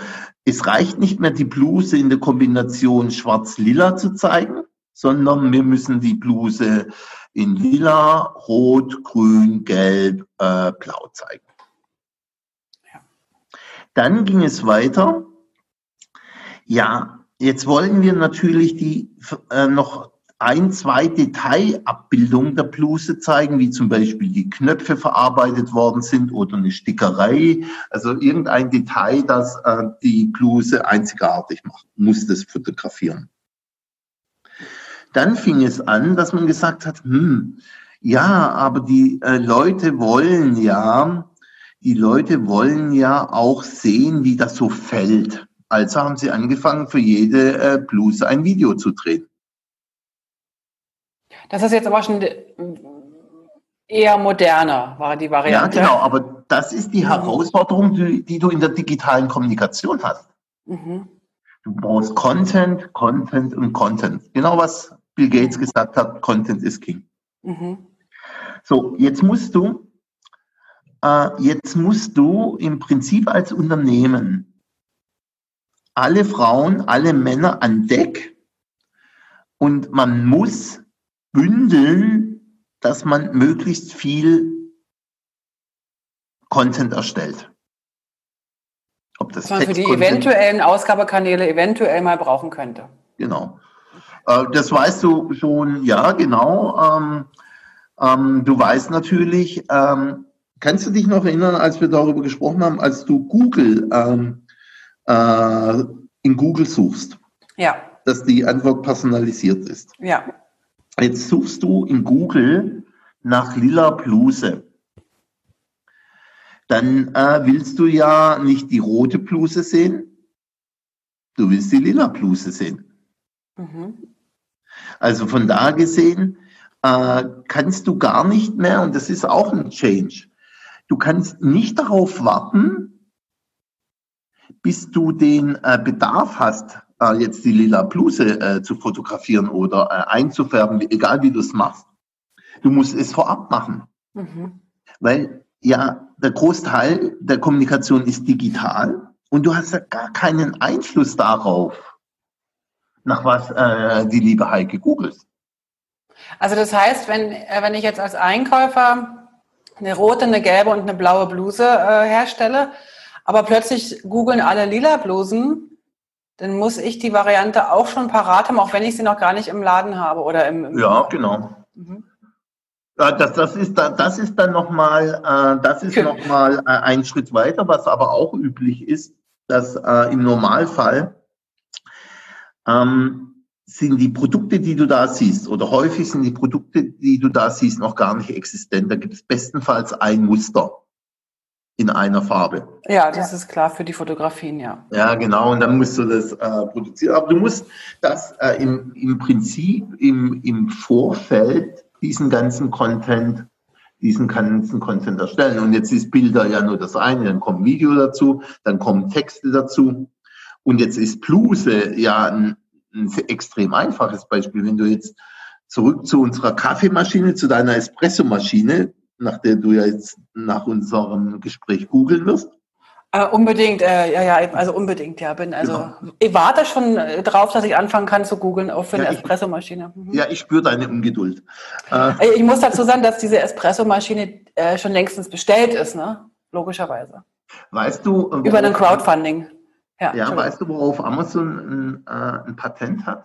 es reicht nicht mehr, die Bluse in der Kombination schwarz-lila zu zeigen, sondern wir müssen die Bluse in lila, rot, grün, gelb, äh, blau zeigen. Ja. Dann ging es weiter. Ja, jetzt wollen wir natürlich die äh, noch ein, zwei Detailabbildungen der Bluse zeigen, wie zum Beispiel die Knöpfe verarbeitet worden sind oder eine Stickerei. Also irgendein Detail, das äh, die Bluse einzigartig macht, muss das fotografieren. Dann fing es an, dass man gesagt hat, hm, ja, aber die äh, Leute wollen ja, die Leute wollen ja auch sehen, wie das so fällt. Also haben sie angefangen, für jede äh, Bluse ein Video zu drehen. Das ist jetzt aber schon eher moderner, war die Variante. Ja, genau, aber das ist die mhm. Herausforderung, die, die du in der digitalen Kommunikation hast. Mhm. Du brauchst Content, Content und Content. Genau was Bill Gates gesagt hat, Content is King. Mhm. So, jetzt musst du, äh, jetzt musst du im Prinzip als Unternehmen alle Frauen, alle Männer an Deck und man muss bündeln, dass man möglichst viel Content erstellt. Ob das was man für die eventuellen Ausgabekanäle eventuell mal brauchen könnte. Genau. Äh, das weißt du schon, ja, genau. Ähm, ähm, du weißt natürlich, ähm, kannst du dich noch erinnern, als wir darüber gesprochen haben, als du Google äh, in Google suchst? Ja. Dass die Antwort personalisiert ist. Ja. Jetzt suchst du in Google nach lila Bluse. Dann äh, willst du ja nicht die rote Bluse sehen, du willst die lila Bluse sehen. Mhm. Also von da gesehen äh, kannst du gar nicht mehr, und das ist auch ein Change, du kannst nicht darauf warten, bis du den äh, Bedarf hast, äh, jetzt die lila Bluse äh, zu fotografieren oder äh, einzufärben, egal wie du es machst. Du musst es vorab machen. Mhm. Weil ja, der Großteil der Kommunikation ist digital und du hast ja gar keinen Einfluss darauf, nach was äh, die liebe Heike googelt. Also das heißt, wenn, äh, wenn ich jetzt als Einkäufer eine rote, eine gelbe und eine blaue Bluse äh, herstelle, aber plötzlich googeln alle lila Blusen, dann muss ich die Variante auch schon parat haben, auch wenn ich sie noch gar nicht im Laden habe oder im. im ja, genau. Mhm. Das, das, ist, das ist dann nochmal, äh, das ist noch mal äh, ein Schritt weiter, was aber auch üblich ist, dass äh, im Normalfall ähm, sind die Produkte, die du da siehst, oder häufig sind die Produkte, die du da siehst, noch gar nicht existent. Da gibt es bestenfalls ein Muster in einer Farbe. Ja, das ist klar für die Fotografien, ja. Ja, genau, und dann musst du das äh, produzieren. Aber du musst das äh, im, im Prinzip im, im Vorfeld diesen ganzen Content, diesen ganzen Content erstellen. Und jetzt ist Bilder ja nur das eine, dann kommt Video dazu, dann kommen Texte dazu. Und jetzt ist Bluse ja ein, ein extrem einfaches Beispiel. Wenn du jetzt zurück zu unserer Kaffeemaschine, zu deiner Espressomaschine, nach der du ja jetzt nach unserem Gespräch googeln wirst? Äh, unbedingt, äh, ja, ja, also unbedingt, ja, bin also, genau. ich warte schon äh, drauf, dass ich anfangen kann zu googeln, auch für ja, eine Espressomaschine. Mhm. Ja, ich spüre deine Ungeduld. Äh, äh, ich muss dazu sagen, dass diese Espressomaschine äh, schon längstens bestellt ist, ne? Logischerweise. Weißt du? Über ein Crowdfunding. Ja, ja weißt du, worauf Amazon ein, ein Patent hat?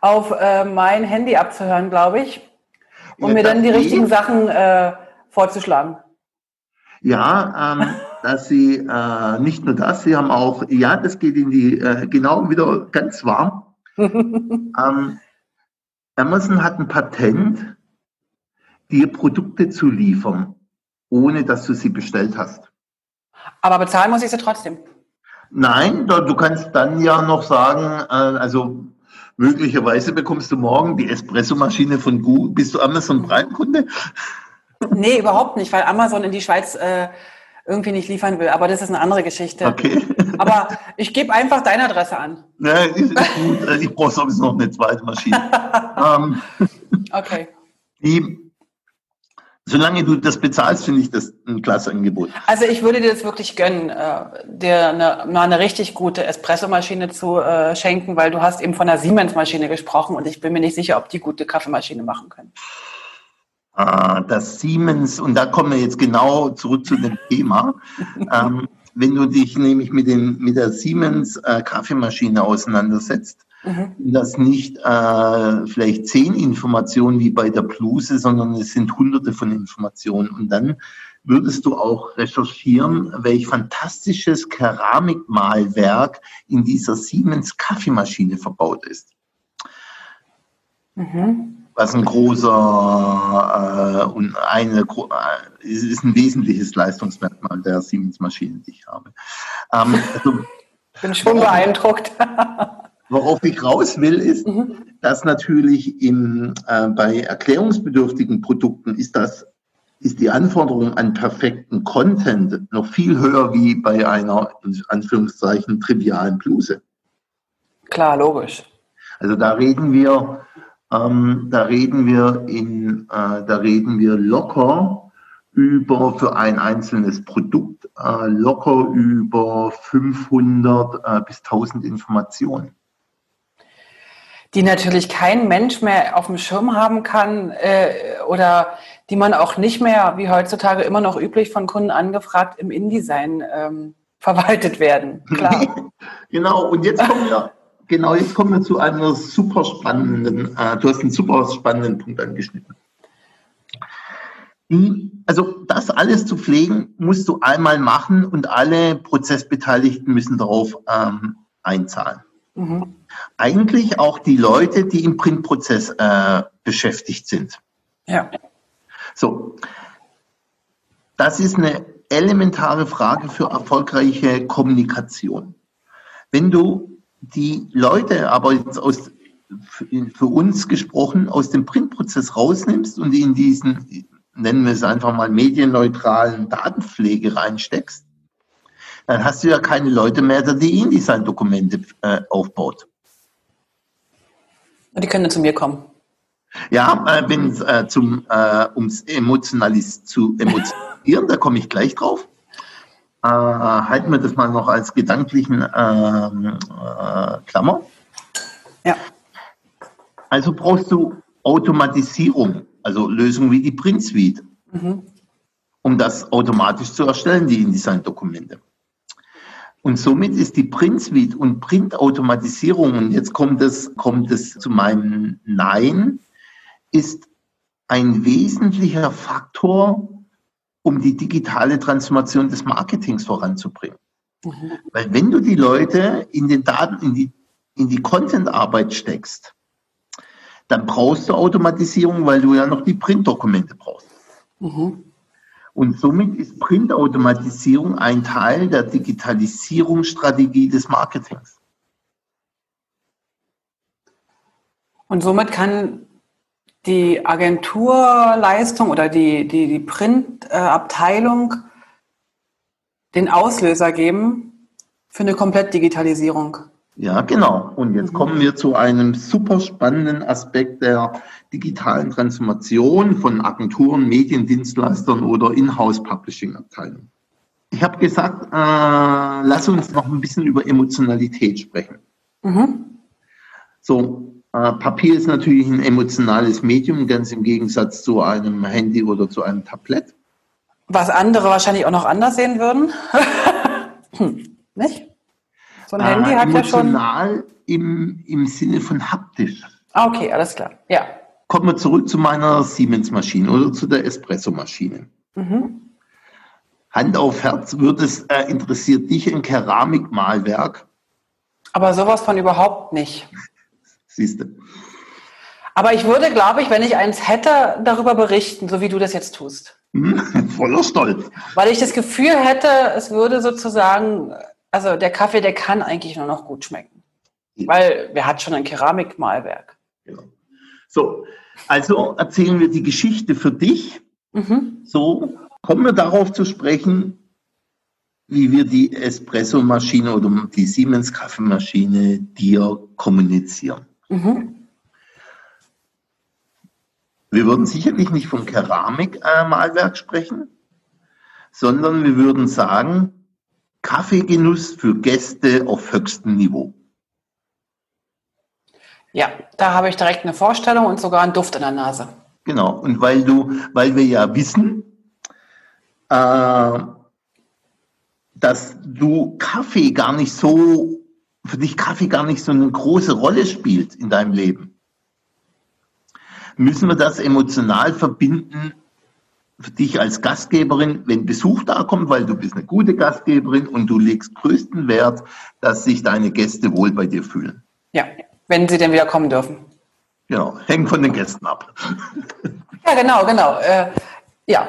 Auf mein Handy abzuhören, glaube ich. Um mir dann die richtigen Sachen vorzuschlagen. Ja, ähm, dass sie äh, nicht nur das, sie haben auch, ja, das geht in die, äh, genau wieder ganz warm. ähm, Amazon hat ein Patent, dir Produkte zu liefern, ohne dass du sie bestellt hast. Aber bezahlen muss ich sie trotzdem. Nein, du kannst dann ja noch sagen, äh, also möglicherweise bekommst du morgen die Espressomaschine von Google. Bist du Amazon Prime-Kunde? Nee, überhaupt nicht, weil Amazon in die Schweiz äh, irgendwie nicht liefern will. Aber das ist eine andere Geschichte. Okay. Aber ich gebe einfach deine Adresse an. Ja, ist gut. Äh, ich brauche sowieso noch eine zweite Maschine. ähm, okay. Die, solange du das bezahlst, finde ich das ein klasse Angebot. Also ich würde dir das wirklich gönnen, äh, dir eine, mal eine richtig gute Espressomaschine zu äh, schenken, weil du hast eben von der Siemens-Maschine gesprochen und ich bin mir nicht sicher, ob die gute Kaffeemaschine machen können. Ah, das Siemens, und da kommen wir jetzt genau zurück zu dem Thema. ähm, wenn du dich nämlich mit, dem, mit der Siemens äh, Kaffeemaschine auseinandersetzt, mhm. das nicht äh, vielleicht zehn Informationen wie bei der Bluse, sondern es sind hunderte von Informationen. Und dann würdest du auch recherchieren, welch fantastisches Keramikmalwerk in dieser Siemens Kaffeemaschine verbaut ist. Mhm was ein großer äh, und eine äh, ist ein wesentliches Leistungsmerkmal der Siemens-Maschinen, die ich habe. Ähm, also, bin schon beeindruckt. Worauf ich raus will, ist, mhm. dass natürlich im, äh, bei erklärungsbedürftigen Produkten ist das ist die Anforderung an perfekten Content noch viel höher wie bei einer, in Anführungszeichen, trivialen Bluse. Klar, logisch. Also da reden wir ähm, da reden wir in, äh, da reden wir locker über für ein einzelnes Produkt äh, locker über 500 äh, bis 1000 Informationen. Die natürlich kein Mensch mehr auf dem Schirm haben kann äh, oder die man auch nicht mehr, wie heutzutage immer noch üblich von Kunden angefragt, im InDesign ähm, verwaltet werden. Klar. genau, und jetzt kommen wir Genau, jetzt kommen wir zu einer super spannenden, äh, du hast einen super spannenden Punkt angeschnitten. Also das alles zu pflegen, musst du einmal machen und alle Prozessbeteiligten müssen darauf ähm, einzahlen. Mhm. Eigentlich auch die Leute, die im Printprozess äh, beschäftigt sind. Ja. So, das ist eine elementare Frage für erfolgreiche Kommunikation. Wenn du die Leute aber jetzt aus, für uns gesprochen, aus dem Printprozess rausnimmst und in diesen, nennen wir es einfach mal, medienneutralen Datenpflege reinsteckst, dann hast du ja keine Leute mehr, die InDesign-Dokumente äh, aufbaut. Die können zu mir kommen. Ja, äh, wenn es äh, zum, äh, ums Emotionalis zu emotionalisieren, da komme ich gleich drauf äh, halten wir das mal noch als gedanklichen ähm, äh, Klammer. Ja. Also brauchst du Automatisierung, also Lösungen wie die Print Suite, mhm. um das automatisch zu erstellen, die InDesign-Dokumente. Und somit ist die Print Suite und Printautomatisierung, und jetzt kommt es, kommt es zu meinem Nein, ist ein wesentlicher Faktor um die digitale Transformation des Marketings voranzubringen. Mhm. Weil wenn du die Leute in den Daten, in die, in die Content-Arbeit steckst, dann brauchst du Automatisierung, weil du ja noch die Printdokumente brauchst. Mhm. Und somit ist Printautomatisierung ein Teil der Digitalisierungsstrategie des Marketings. Und somit kann die Agenturleistung oder die, die, die Printabteilung den Auslöser geben für eine Komplettdigitalisierung. Ja, genau. Und jetzt mhm. kommen wir zu einem super spannenden Aspekt der digitalen Transformation von Agenturen, Mediendienstleistern oder Inhouse-Publishing-Abteilungen. Ich habe gesagt, äh, lass uns noch ein bisschen über Emotionalität sprechen. Mhm. So, Papier ist natürlich ein emotionales Medium, ganz im Gegensatz zu einem Handy oder zu einem Tablet. Was andere wahrscheinlich auch noch anders sehen würden. hm, nicht? So ein äh, Handy hat ja schon. Emotional im, im Sinne von haptisch. Ah, okay, alles klar. Ja. Kommen wir zurück zu meiner Siemens-Maschine oder zu der Espresso-Maschine. Mhm. Hand auf Herz, wird es, äh, interessiert dich ein Keramikmalwerk? Aber sowas von überhaupt nicht. Siehst du. Aber ich würde, glaube ich, wenn ich eins hätte, darüber berichten, so wie du das jetzt tust. Hm, voller Stolz. Weil ich das Gefühl hätte, es würde sozusagen, also der Kaffee, der kann eigentlich nur noch gut schmecken. Ja. Weil wer hat schon ein Keramikmalwerk? Genau. So, also erzählen wir die Geschichte für dich. Mhm. So, kommen wir darauf zu sprechen, wie wir die Espresso-Maschine oder die Siemens-Kaffeemaschine dir kommunizieren. Mhm. Wir würden sicherlich nicht vom Keramikmalwerk sprechen, sondern wir würden sagen, Kaffeegenuss für Gäste auf höchstem Niveau. Ja, da habe ich direkt eine Vorstellung und sogar einen Duft in der Nase. Genau, und weil du, weil wir ja wissen, äh, dass du Kaffee gar nicht so, für dich Kaffee gar nicht so eine große Rolle spielt in deinem Leben müssen wir das emotional verbinden für dich als Gastgeberin, wenn Besuch da kommt, weil du bist eine gute Gastgeberin und du legst größten Wert, dass sich deine Gäste wohl bei dir fühlen. Ja, wenn sie denn wieder kommen dürfen. Genau, hängt von den Gästen ab. Ja, genau, genau. Äh, ja.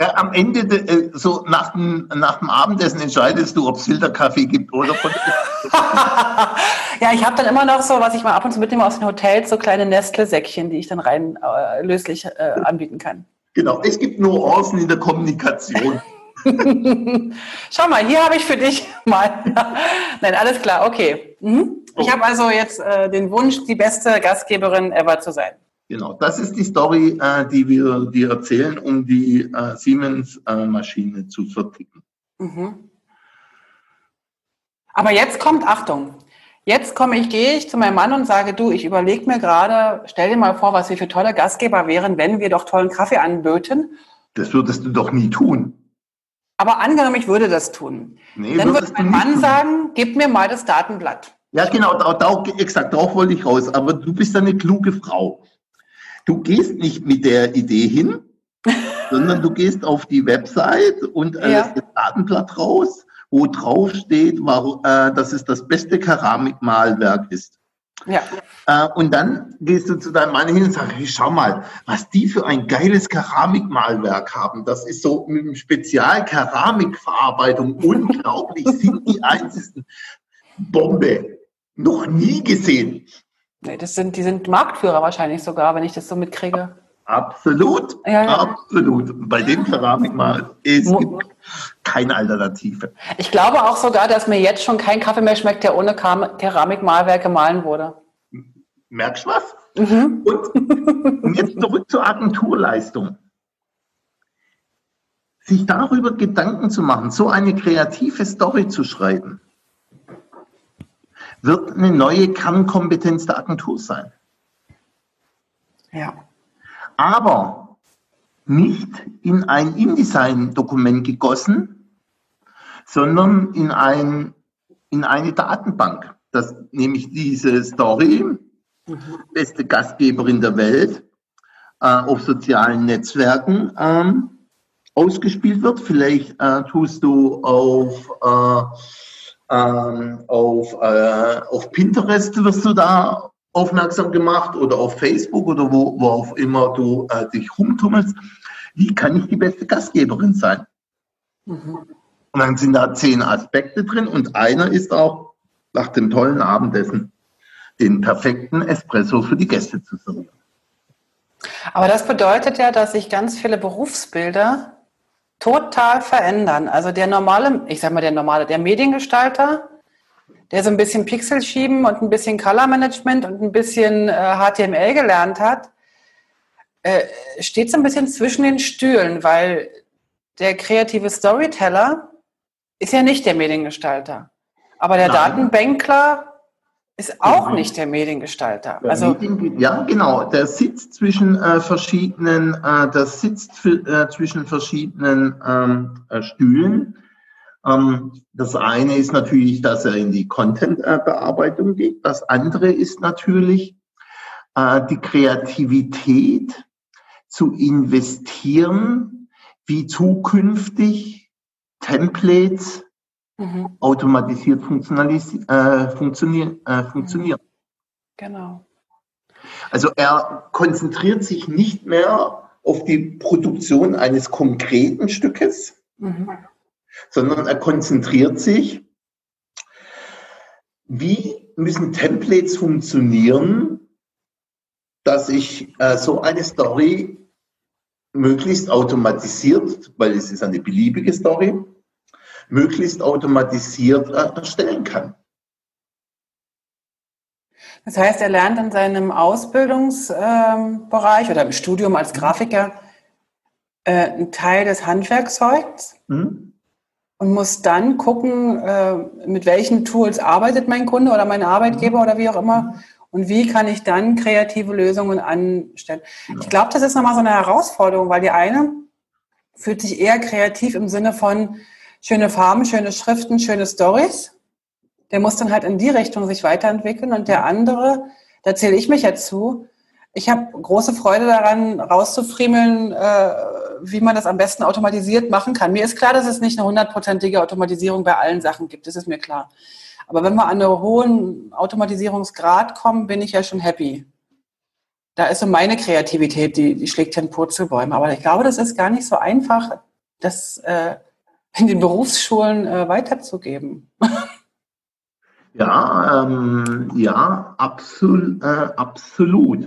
Ja, am Ende, äh, so nach dem, nach dem Abendessen entscheidest du, ob es Filterkaffee gibt oder von Ja, ich habe dann immer noch so, was ich mal ab und zu mitnehme aus den Hotels, so kleine Nestle-Säckchen, die ich dann rein äh, löslich äh, anbieten kann. Genau, es gibt Nuancen in der Kommunikation. Schau mal, hier habe ich für dich mal. Nein, alles klar, okay. Mhm. Ich habe also jetzt äh, den Wunsch, die beste Gastgeberin ever zu sein. Genau, das ist die Story, äh, die wir dir erzählen, um die äh, Siemens-Maschine äh, zu verticken. Mhm. Aber jetzt kommt, Achtung, jetzt komme ich, gehe ich zu meinem Mann und sage, du, ich überlege mir gerade, stell dir mal vor, was wir für tolle Gastgeber wären, wenn wir doch tollen Kaffee anböten. Das würdest du doch nie tun. Aber angenommen, ich würde das tun. Nee, dann würde mein Mann tun. sagen, gib mir mal das Datenblatt. Ja, genau, da, da, exakt, darauf wollte ich raus. Aber du bist eine kluge Frau. Du gehst nicht mit der Idee hin, sondern du gehst auf die Website und äh, ja. das Datenblatt raus, wo drauf steht, warum, äh, dass es das beste Keramikmalwerk ist. Ja. Äh, und dann gehst du zu deinem Mann hin und sagst, hey, schau mal, was die für ein geiles Keramikmalwerk haben. Das ist so mit Spezialkeramikverarbeitung unglaublich, sind die einzigen. Bombe. Noch nie gesehen. Nee, das sind, die sind Marktführer wahrscheinlich sogar, wenn ich das so mitkriege. Absolut, ja, ja. absolut. Bei dem Keramikmal es gibt keine Alternative. Ich glaube auch sogar, dass mir jetzt schon kein Kaffee mehr schmeckt, der ohne Keramikmalwerk gemahlen wurde. Merkst du was? Mhm. Und, und jetzt zurück zur Agenturleistung. Sich darüber Gedanken zu machen, so eine kreative Story zu schreiben, wird eine neue Kernkompetenz der Agentur sein. Ja. Aber nicht in ein InDesign-Dokument gegossen, sondern in, ein, in eine Datenbank. Das nämlich diese Story, mhm. beste Gastgeberin der Welt, äh, auf sozialen Netzwerken ähm, ausgespielt wird. Vielleicht äh, tust du auf äh, ähm, auf, äh, auf Pinterest wirst du da aufmerksam gemacht oder auf Facebook oder wo, wo auch immer du äh, dich rumtummelst. Wie kann ich die beste Gastgeberin sein? Mhm. Und dann sind da zehn Aspekte drin und einer ist auch nach dem tollen Abendessen den perfekten Espresso für die Gäste zu servieren. Aber das bedeutet ja, dass sich ganz viele Berufsbilder total verändern. Also der normale, ich sag mal der normale, der Mediengestalter, der so ein bisschen Pixel schieben und ein bisschen Color Management und ein bisschen äh, HTML gelernt hat, äh, steht so ein bisschen zwischen den Stühlen, weil der kreative Storyteller ist ja nicht der Mediengestalter. Aber der Nein. Datenbänkler ist auch genau. nicht der Mediengestalter. Der also Medien, ja, genau. Der sitzt zwischen äh, verschiedenen, äh, das sitzt für, äh, zwischen verschiedenen ähm, äh, Stühlen. Ähm, das eine ist natürlich, dass er in die Content-Bearbeitung geht. Das andere ist natürlich äh, die Kreativität zu investieren, wie zukünftig Templates mhm. automatisiert äh, funktionieren, äh, funktionieren. Genau. Also er konzentriert sich nicht mehr auf die Produktion eines konkreten Stückes, mhm. sondern er konzentriert sich, wie müssen Templates funktionieren, dass ich äh, so eine Story möglichst automatisiert, weil es ist eine beliebige Story, möglichst automatisiert äh, erstellen kann. Das heißt, er lernt in seinem Ausbildungsbereich ähm, oder im Studium als Grafiker äh, einen Teil des Handwerkszeugs mhm. und muss dann gucken, äh, mit welchen Tools arbeitet mein Kunde oder mein Arbeitgeber oder wie auch immer und wie kann ich dann kreative Lösungen anstellen. Ich glaube, das ist nochmal so eine Herausforderung, weil die eine fühlt sich eher kreativ im Sinne von schöne Farben, schöne Schriften, schöne Stories der muss dann halt in die Richtung sich weiterentwickeln und der andere, da zähle ich mich jetzt zu, ich habe große Freude daran, rauszufriemeln, äh, wie man das am besten automatisiert machen kann. Mir ist klar, dass es nicht eine hundertprozentige Automatisierung bei allen Sachen gibt, das ist mir klar. Aber wenn wir an einen hohen Automatisierungsgrad kommen, bin ich ja schon happy. Da ist so meine Kreativität, die, die schlägt den Purzelbäume. Aber ich glaube, das ist gar nicht so einfach, das äh, in den Berufsschulen äh, weiterzugeben. Ja, ähm, ja, absol, äh, absolut.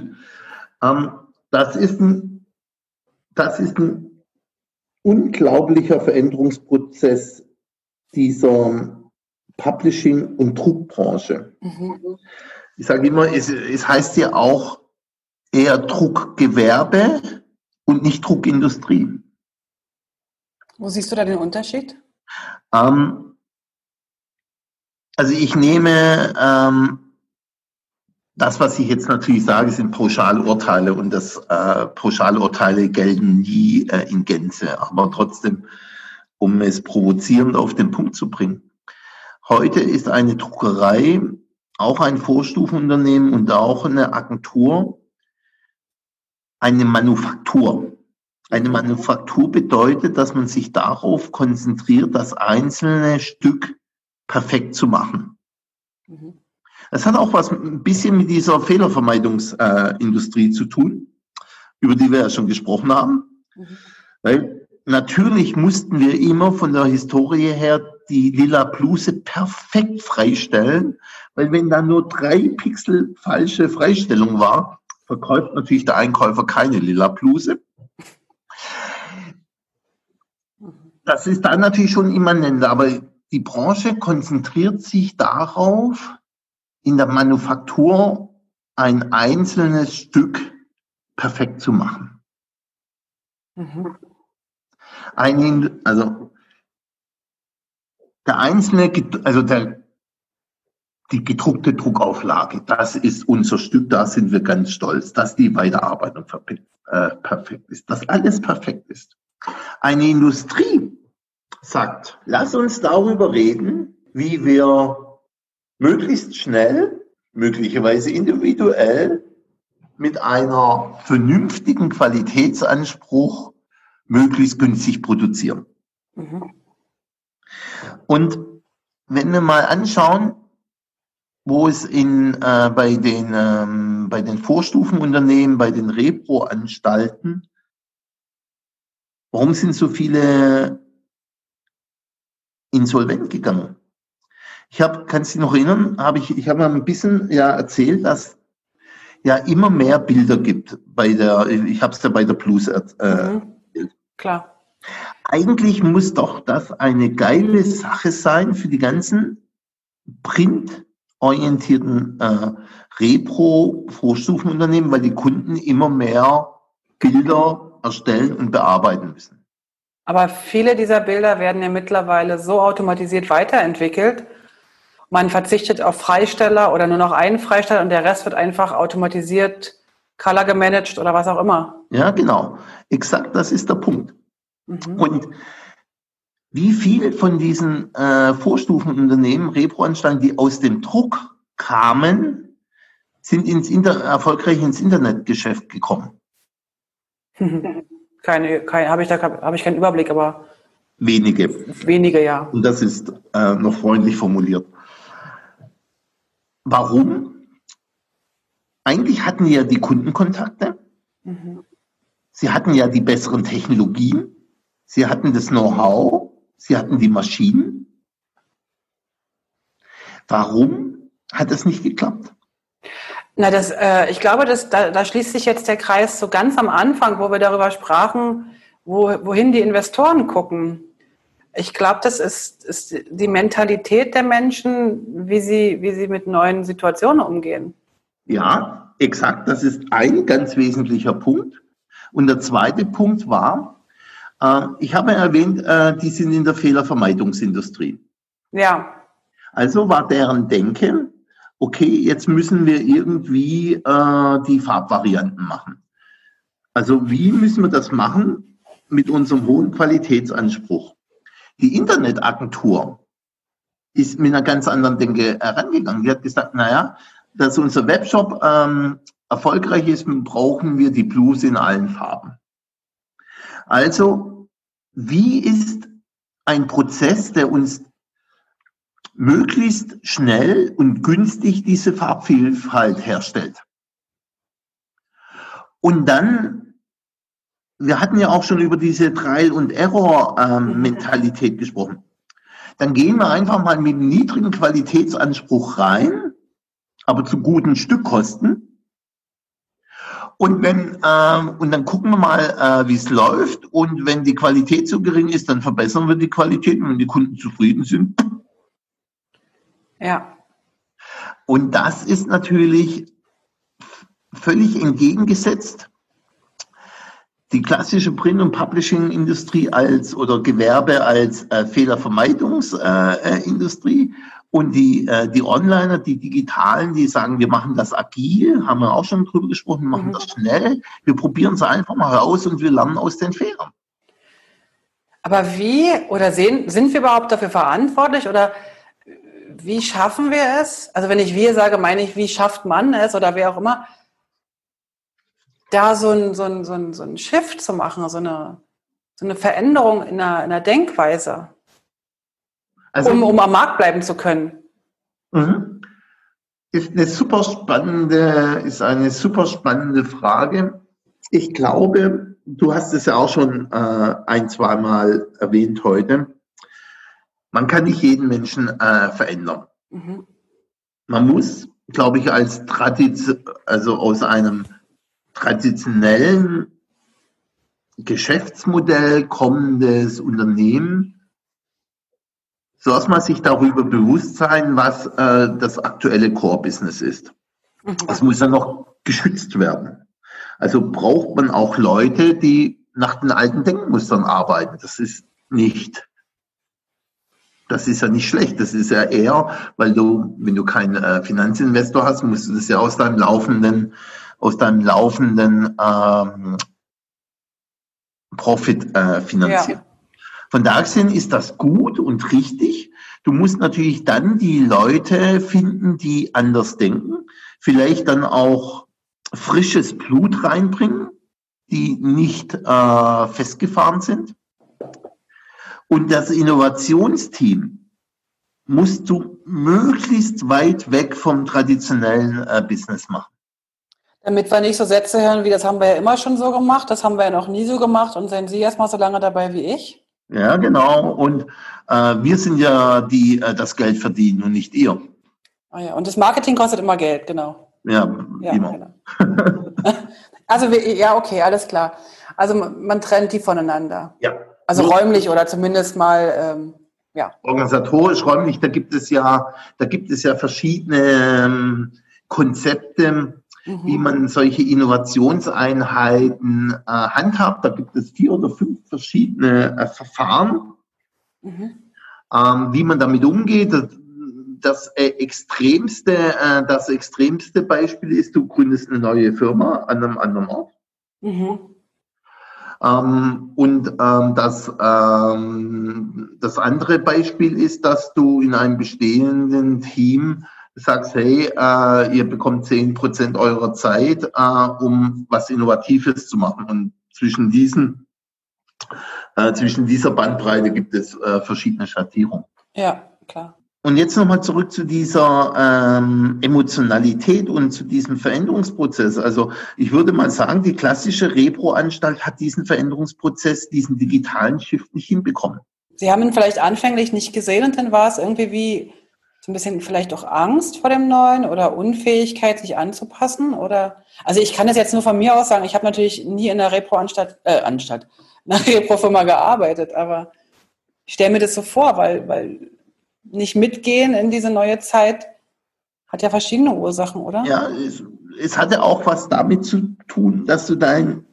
Ähm, das, ist ein, das ist ein unglaublicher Veränderungsprozess dieser Publishing- und Druckbranche. Mhm. Ich sage immer, es, es heißt ja auch eher Druckgewerbe und nicht Druckindustrie. Wo siehst du da den Unterschied? Ähm, also ich nehme ähm, das, was ich jetzt natürlich sage, sind Pauschalurteile und das äh, Pauschalurteile gelten nie äh, in Gänze, aber trotzdem, um es provozierend auf den Punkt zu bringen. Heute ist eine Druckerei auch ein Vorstufenunternehmen und auch eine Agentur eine Manufaktur. Eine Manufaktur bedeutet, dass man sich darauf konzentriert, das einzelne Stück perfekt zu machen. Mhm. Das hat auch was ein bisschen mit dieser Fehlervermeidungsindustrie äh, zu tun, über die wir ja schon gesprochen haben. Mhm. Weil natürlich mussten wir immer von der Historie her die lila Bluse perfekt freistellen, weil wenn da nur drei Pixel falsche Freistellung war, verkauft natürlich der Einkäufer keine lila Bluse. Mhm. Das ist dann natürlich schon immanent, aber die Branche konzentriert sich darauf, in der Manufaktur ein einzelnes Stück perfekt zu machen. Mhm. Ein, also der einzelne, also der, die gedruckte Druckauflage, das ist unser Stück, da sind wir ganz stolz, dass die Weiterarbeitung äh, perfekt ist, dass alles perfekt ist. Eine Industrie sagt, lass uns darüber reden, wie wir möglichst schnell, möglicherweise individuell, mit einer vernünftigen Qualitätsanspruch möglichst günstig produzieren. Mhm. Und wenn wir mal anschauen, wo es in, äh, bei, den, ähm, bei den Vorstufenunternehmen, bei den Repro-Anstalten, warum sind so viele insolvent gegangen. Ich habe, kannst du dich noch erinnern, habe ich, ich habe mal ein bisschen ja erzählt, dass ja immer mehr Bilder gibt bei der, ich habe es ja bei der Plus äh, mhm. Klar. Eigentlich muss doch das eine geile Sache sein für die ganzen printorientierten äh, Repro-Vorstufenunternehmen, weil die Kunden immer mehr Bilder erstellen und bearbeiten müssen. Aber viele dieser Bilder werden ja mittlerweile so automatisiert weiterentwickelt. Man verzichtet auf Freisteller oder nur noch einen Freisteller und der Rest wird einfach automatisiert, color gemanagt oder was auch immer. Ja, genau. Exakt, das ist der Punkt. Mhm. Und wie viele von diesen äh, Vorstufenunternehmen, Reproanstalten, die aus dem Druck kamen, sind ins Inter erfolgreich ins Internetgeschäft gekommen? keine, keine habe ich da habe ich keinen Überblick, aber wenige. Wenige, ja. Und das ist äh, noch freundlich formuliert. Warum? eigentlich hatten ja die Kundenkontakte, mhm. sie hatten ja die besseren Technologien, sie hatten das Know-how, sie hatten die Maschinen. Warum hat das nicht geklappt? Na, das, äh, ich glaube, das, da, da schließt sich jetzt der Kreis so ganz am Anfang, wo wir darüber sprachen, wo, wohin die Investoren gucken. Ich glaube, das ist, ist die Mentalität der Menschen, wie sie, wie sie mit neuen Situationen umgehen. Ja, exakt. Das ist ein ganz wesentlicher Punkt. Und der zweite Punkt war, äh, ich habe erwähnt, äh, die sind in der Fehlervermeidungsindustrie. Ja. Also war deren Denken, okay, jetzt müssen wir irgendwie äh, die Farbvarianten machen. Also wie müssen wir das machen mit unserem hohen Qualitätsanspruch? Die Internetagentur ist mit einer ganz anderen Denke herangegangen. Die hat gesagt, naja, dass unser Webshop ähm, erfolgreich ist, brauchen wir die Blues in allen Farben. Also, wie ist ein Prozess, der uns möglichst schnell und günstig diese Farbvielfalt herstellt. Und dann, wir hatten ja auch schon über diese Trial- und Error-Mentalität ähm, gesprochen. Dann gehen wir einfach mal mit einem niedrigen Qualitätsanspruch rein, aber zu guten Stückkosten. Und wenn ähm, und dann gucken wir mal, äh, wie es läuft. Und wenn die Qualität zu gering ist, dann verbessern wir die Qualität. Und wenn die Kunden zufrieden sind, ja. Und das ist natürlich völlig entgegengesetzt. Die klassische Print- und Publishing-Industrie als oder Gewerbe als äh, Fehlervermeidungsindustrie äh, und die, äh, die Onliner, die Digitalen, die sagen, wir machen das agil, haben wir auch schon drüber gesprochen, wir machen mhm. das schnell, wir probieren es einfach mal raus und wir lernen aus den Fehlern. Aber wie oder sehen, sind wir überhaupt dafür verantwortlich oder wie schaffen wir es? Also wenn ich wir sage, meine ich, wie schafft man es oder wer auch immer, da so ein, so ein, so ein, so ein Shift zu machen, so eine, so eine Veränderung in der, in der Denkweise, also, um, um am Markt bleiben zu können. Mhm. Ist eine super spannende, ist eine super spannende Frage. Ich glaube, du hast es ja auch schon äh, ein, zweimal erwähnt heute man kann nicht jeden Menschen äh, verändern. Mhm. Man muss, glaube ich, als Tradition, also aus einem traditionellen Geschäftsmodell kommendes Unternehmen, so erstmal sich darüber bewusst sein, was äh, das aktuelle Core-Business ist. Mhm. Das muss ja noch geschützt werden. Also braucht man auch Leute, die nach den alten Denkmustern arbeiten. Das ist nicht das ist ja nicht schlecht. Das ist ja eher, weil du, wenn du keinen äh, Finanzinvestor hast, musst du das ja aus deinem laufenden, aus deinem laufenden ähm, Profit äh, finanzieren. Ja. Von daher gesehen ist das gut und richtig. Du musst natürlich dann die Leute finden, die anders denken, vielleicht dann auch frisches Blut reinbringen, die nicht äh, festgefahren sind. Und das Innovationsteam musst du möglichst weit weg vom traditionellen äh, Business machen. Damit wir nicht so Sätze hören, wie das haben wir ja immer schon so gemacht, das haben wir ja noch nie so gemacht und sind Sie erstmal so lange dabei wie ich? Ja, genau. Und äh, wir sind ja die, äh, das Geld verdienen und nicht ihr. Ah ja, und das Marketing kostet immer Geld, genau. Ja, ja immer. Genau. also, wir, ja, okay, alles klar. Also man trennt die voneinander. Ja. Also Nur räumlich oder zumindest mal, ähm, ja. Organisatorisch, räumlich, da gibt es ja, da gibt es ja verschiedene ähm, Konzepte, mhm. wie man solche Innovationseinheiten äh, handhabt. Da gibt es vier oder fünf verschiedene äh, Verfahren, mhm. ähm, wie man damit umgeht. Das, das äh, extremste, äh, das extremste Beispiel ist, du gründest eine neue Firma an einem anderen Ort. Mhm. Ähm, und ähm, das, ähm, das andere Beispiel ist, dass du in einem bestehenden Team sagst, hey, äh, ihr bekommt zehn Prozent eurer Zeit, äh, um was Innovatives zu machen. Und zwischen diesen, äh, zwischen dieser Bandbreite gibt es äh, verschiedene Schattierungen. Ja, klar. Und jetzt nochmal zurück zu dieser ähm, Emotionalität und zu diesem Veränderungsprozess. Also ich würde mal sagen, die klassische Repro-Anstalt hat diesen Veränderungsprozess, diesen digitalen Shift nicht hinbekommen. Sie haben ihn vielleicht anfänglich nicht gesehen und dann war es irgendwie wie so ein bisschen vielleicht auch Angst vor dem Neuen oder Unfähigkeit, sich anzupassen? Oder also ich kann das jetzt nur von mir aus sagen, ich habe natürlich nie in der Repro-Anstalt, äh, Anstalt, in der Repro-Firma gearbeitet, aber ich stelle mir das so vor, weil, weil nicht mitgehen in diese neue Zeit hat ja verschiedene Ursachen, oder? Ja, es, es hatte auch was damit zu tun, dass du dein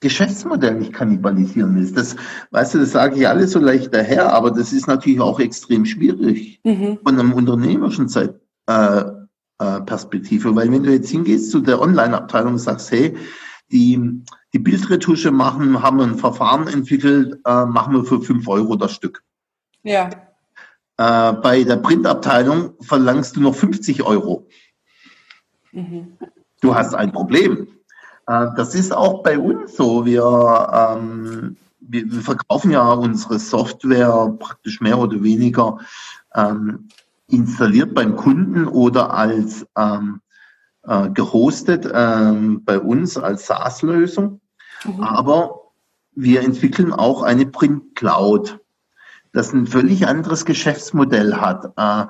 Geschäftsmodell nicht kannibalisieren willst. Das, weißt du, das sage ich alles so leicht daher, aber das ist natürlich auch extrem schwierig mhm. von einem unternehmerischen Zeit, äh, äh, Perspektive. Weil wenn du jetzt hingehst zu der Online-Abteilung und sagst, hey, die, die Bildretusche machen, haben ein Verfahren entwickelt, äh, machen wir für fünf Euro das Stück. Ja. Äh, bei der Printabteilung verlangst du noch 50 Euro. Mhm. Du hast ein Problem. Äh, das ist auch bei uns so. Wir, ähm, wir, wir, verkaufen ja unsere Software praktisch mehr oder weniger ähm, installiert beim Kunden oder als ähm, äh, gehostet ähm, bei uns als SaaS-Lösung. Mhm. Aber wir entwickeln auch eine Print Cloud das ein völlig anderes Geschäftsmodell hat, äh,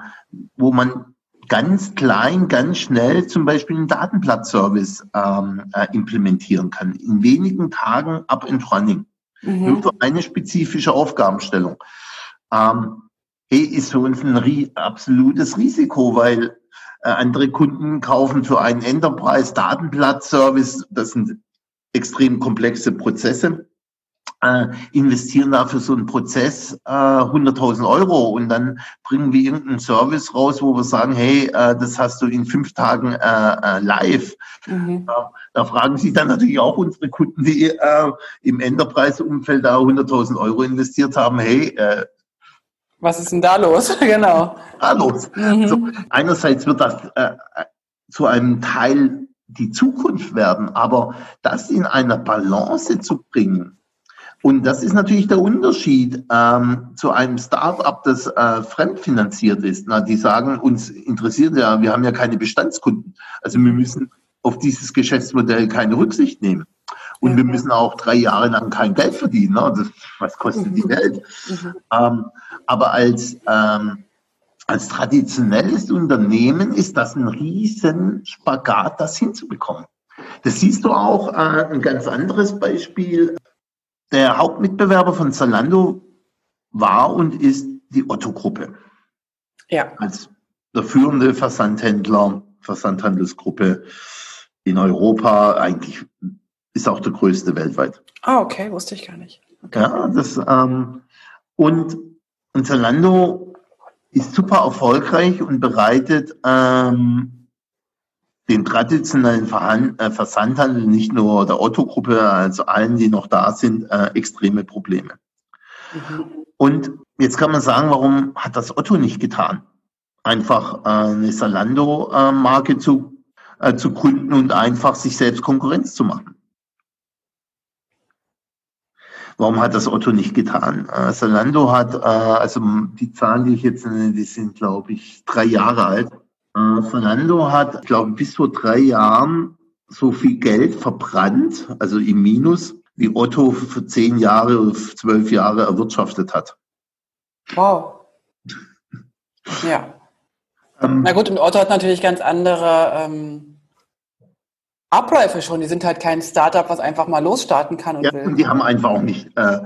wo man ganz klein, ganz schnell zum Beispiel einen Datenplatzservice ähm, äh, implementieren kann. In wenigen Tagen up and running. Mhm. Nur für eine spezifische Aufgabenstellung. Ähm, hey, ist für uns ein ri absolutes Risiko, weil äh, andere Kunden kaufen für einen Enterprise Datenplatzservice, das sind extrem komplexe Prozesse äh, investieren da für so einen Prozess äh, 100.000 Euro und dann bringen wir irgendeinen Service raus, wo wir sagen, hey, äh, das hast du in fünf Tagen äh, äh, live. Mhm. Da, fragen sich dann natürlich auch unsere Kunden, die äh, im Enterprise-Umfeld da 100.000 Euro investiert haben, hey, äh, was ist denn da los? genau. Da los. Mhm. Also, einerseits wird das zu einem Teil die Zukunft werden, aber das in einer Balance zu bringen, und das ist natürlich der Unterschied ähm, zu einem Start-up, das äh, fremdfinanziert ist. Na, die sagen, uns interessiert ja, wir haben ja keine Bestandskunden. Also wir müssen auf dieses Geschäftsmodell keine Rücksicht nehmen. Und ja. wir müssen auch drei Jahre lang kein Geld verdienen. Ne? Das, was kostet mhm. die Welt? Mhm. Ähm, aber als, ähm, als traditionelles Unternehmen ist das ein riesen Spagat, das hinzubekommen. Das siehst du auch, äh, ein ganz anderes Beispiel. Der Hauptmitbewerber von Zalando war und ist die Otto-Gruppe. Ja. Als der führende Versandhändler, Versandhandelsgruppe in Europa, eigentlich ist auch der größte weltweit. Ah, okay, wusste ich gar nicht. Okay. Ja, das, ähm, und, und Zalando ist super erfolgreich und bereitet ähm, den traditionellen äh, Versandhandel, nicht nur der Otto-Gruppe, also allen, die noch da sind, äh, extreme Probleme. Mhm. Und jetzt kann man sagen, warum hat das Otto nicht getan? Einfach äh, eine Salando-Marke zu, äh, zu gründen und einfach sich selbst Konkurrenz zu machen. Warum hat das Otto nicht getan? Äh, Salando hat, äh, also die Zahlen, die ich jetzt nenne, die sind, glaube ich, drei Jahre alt. Äh, Fernando hat, glaube ich, bis vor drei Jahren so viel Geld verbrannt, also im Minus, wie Otto für zehn Jahre oder zwölf Jahre erwirtschaftet hat. Wow. Ja. Ähm, Na gut, und Otto hat natürlich ganz andere ähm, Abläufe schon. Die sind halt kein Startup, was einfach mal losstarten kann und ja, will. Und die haben einfach auch nicht, äh,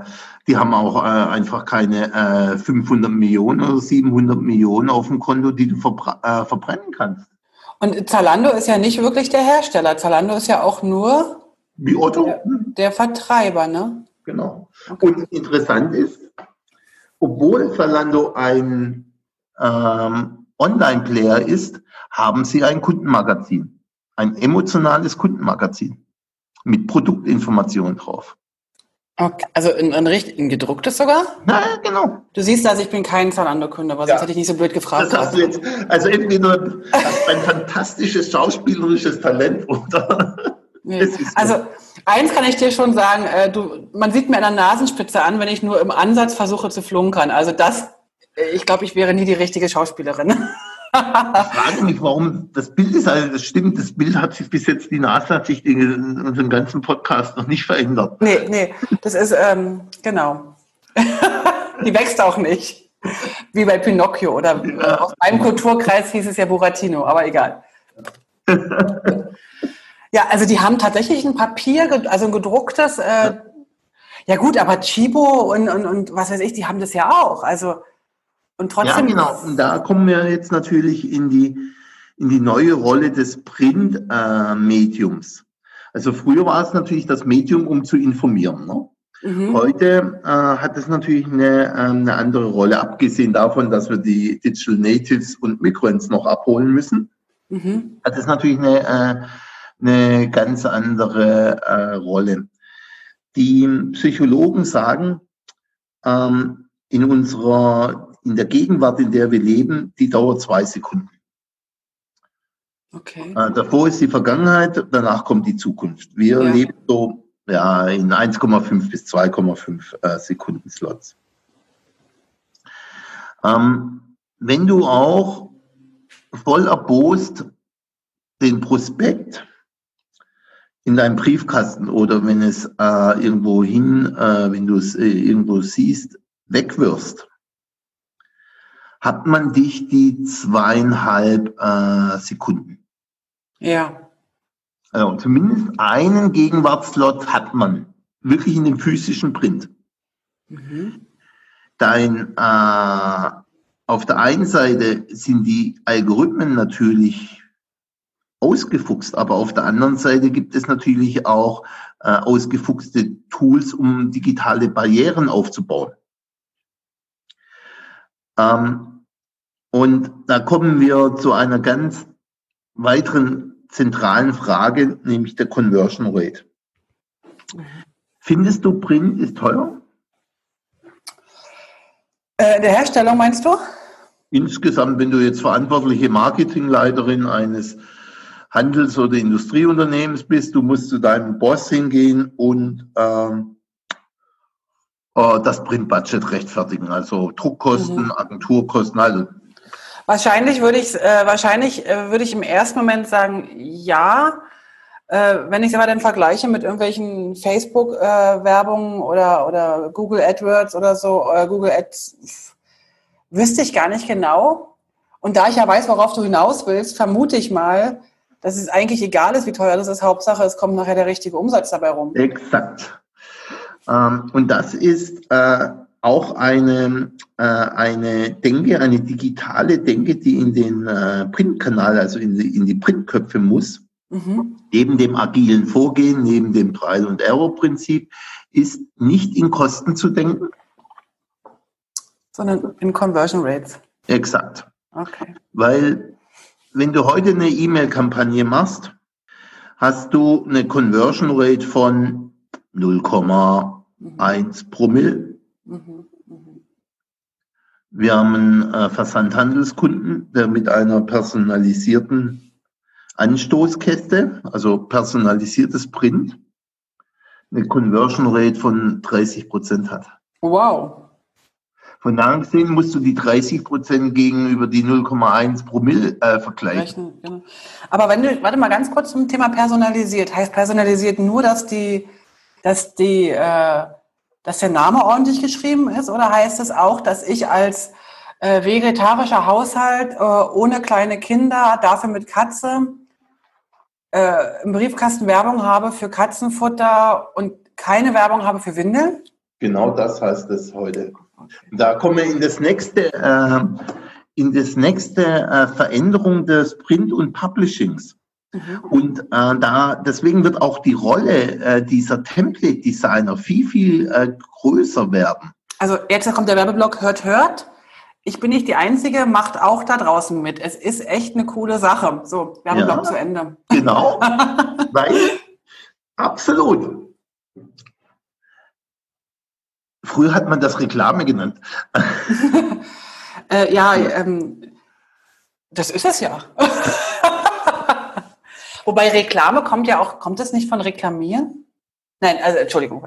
die haben auch äh, einfach keine äh, 500 Millionen oder 700 Millionen auf dem Konto, die du verbr äh, verbrennen kannst. Und Zalando ist ja nicht wirklich der Hersteller. Zalando ist ja auch nur Wie Otto? Der, der Vertreiber, ne? Genau. Okay. Und interessant ist, obwohl Zalando ein ähm, Online-Player ist, haben sie ein Kundenmagazin ein emotionales Kundenmagazin mit Produktinformationen drauf. Okay, also ein, ein, ein gedrucktes sogar? Na, genau. Du siehst also, ich bin kein Zalando-Kunde, aber ja. sonst hätte ich nicht so blöd gefragt. Das hast du jetzt, also entweder ein fantastisches schauspielerisches Talent oder... Nee. Also eins kann ich dir schon sagen, äh, du, man sieht mir an der Nasenspitze an, wenn ich nur im Ansatz versuche zu flunkern. Also das Ich glaube, ich wäre nie die richtige Schauspielerin. Ich frage mich, warum das Bild ist, also das stimmt, das Bild hat sich bis jetzt, die Nase hat sich in unserem ganzen Podcast noch nicht verändert. Nee, nee, das ist, ähm, genau. die wächst auch nicht. Wie bei Pinocchio oder ja. aus meinem Kulturkreis hieß es ja Buratino, aber egal. ja, also die haben tatsächlich ein Papier, also ein gedrucktes, äh, ja gut, aber Chibo und, und, und was weiß ich, die haben das ja auch. Also und trotzdem. Ja, genau. Und da kommen wir jetzt natürlich in die, in die neue Rolle des Print-Mediums. Also früher war es natürlich das Medium, um zu informieren. Ne? Mhm. Heute äh, hat es natürlich eine, äh, eine andere Rolle, abgesehen davon, dass wir die Digital Natives und Migrants noch abholen müssen. Mhm. Hat es natürlich eine, äh, eine ganz andere äh, Rolle. Die Psychologen sagen, ähm, in unserer in der Gegenwart, in der wir leben, die dauert zwei Sekunden. Okay. Äh, davor ist die Vergangenheit, danach kommt die Zukunft. Wir ja. leben so ja, in 1,5 bis 2,5 äh, Sekunden Slots. Ähm, wenn du auch voll erbost den Prospekt in deinem Briefkasten oder wenn es äh, irgendwo hin, äh, wenn du es äh, irgendwo siehst, wegwirfst, hat man dich die zweieinhalb äh, Sekunden. Ja. Also zumindest einen Gegenwartslot hat man. Wirklich in dem physischen Print. Mhm. Dein, äh, auf der einen Seite sind die Algorithmen natürlich ausgefuchst, aber auf der anderen Seite gibt es natürlich auch äh, ausgefuchste Tools, um digitale Barrieren aufzubauen. Ähm, und da kommen wir zu einer ganz weiteren zentralen Frage, nämlich der Conversion Rate. Findest du, Print ist teuer? Äh, der Herstellung meinst du? Insgesamt, wenn du jetzt verantwortliche Marketingleiterin eines Handels- oder Industrieunternehmens bist, du musst zu deinem Boss hingehen und ähm, äh, das Printbudget rechtfertigen, also Druckkosten, mhm. Agenturkosten, also Wahrscheinlich würde ich, äh, wahrscheinlich äh, würde ich im ersten Moment sagen, ja. Äh, wenn ich es aber dann vergleiche mit irgendwelchen Facebook-Werbungen äh, oder, oder Google AdWords oder so, äh, Google Ads, wüsste ich gar nicht genau. Und da ich ja weiß, worauf du hinaus willst, vermute ich mal, dass es eigentlich egal ist, wie teuer das ist. Hauptsache, es kommt nachher der richtige Umsatz dabei rum. Exakt. Ähm, und das ist äh, auch eine, äh, eine Denke, eine digitale Denke, die in den äh, Printkanal, also in die, in die Printköpfe muss. Mhm. Neben dem agilen Vorgehen, neben dem Trial- und Error-Prinzip, ist nicht in Kosten zu denken. Sondern in Conversion Rates. Exakt. Okay. Weil wenn du heute eine E-Mail-Kampagne machst, hast du eine Conversion Rate von 0,1 mhm. Promille. Mhm, mhm. Wir haben einen äh, Versandhandelskunden, der mit einer personalisierten Anstoßkäste, also personalisiertes Print, eine Conversion Rate von 30 Prozent hat. Wow. Von daher gesehen musst du die 30 Prozent gegenüber die 0,1 Promille äh, vergleichen. Genau. Aber wenn du, warte mal ganz kurz zum Thema personalisiert. Heißt personalisiert nur, dass die, dass die äh, dass der Name ordentlich geschrieben ist oder heißt es auch, dass ich als äh, vegetarischer Haushalt äh, ohne kleine Kinder, dafür mit Katze, äh, im Briefkasten Werbung habe für Katzenfutter und keine Werbung habe für Windeln? Genau das heißt es heute. Da kommen wir in das nächste, äh, in das nächste äh, Veränderung des Print- und Publishings. Mhm. Und äh, da deswegen wird auch die Rolle äh, dieser Template-Designer viel, viel äh, größer werden. Also jetzt kommt der Werbeblock, hört, hört. Ich bin nicht die Einzige, macht auch da draußen mit. Es ist echt eine coole Sache. So, Werbeblock ja, zu Ende. Genau. Weil, absolut. Früher hat man das Reklame genannt. äh, ja, ähm, das ist es ja. Wobei Reklame kommt ja auch, kommt es nicht von Reklamieren? Nein, also Entschuldigung.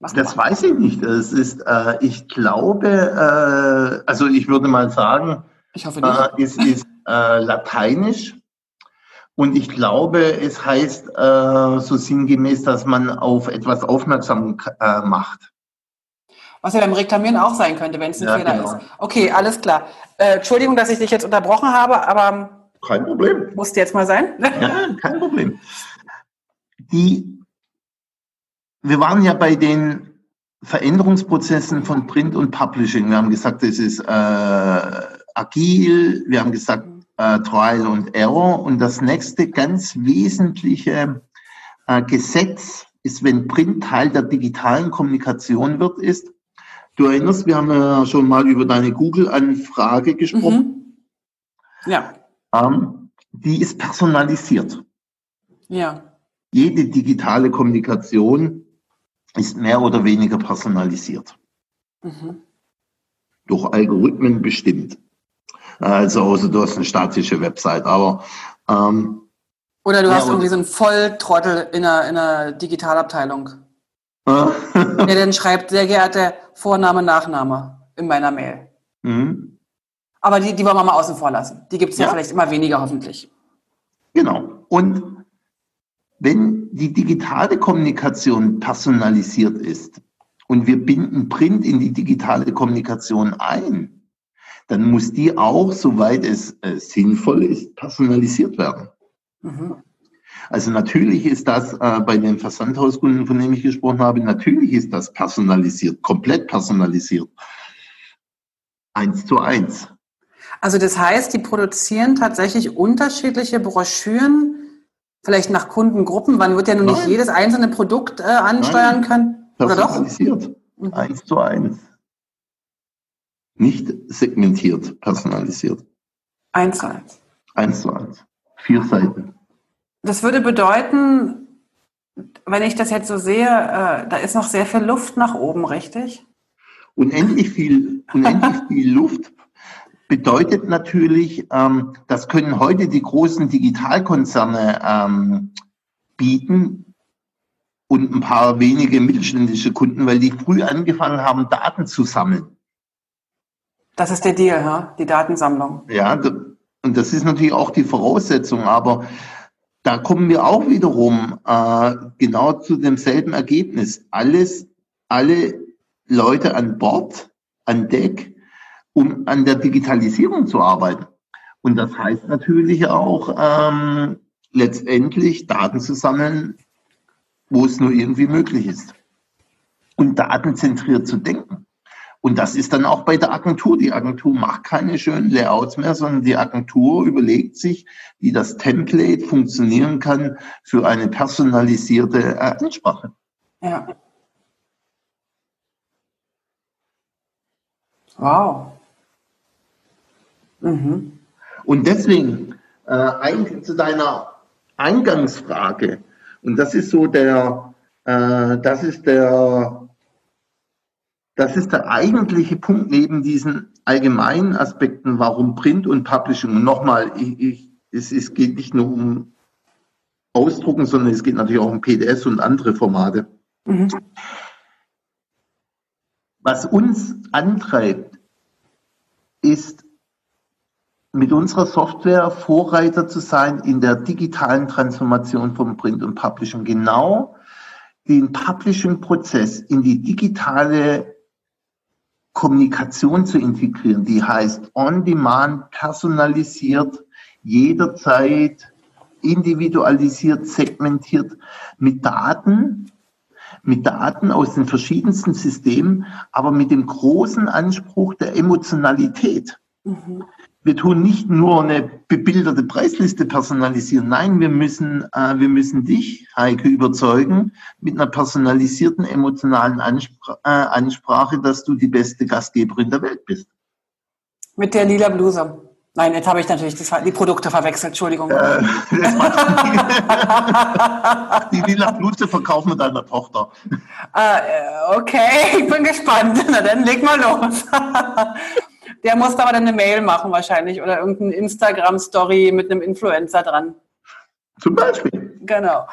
Das weiß ich nicht. Es ist, äh, ich glaube, äh, also ich würde mal sagen, ich hoffe nicht. Äh, es ist äh, lateinisch. Und ich glaube, es heißt äh, so sinngemäß, dass man auf etwas aufmerksam äh, macht. Was ja beim Reklamieren auch sein könnte, wenn es ein ja, Fehler genau. ist. Okay, alles klar. Äh, Entschuldigung, dass ich dich jetzt unterbrochen habe, aber. Kein Problem. Musste jetzt mal sein. ja, kein Problem. Die, wir waren ja bei den Veränderungsprozessen von Print und Publishing. Wir haben gesagt, es ist äh, agil, wir haben gesagt, äh, Trial und Error. Und das nächste ganz wesentliche äh, Gesetz ist, wenn Print Teil der digitalen Kommunikation wird, ist, du erinnerst, wir haben ja schon mal über deine Google-Anfrage gesprochen. Mhm. Ja. Ähm, die ist personalisiert. Ja. Jede digitale Kommunikation ist mehr oder weniger personalisiert. Mhm. Durch Algorithmen bestimmt. Also außer du hast eine statische Website. Aber ähm, oder du ja, hast irgendwie so einen Volltrottel in einer, in einer Digitalabteilung. der dann schreibt, sehr geehrte Vorname, Nachname in meiner Mail. Mhm. Aber die, die wollen wir mal außen vor lassen. Die gibt es ja. ja vielleicht immer weniger, hoffentlich. Genau. Und wenn die digitale Kommunikation personalisiert ist und wir binden Print in die digitale Kommunikation ein, dann muss die auch, soweit es äh, sinnvoll ist, personalisiert werden. Mhm. Also natürlich ist das äh, bei den Versandhauskunden, von denen ich gesprochen habe, natürlich ist das personalisiert, komplett personalisiert. Eins zu eins. Also das heißt, die produzieren tatsächlich unterschiedliche Broschüren, vielleicht nach Kundengruppen. Man wird ja nun nicht jedes einzelne Produkt äh, ansteuern Nein. können. Oder doch? Personalisiert. Mhm. Eins zu eins. Nicht segmentiert, personalisiert. Eins zu eins. Eins zu eins. Vier Seiten. Das würde bedeuten, wenn ich das jetzt so sehe, äh, da ist noch sehr viel Luft nach oben, richtig? Unendlich viel, unendlich viel Luft bedeutet natürlich, ähm, das können heute die großen Digitalkonzerne ähm, bieten und ein paar wenige mittelständische Kunden, weil die früh angefangen haben, Daten zu sammeln. Das ist der Deal, ja? die Datensammlung. Ja, und das ist natürlich auch die Voraussetzung, aber da kommen wir auch wiederum äh, genau zu demselben Ergebnis. Alles, alle Leute an Bord, an Deck, um an der Digitalisierung zu arbeiten. Und das heißt natürlich auch ähm, letztendlich Daten zu sammeln, wo es nur irgendwie möglich ist. Und datenzentriert zu denken. Und das ist dann auch bei der Agentur. Die Agentur macht keine schönen Layouts mehr, sondern die Agentur überlegt sich, wie das Template funktionieren kann für eine personalisierte äh, Ansprache. Ja. Wow. Mhm. Und deswegen äh, eigentlich zu deiner Eingangsfrage. Und das ist so der, äh, das ist der das ist der eigentliche Punkt neben diesen allgemeinen Aspekten, warum Print und Publishing. Und nochmal, ich, ich, es, es geht nicht nur um Ausdrucken, sondern es geht natürlich auch um PDS und andere Formate. Mhm. Was uns antreibt, ist mit unserer Software Vorreiter zu sein in der digitalen Transformation von Print und Publishing. Genau den Publishing-Prozess in die digitale Kommunikation zu integrieren, die heißt on-demand, personalisiert, jederzeit individualisiert, segmentiert mit Daten, mit Daten aus den verschiedensten Systemen, aber mit dem großen Anspruch der Emotionalität. Mhm wir tun nicht nur eine bebilderte Preisliste personalisieren. Nein, wir müssen, äh, wir müssen dich, Heike, überzeugen mit einer personalisierten emotionalen Anspr äh, Ansprache, dass du die beste Gastgeberin der Welt bist. Mit der lila Bluse. Nein, jetzt habe ich natürlich das, die Produkte verwechselt, Entschuldigung. Äh, die lila Bluse verkaufen wir deiner Tochter. Äh, okay, ich bin gespannt. Na dann leg mal los. Der muss aber dann eine Mail machen wahrscheinlich oder irgendeine Instagram-Story mit einem Influencer dran. Zum Beispiel. Genau.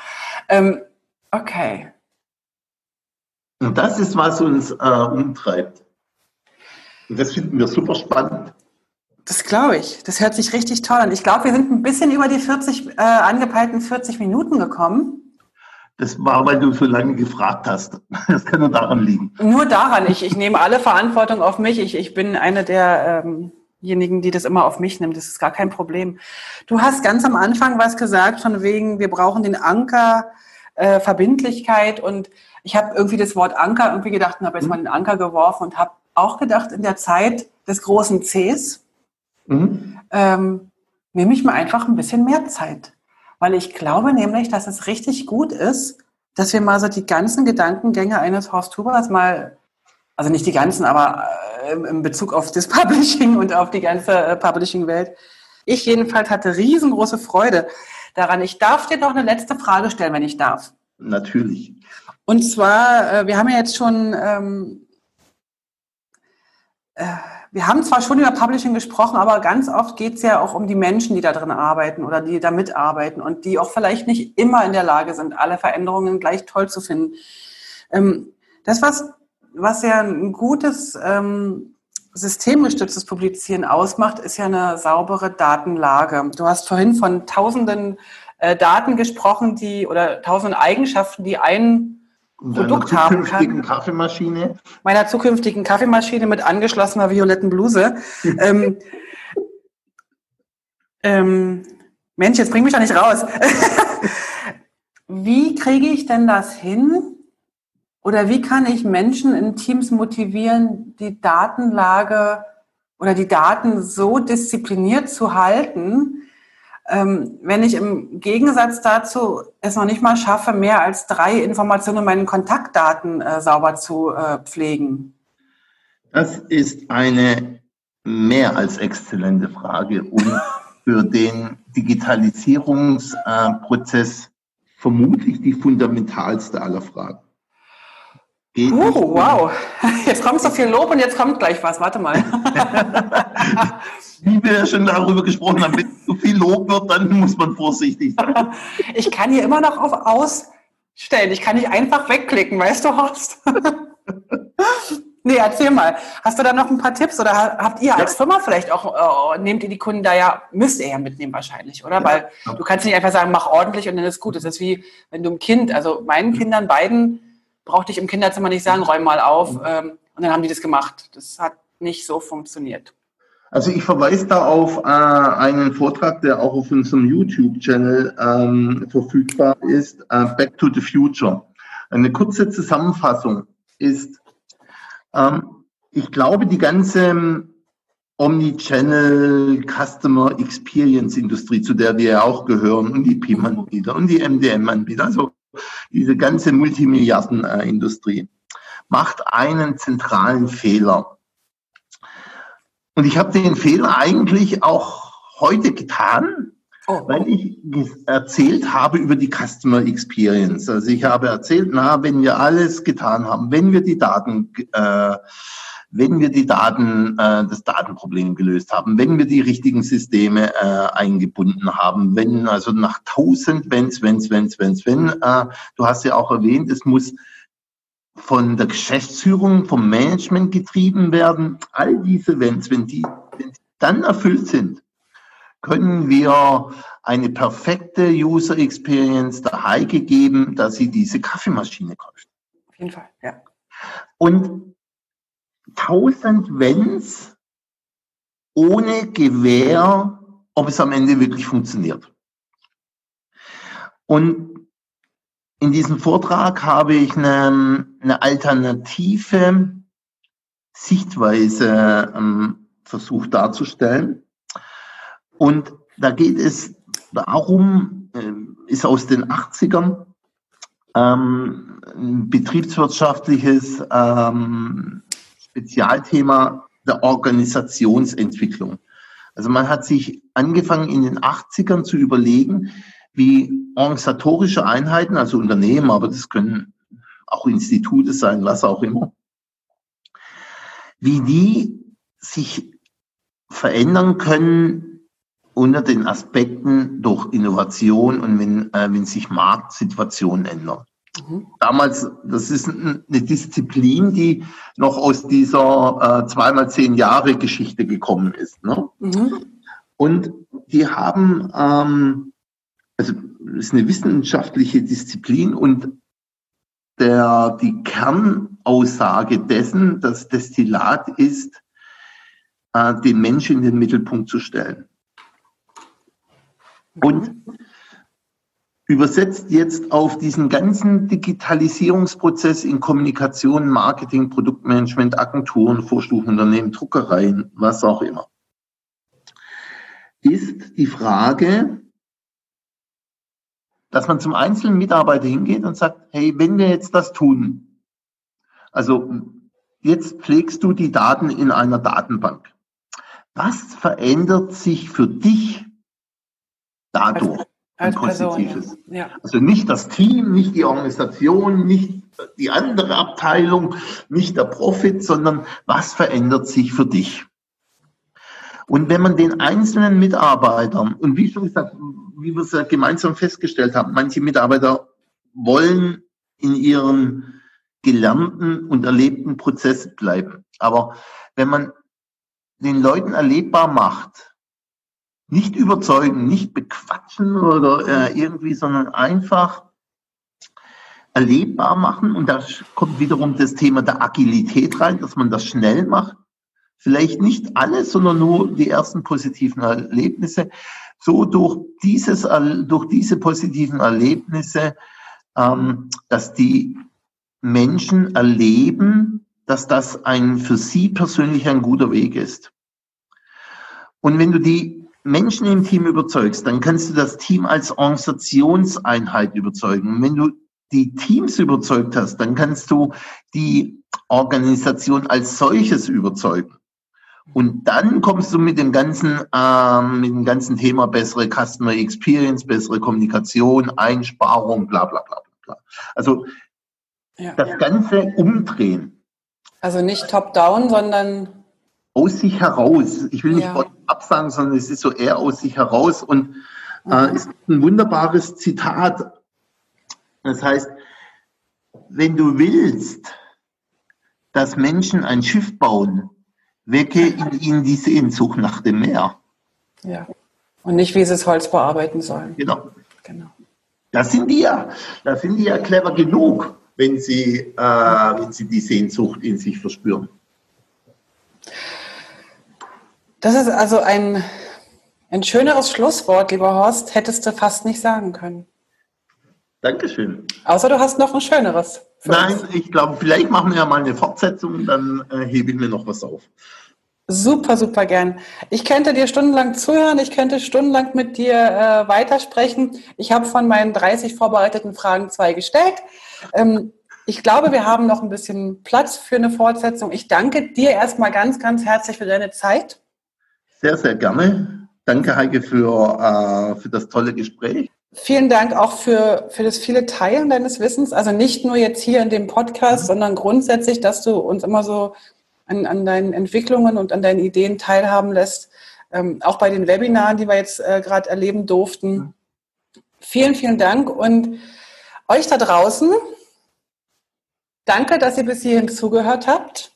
Ähm, okay. Und das ist, was uns äh, umtreibt. Und das finden wir super spannend. Das glaube ich. Das hört sich richtig toll an. Ich glaube, wir sind ein bisschen über die 40 äh, angepeilten 40 Minuten gekommen. Das war, weil du so lange gefragt hast. Das kann nur daran liegen. Nur daran. Ich, ich nehme alle Verantwortung auf mich. Ich, ich bin eine derjenigen, ähm die das immer auf mich nimmt. Das ist gar kein Problem. Du hast ganz am Anfang was gesagt, von wegen, wir brauchen den Anker, äh, Verbindlichkeit. Und ich habe irgendwie das Wort Anker irgendwie gedacht und habe jetzt mal den Anker geworfen und habe auch gedacht, in der Zeit des großen Cs mhm. ähm, nehme ich mir einfach ein bisschen mehr Zeit. Weil ich glaube nämlich, dass es richtig gut ist, dass wir mal so die ganzen Gedankengänge eines Horst Hubers mal, also nicht die ganzen, aber äh, in Bezug auf das Publishing und auf die ganze äh, Publishing-Welt. Ich jedenfalls hatte riesengroße Freude daran. Ich darf dir noch eine letzte Frage stellen, wenn ich darf. Natürlich. Und zwar, äh, wir haben ja jetzt schon ähm, äh, wir haben zwar schon über Publishing gesprochen, aber ganz oft geht es ja auch um die Menschen, die da drin arbeiten oder die da mitarbeiten und die auch vielleicht nicht immer in der Lage sind, alle Veränderungen gleich toll zu finden. Ähm, das, was, was ja ein gutes ähm, systemgestütztes Publizieren ausmacht, ist ja eine saubere Datenlage. Du hast vorhin von tausenden äh, Daten gesprochen, die oder tausenden Eigenschaften, die ein Produkt haben kann. Kaffeemaschine. Meiner zukünftigen Kaffeemaschine mit angeschlossener violetten Bluse. ähm, ähm, Mensch, jetzt bring mich doch nicht raus. wie kriege ich denn das hin? Oder wie kann ich Menschen in Teams motivieren, die Datenlage oder die Daten so diszipliniert zu halten, ähm, wenn ich im Gegensatz dazu es noch nicht mal schaffe, mehr als drei Informationen in meinen Kontaktdaten äh, sauber zu äh, pflegen? Das ist eine mehr als exzellente Frage und für den Digitalisierungsprozess vermutlich die fundamentalste aller Fragen. Geht oh, wow. Jetzt kommt so viel Lob und jetzt kommt gleich was. Warte mal. Wie wir ja schon darüber gesprochen haben, wenn so viel Lob wird, dann muss man vorsichtig sein. Ich kann hier immer noch auf Ausstellen. Ich kann nicht einfach wegklicken, weißt du, Horst? nee, erzähl mal. Hast du da noch ein paar Tipps oder habt ihr als ja. Firma vielleicht auch, äh, nehmt ihr die Kunden da ja, müsst ihr ja mitnehmen wahrscheinlich, oder? Ja. Weil du kannst nicht einfach sagen, mach ordentlich und dann ist gut. Das ist wie, wenn du ein Kind, also meinen Kindern beiden, brauchte ich im Kinderzimmer nicht sagen, räum mal auf. Ähm, und dann haben die das gemacht. Das hat nicht so funktioniert. Also ich verweise da auf äh, einen Vortrag, der auch auf unserem YouTube-Channel ähm, verfügbar ist, äh, Back to the Future. Eine kurze Zusammenfassung ist, ähm, ich glaube, die ganze Omnichannel Customer Experience Industrie, zu der wir ja auch gehören, und die PIM-Anbieter und die MDM-Anbieter, also diese ganze Multimilliarden-Industrie, macht einen zentralen Fehler. Und ich habe den Fehler eigentlich auch heute getan, oh. weil ich erzählt habe über die Customer Experience. Also ich habe erzählt, na, wenn wir alles getan haben, wenn wir die Daten äh, wenn wir die Daten, äh, das Datenproblem gelöst haben, wenn wir die richtigen Systeme äh, eingebunden haben, wenn also nach tausend Wenns, Wenns, Wenns, Wenns, wenn, äh, du hast ja auch erwähnt, es muss von der Geschäftsführung, vom Management getrieben werden. All diese Wenns, wenn die, wenn die dann erfüllt sind, können wir eine perfekte User Experience der Heike geben, dass sie diese Kaffeemaschine kauft. Auf jeden Fall, ja. Und tausend Wenns ohne Gewähr, ob es am Ende wirklich funktioniert. Und in diesem Vortrag habe ich eine, eine alternative Sichtweise ähm, versucht darzustellen. Und da geht es darum, äh, ist aus den 80ern, ähm, ein betriebswirtschaftliches ähm, Spezialthema der Organisationsentwicklung. Also man hat sich angefangen in den 80ern zu überlegen, wie organisatorische Einheiten, also Unternehmen, aber das können auch Institute sein, was auch immer, wie die sich verändern können unter den Aspekten durch Innovation und wenn, äh, wenn sich Marktsituationen ändern. Mhm. Damals, das ist eine Disziplin, die noch aus dieser äh, zweimal zehn Jahre Geschichte gekommen ist. Ne? Mhm. Und die haben, ähm, also es ist eine wissenschaftliche Disziplin und der, die Kernaussage dessen, das Destillat ist, äh, den Menschen in den Mittelpunkt zu stellen. Und übersetzt jetzt auf diesen ganzen Digitalisierungsprozess in Kommunikation, Marketing, Produktmanagement, Agenturen, Vorstufenunternehmen, Druckereien, was auch immer, ist die Frage, dass man zum einzelnen Mitarbeiter hingeht und sagt, hey, wenn wir jetzt das tun, also jetzt pflegst du die Daten in einer Datenbank. Was verändert sich für dich dadurch? Als, Positives. Ja. Also nicht das Team, nicht die Organisation, nicht die andere Abteilung, nicht der Profit, sondern was verändert sich für dich? Und wenn man den einzelnen Mitarbeitern, und wie schon gesagt, wie wir es ja gemeinsam festgestellt haben, manche Mitarbeiter wollen in ihren gelernten und erlebten Prozess bleiben. Aber wenn man den Leuten erlebbar macht, nicht überzeugen, nicht bequatschen oder äh, irgendwie, sondern einfach erlebbar machen. Und da kommt wiederum das Thema der Agilität rein, dass man das schnell macht. Vielleicht nicht alles, sondern nur die ersten positiven Erlebnisse. So durch dieses, durch diese positiven Erlebnisse, ähm, dass die Menschen erleben, dass das ein für sie persönlich ein guter Weg ist. Und wenn du die Menschen im Team überzeugst, dann kannst du das Team als Organisationseinheit überzeugen. Und wenn du die Teams überzeugt hast, dann kannst du die Organisation als solches überzeugen. Und dann kommst du mit dem ganzen, ähm, mit dem ganzen Thema bessere Customer Experience, bessere Kommunikation, Einsparung, bla bla bla bla. Also ja. das Ganze umdrehen. Also nicht top-down, sondern aus sich heraus. Ich will nicht ja. absagen, sondern es ist so eher aus sich heraus. Und äh, mhm. ist ein wunderbares Zitat. Das heißt, wenn du willst, dass Menschen ein Schiff bauen, wecke in ihnen die Sehnsucht nach dem Meer. Ja. Und nicht, wie sie das Holz bearbeiten sollen. Genau. genau. Da sind die ja, da sind die ja clever genug, wenn sie, äh, wenn sie die Sehnsucht in sich verspüren. Das ist also ein, ein schöneres Schlusswort, lieber Horst, hättest du fast nicht sagen können. Dankeschön. Außer du hast noch ein schöneres. Nein, uns. ich glaube, vielleicht machen wir ja mal eine Fortsetzung, dann äh, hebe ich mir noch was auf. Super, super gern. Ich könnte dir stundenlang zuhören, ich könnte stundenlang mit dir äh, weitersprechen. Ich habe von meinen 30 vorbereiteten Fragen zwei gestellt. Ähm, ich glaube, wir haben noch ein bisschen Platz für eine Fortsetzung. Ich danke dir erstmal ganz, ganz herzlich für deine Zeit. Sehr, sehr gerne. Danke, Heike, für, äh, für das tolle Gespräch. Vielen Dank auch für, für das viele Teilen deines Wissens. Also nicht nur jetzt hier in dem Podcast, mhm. sondern grundsätzlich, dass du uns immer so an, an deinen Entwicklungen und an deinen Ideen teilhaben lässt. Ähm, auch bei den Webinaren, die wir jetzt äh, gerade erleben durften. Mhm. Vielen, vielen Dank und euch da draußen. Danke, dass ihr bis hierhin zugehört habt.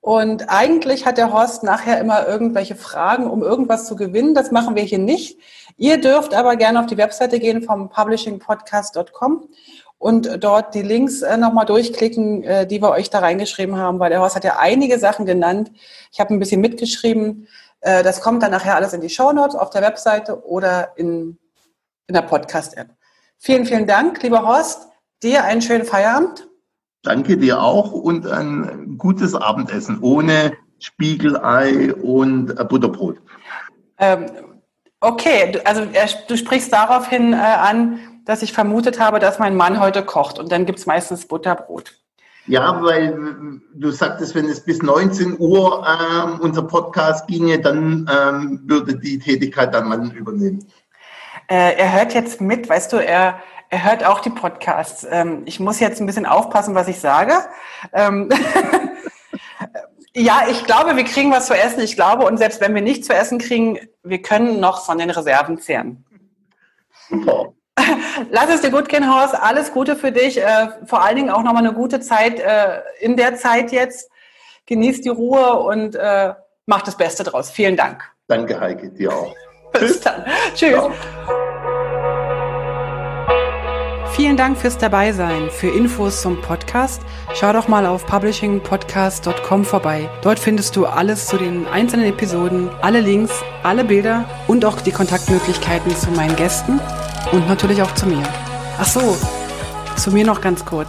Und eigentlich hat der Horst nachher immer irgendwelche Fragen, um irgendwas zu gewinnen. Das machen wir hier nicht. Ihr dürft aber gerne auf die Webseite gehen vom publishingpodcast.com und dort die Links äh, nochmal durchklicken, äh, die wir euch da reingeschrieben haben, weil der Horst hat ja einige Sachen genannt. Ich habe ein bisschen mitgeschrieben. Äh, das kommt dann nachher alles in die Show Notes auf der Webseite oder in, in der Podcast-App. Vielen, vielen Dank, lieber Horst. Dir einen schönen Feierabend. Danke dir auch und ein gutes Abendessen ohne Spiegelei und Butterbrot. Ähm, okay, also du sprichst daraufhin äh, an, dass ich vermutet habe, dass mein Mann heute kocht und dann gibt es meistens Butterbrot. Ja, weil du sagtest, wenn es bis 19 Uhr ähm, unser Podcast ginge, dann ähm, würde die Tätigkeit dann Mann übernehmen. Äh, er hört jetzt mit, weißt du, er, er hört auch die Podcasts. Ähm, ich muss jetzt ein bisschen aufpassen, was ich sage. Ähm, ja, ich glaube, wir kriegen was zu essen. Ich glaube, und selbst wenn wir nichts zu essen kriegen, wir können noch von den Reserven zehren. Super. Lass es dir gut gehen, Horst. Alles Gute für dich. Äh, vor allen Dingen auch nochmal eine gute Zeit äh, in der Zeit jetzt. Genieß die Ruhe und äh, mach das Beste draus. Vielen Dank. Danke, Heike. Dir auch. Bis dann. Tschüss. Ciao. Vielen Dank fürs Dabeisein. Für Infos zum Podcast schau doch mal auf publishingpodcast.com vorbei. Dort findest du alles zu den einzelnen Episoden, alle Links, alle Bilder und auch die Kontaktmöglichkeiten zu meinen Gästen und natürlich auch zu mir. Ach so, zu mir noch ganz kurz.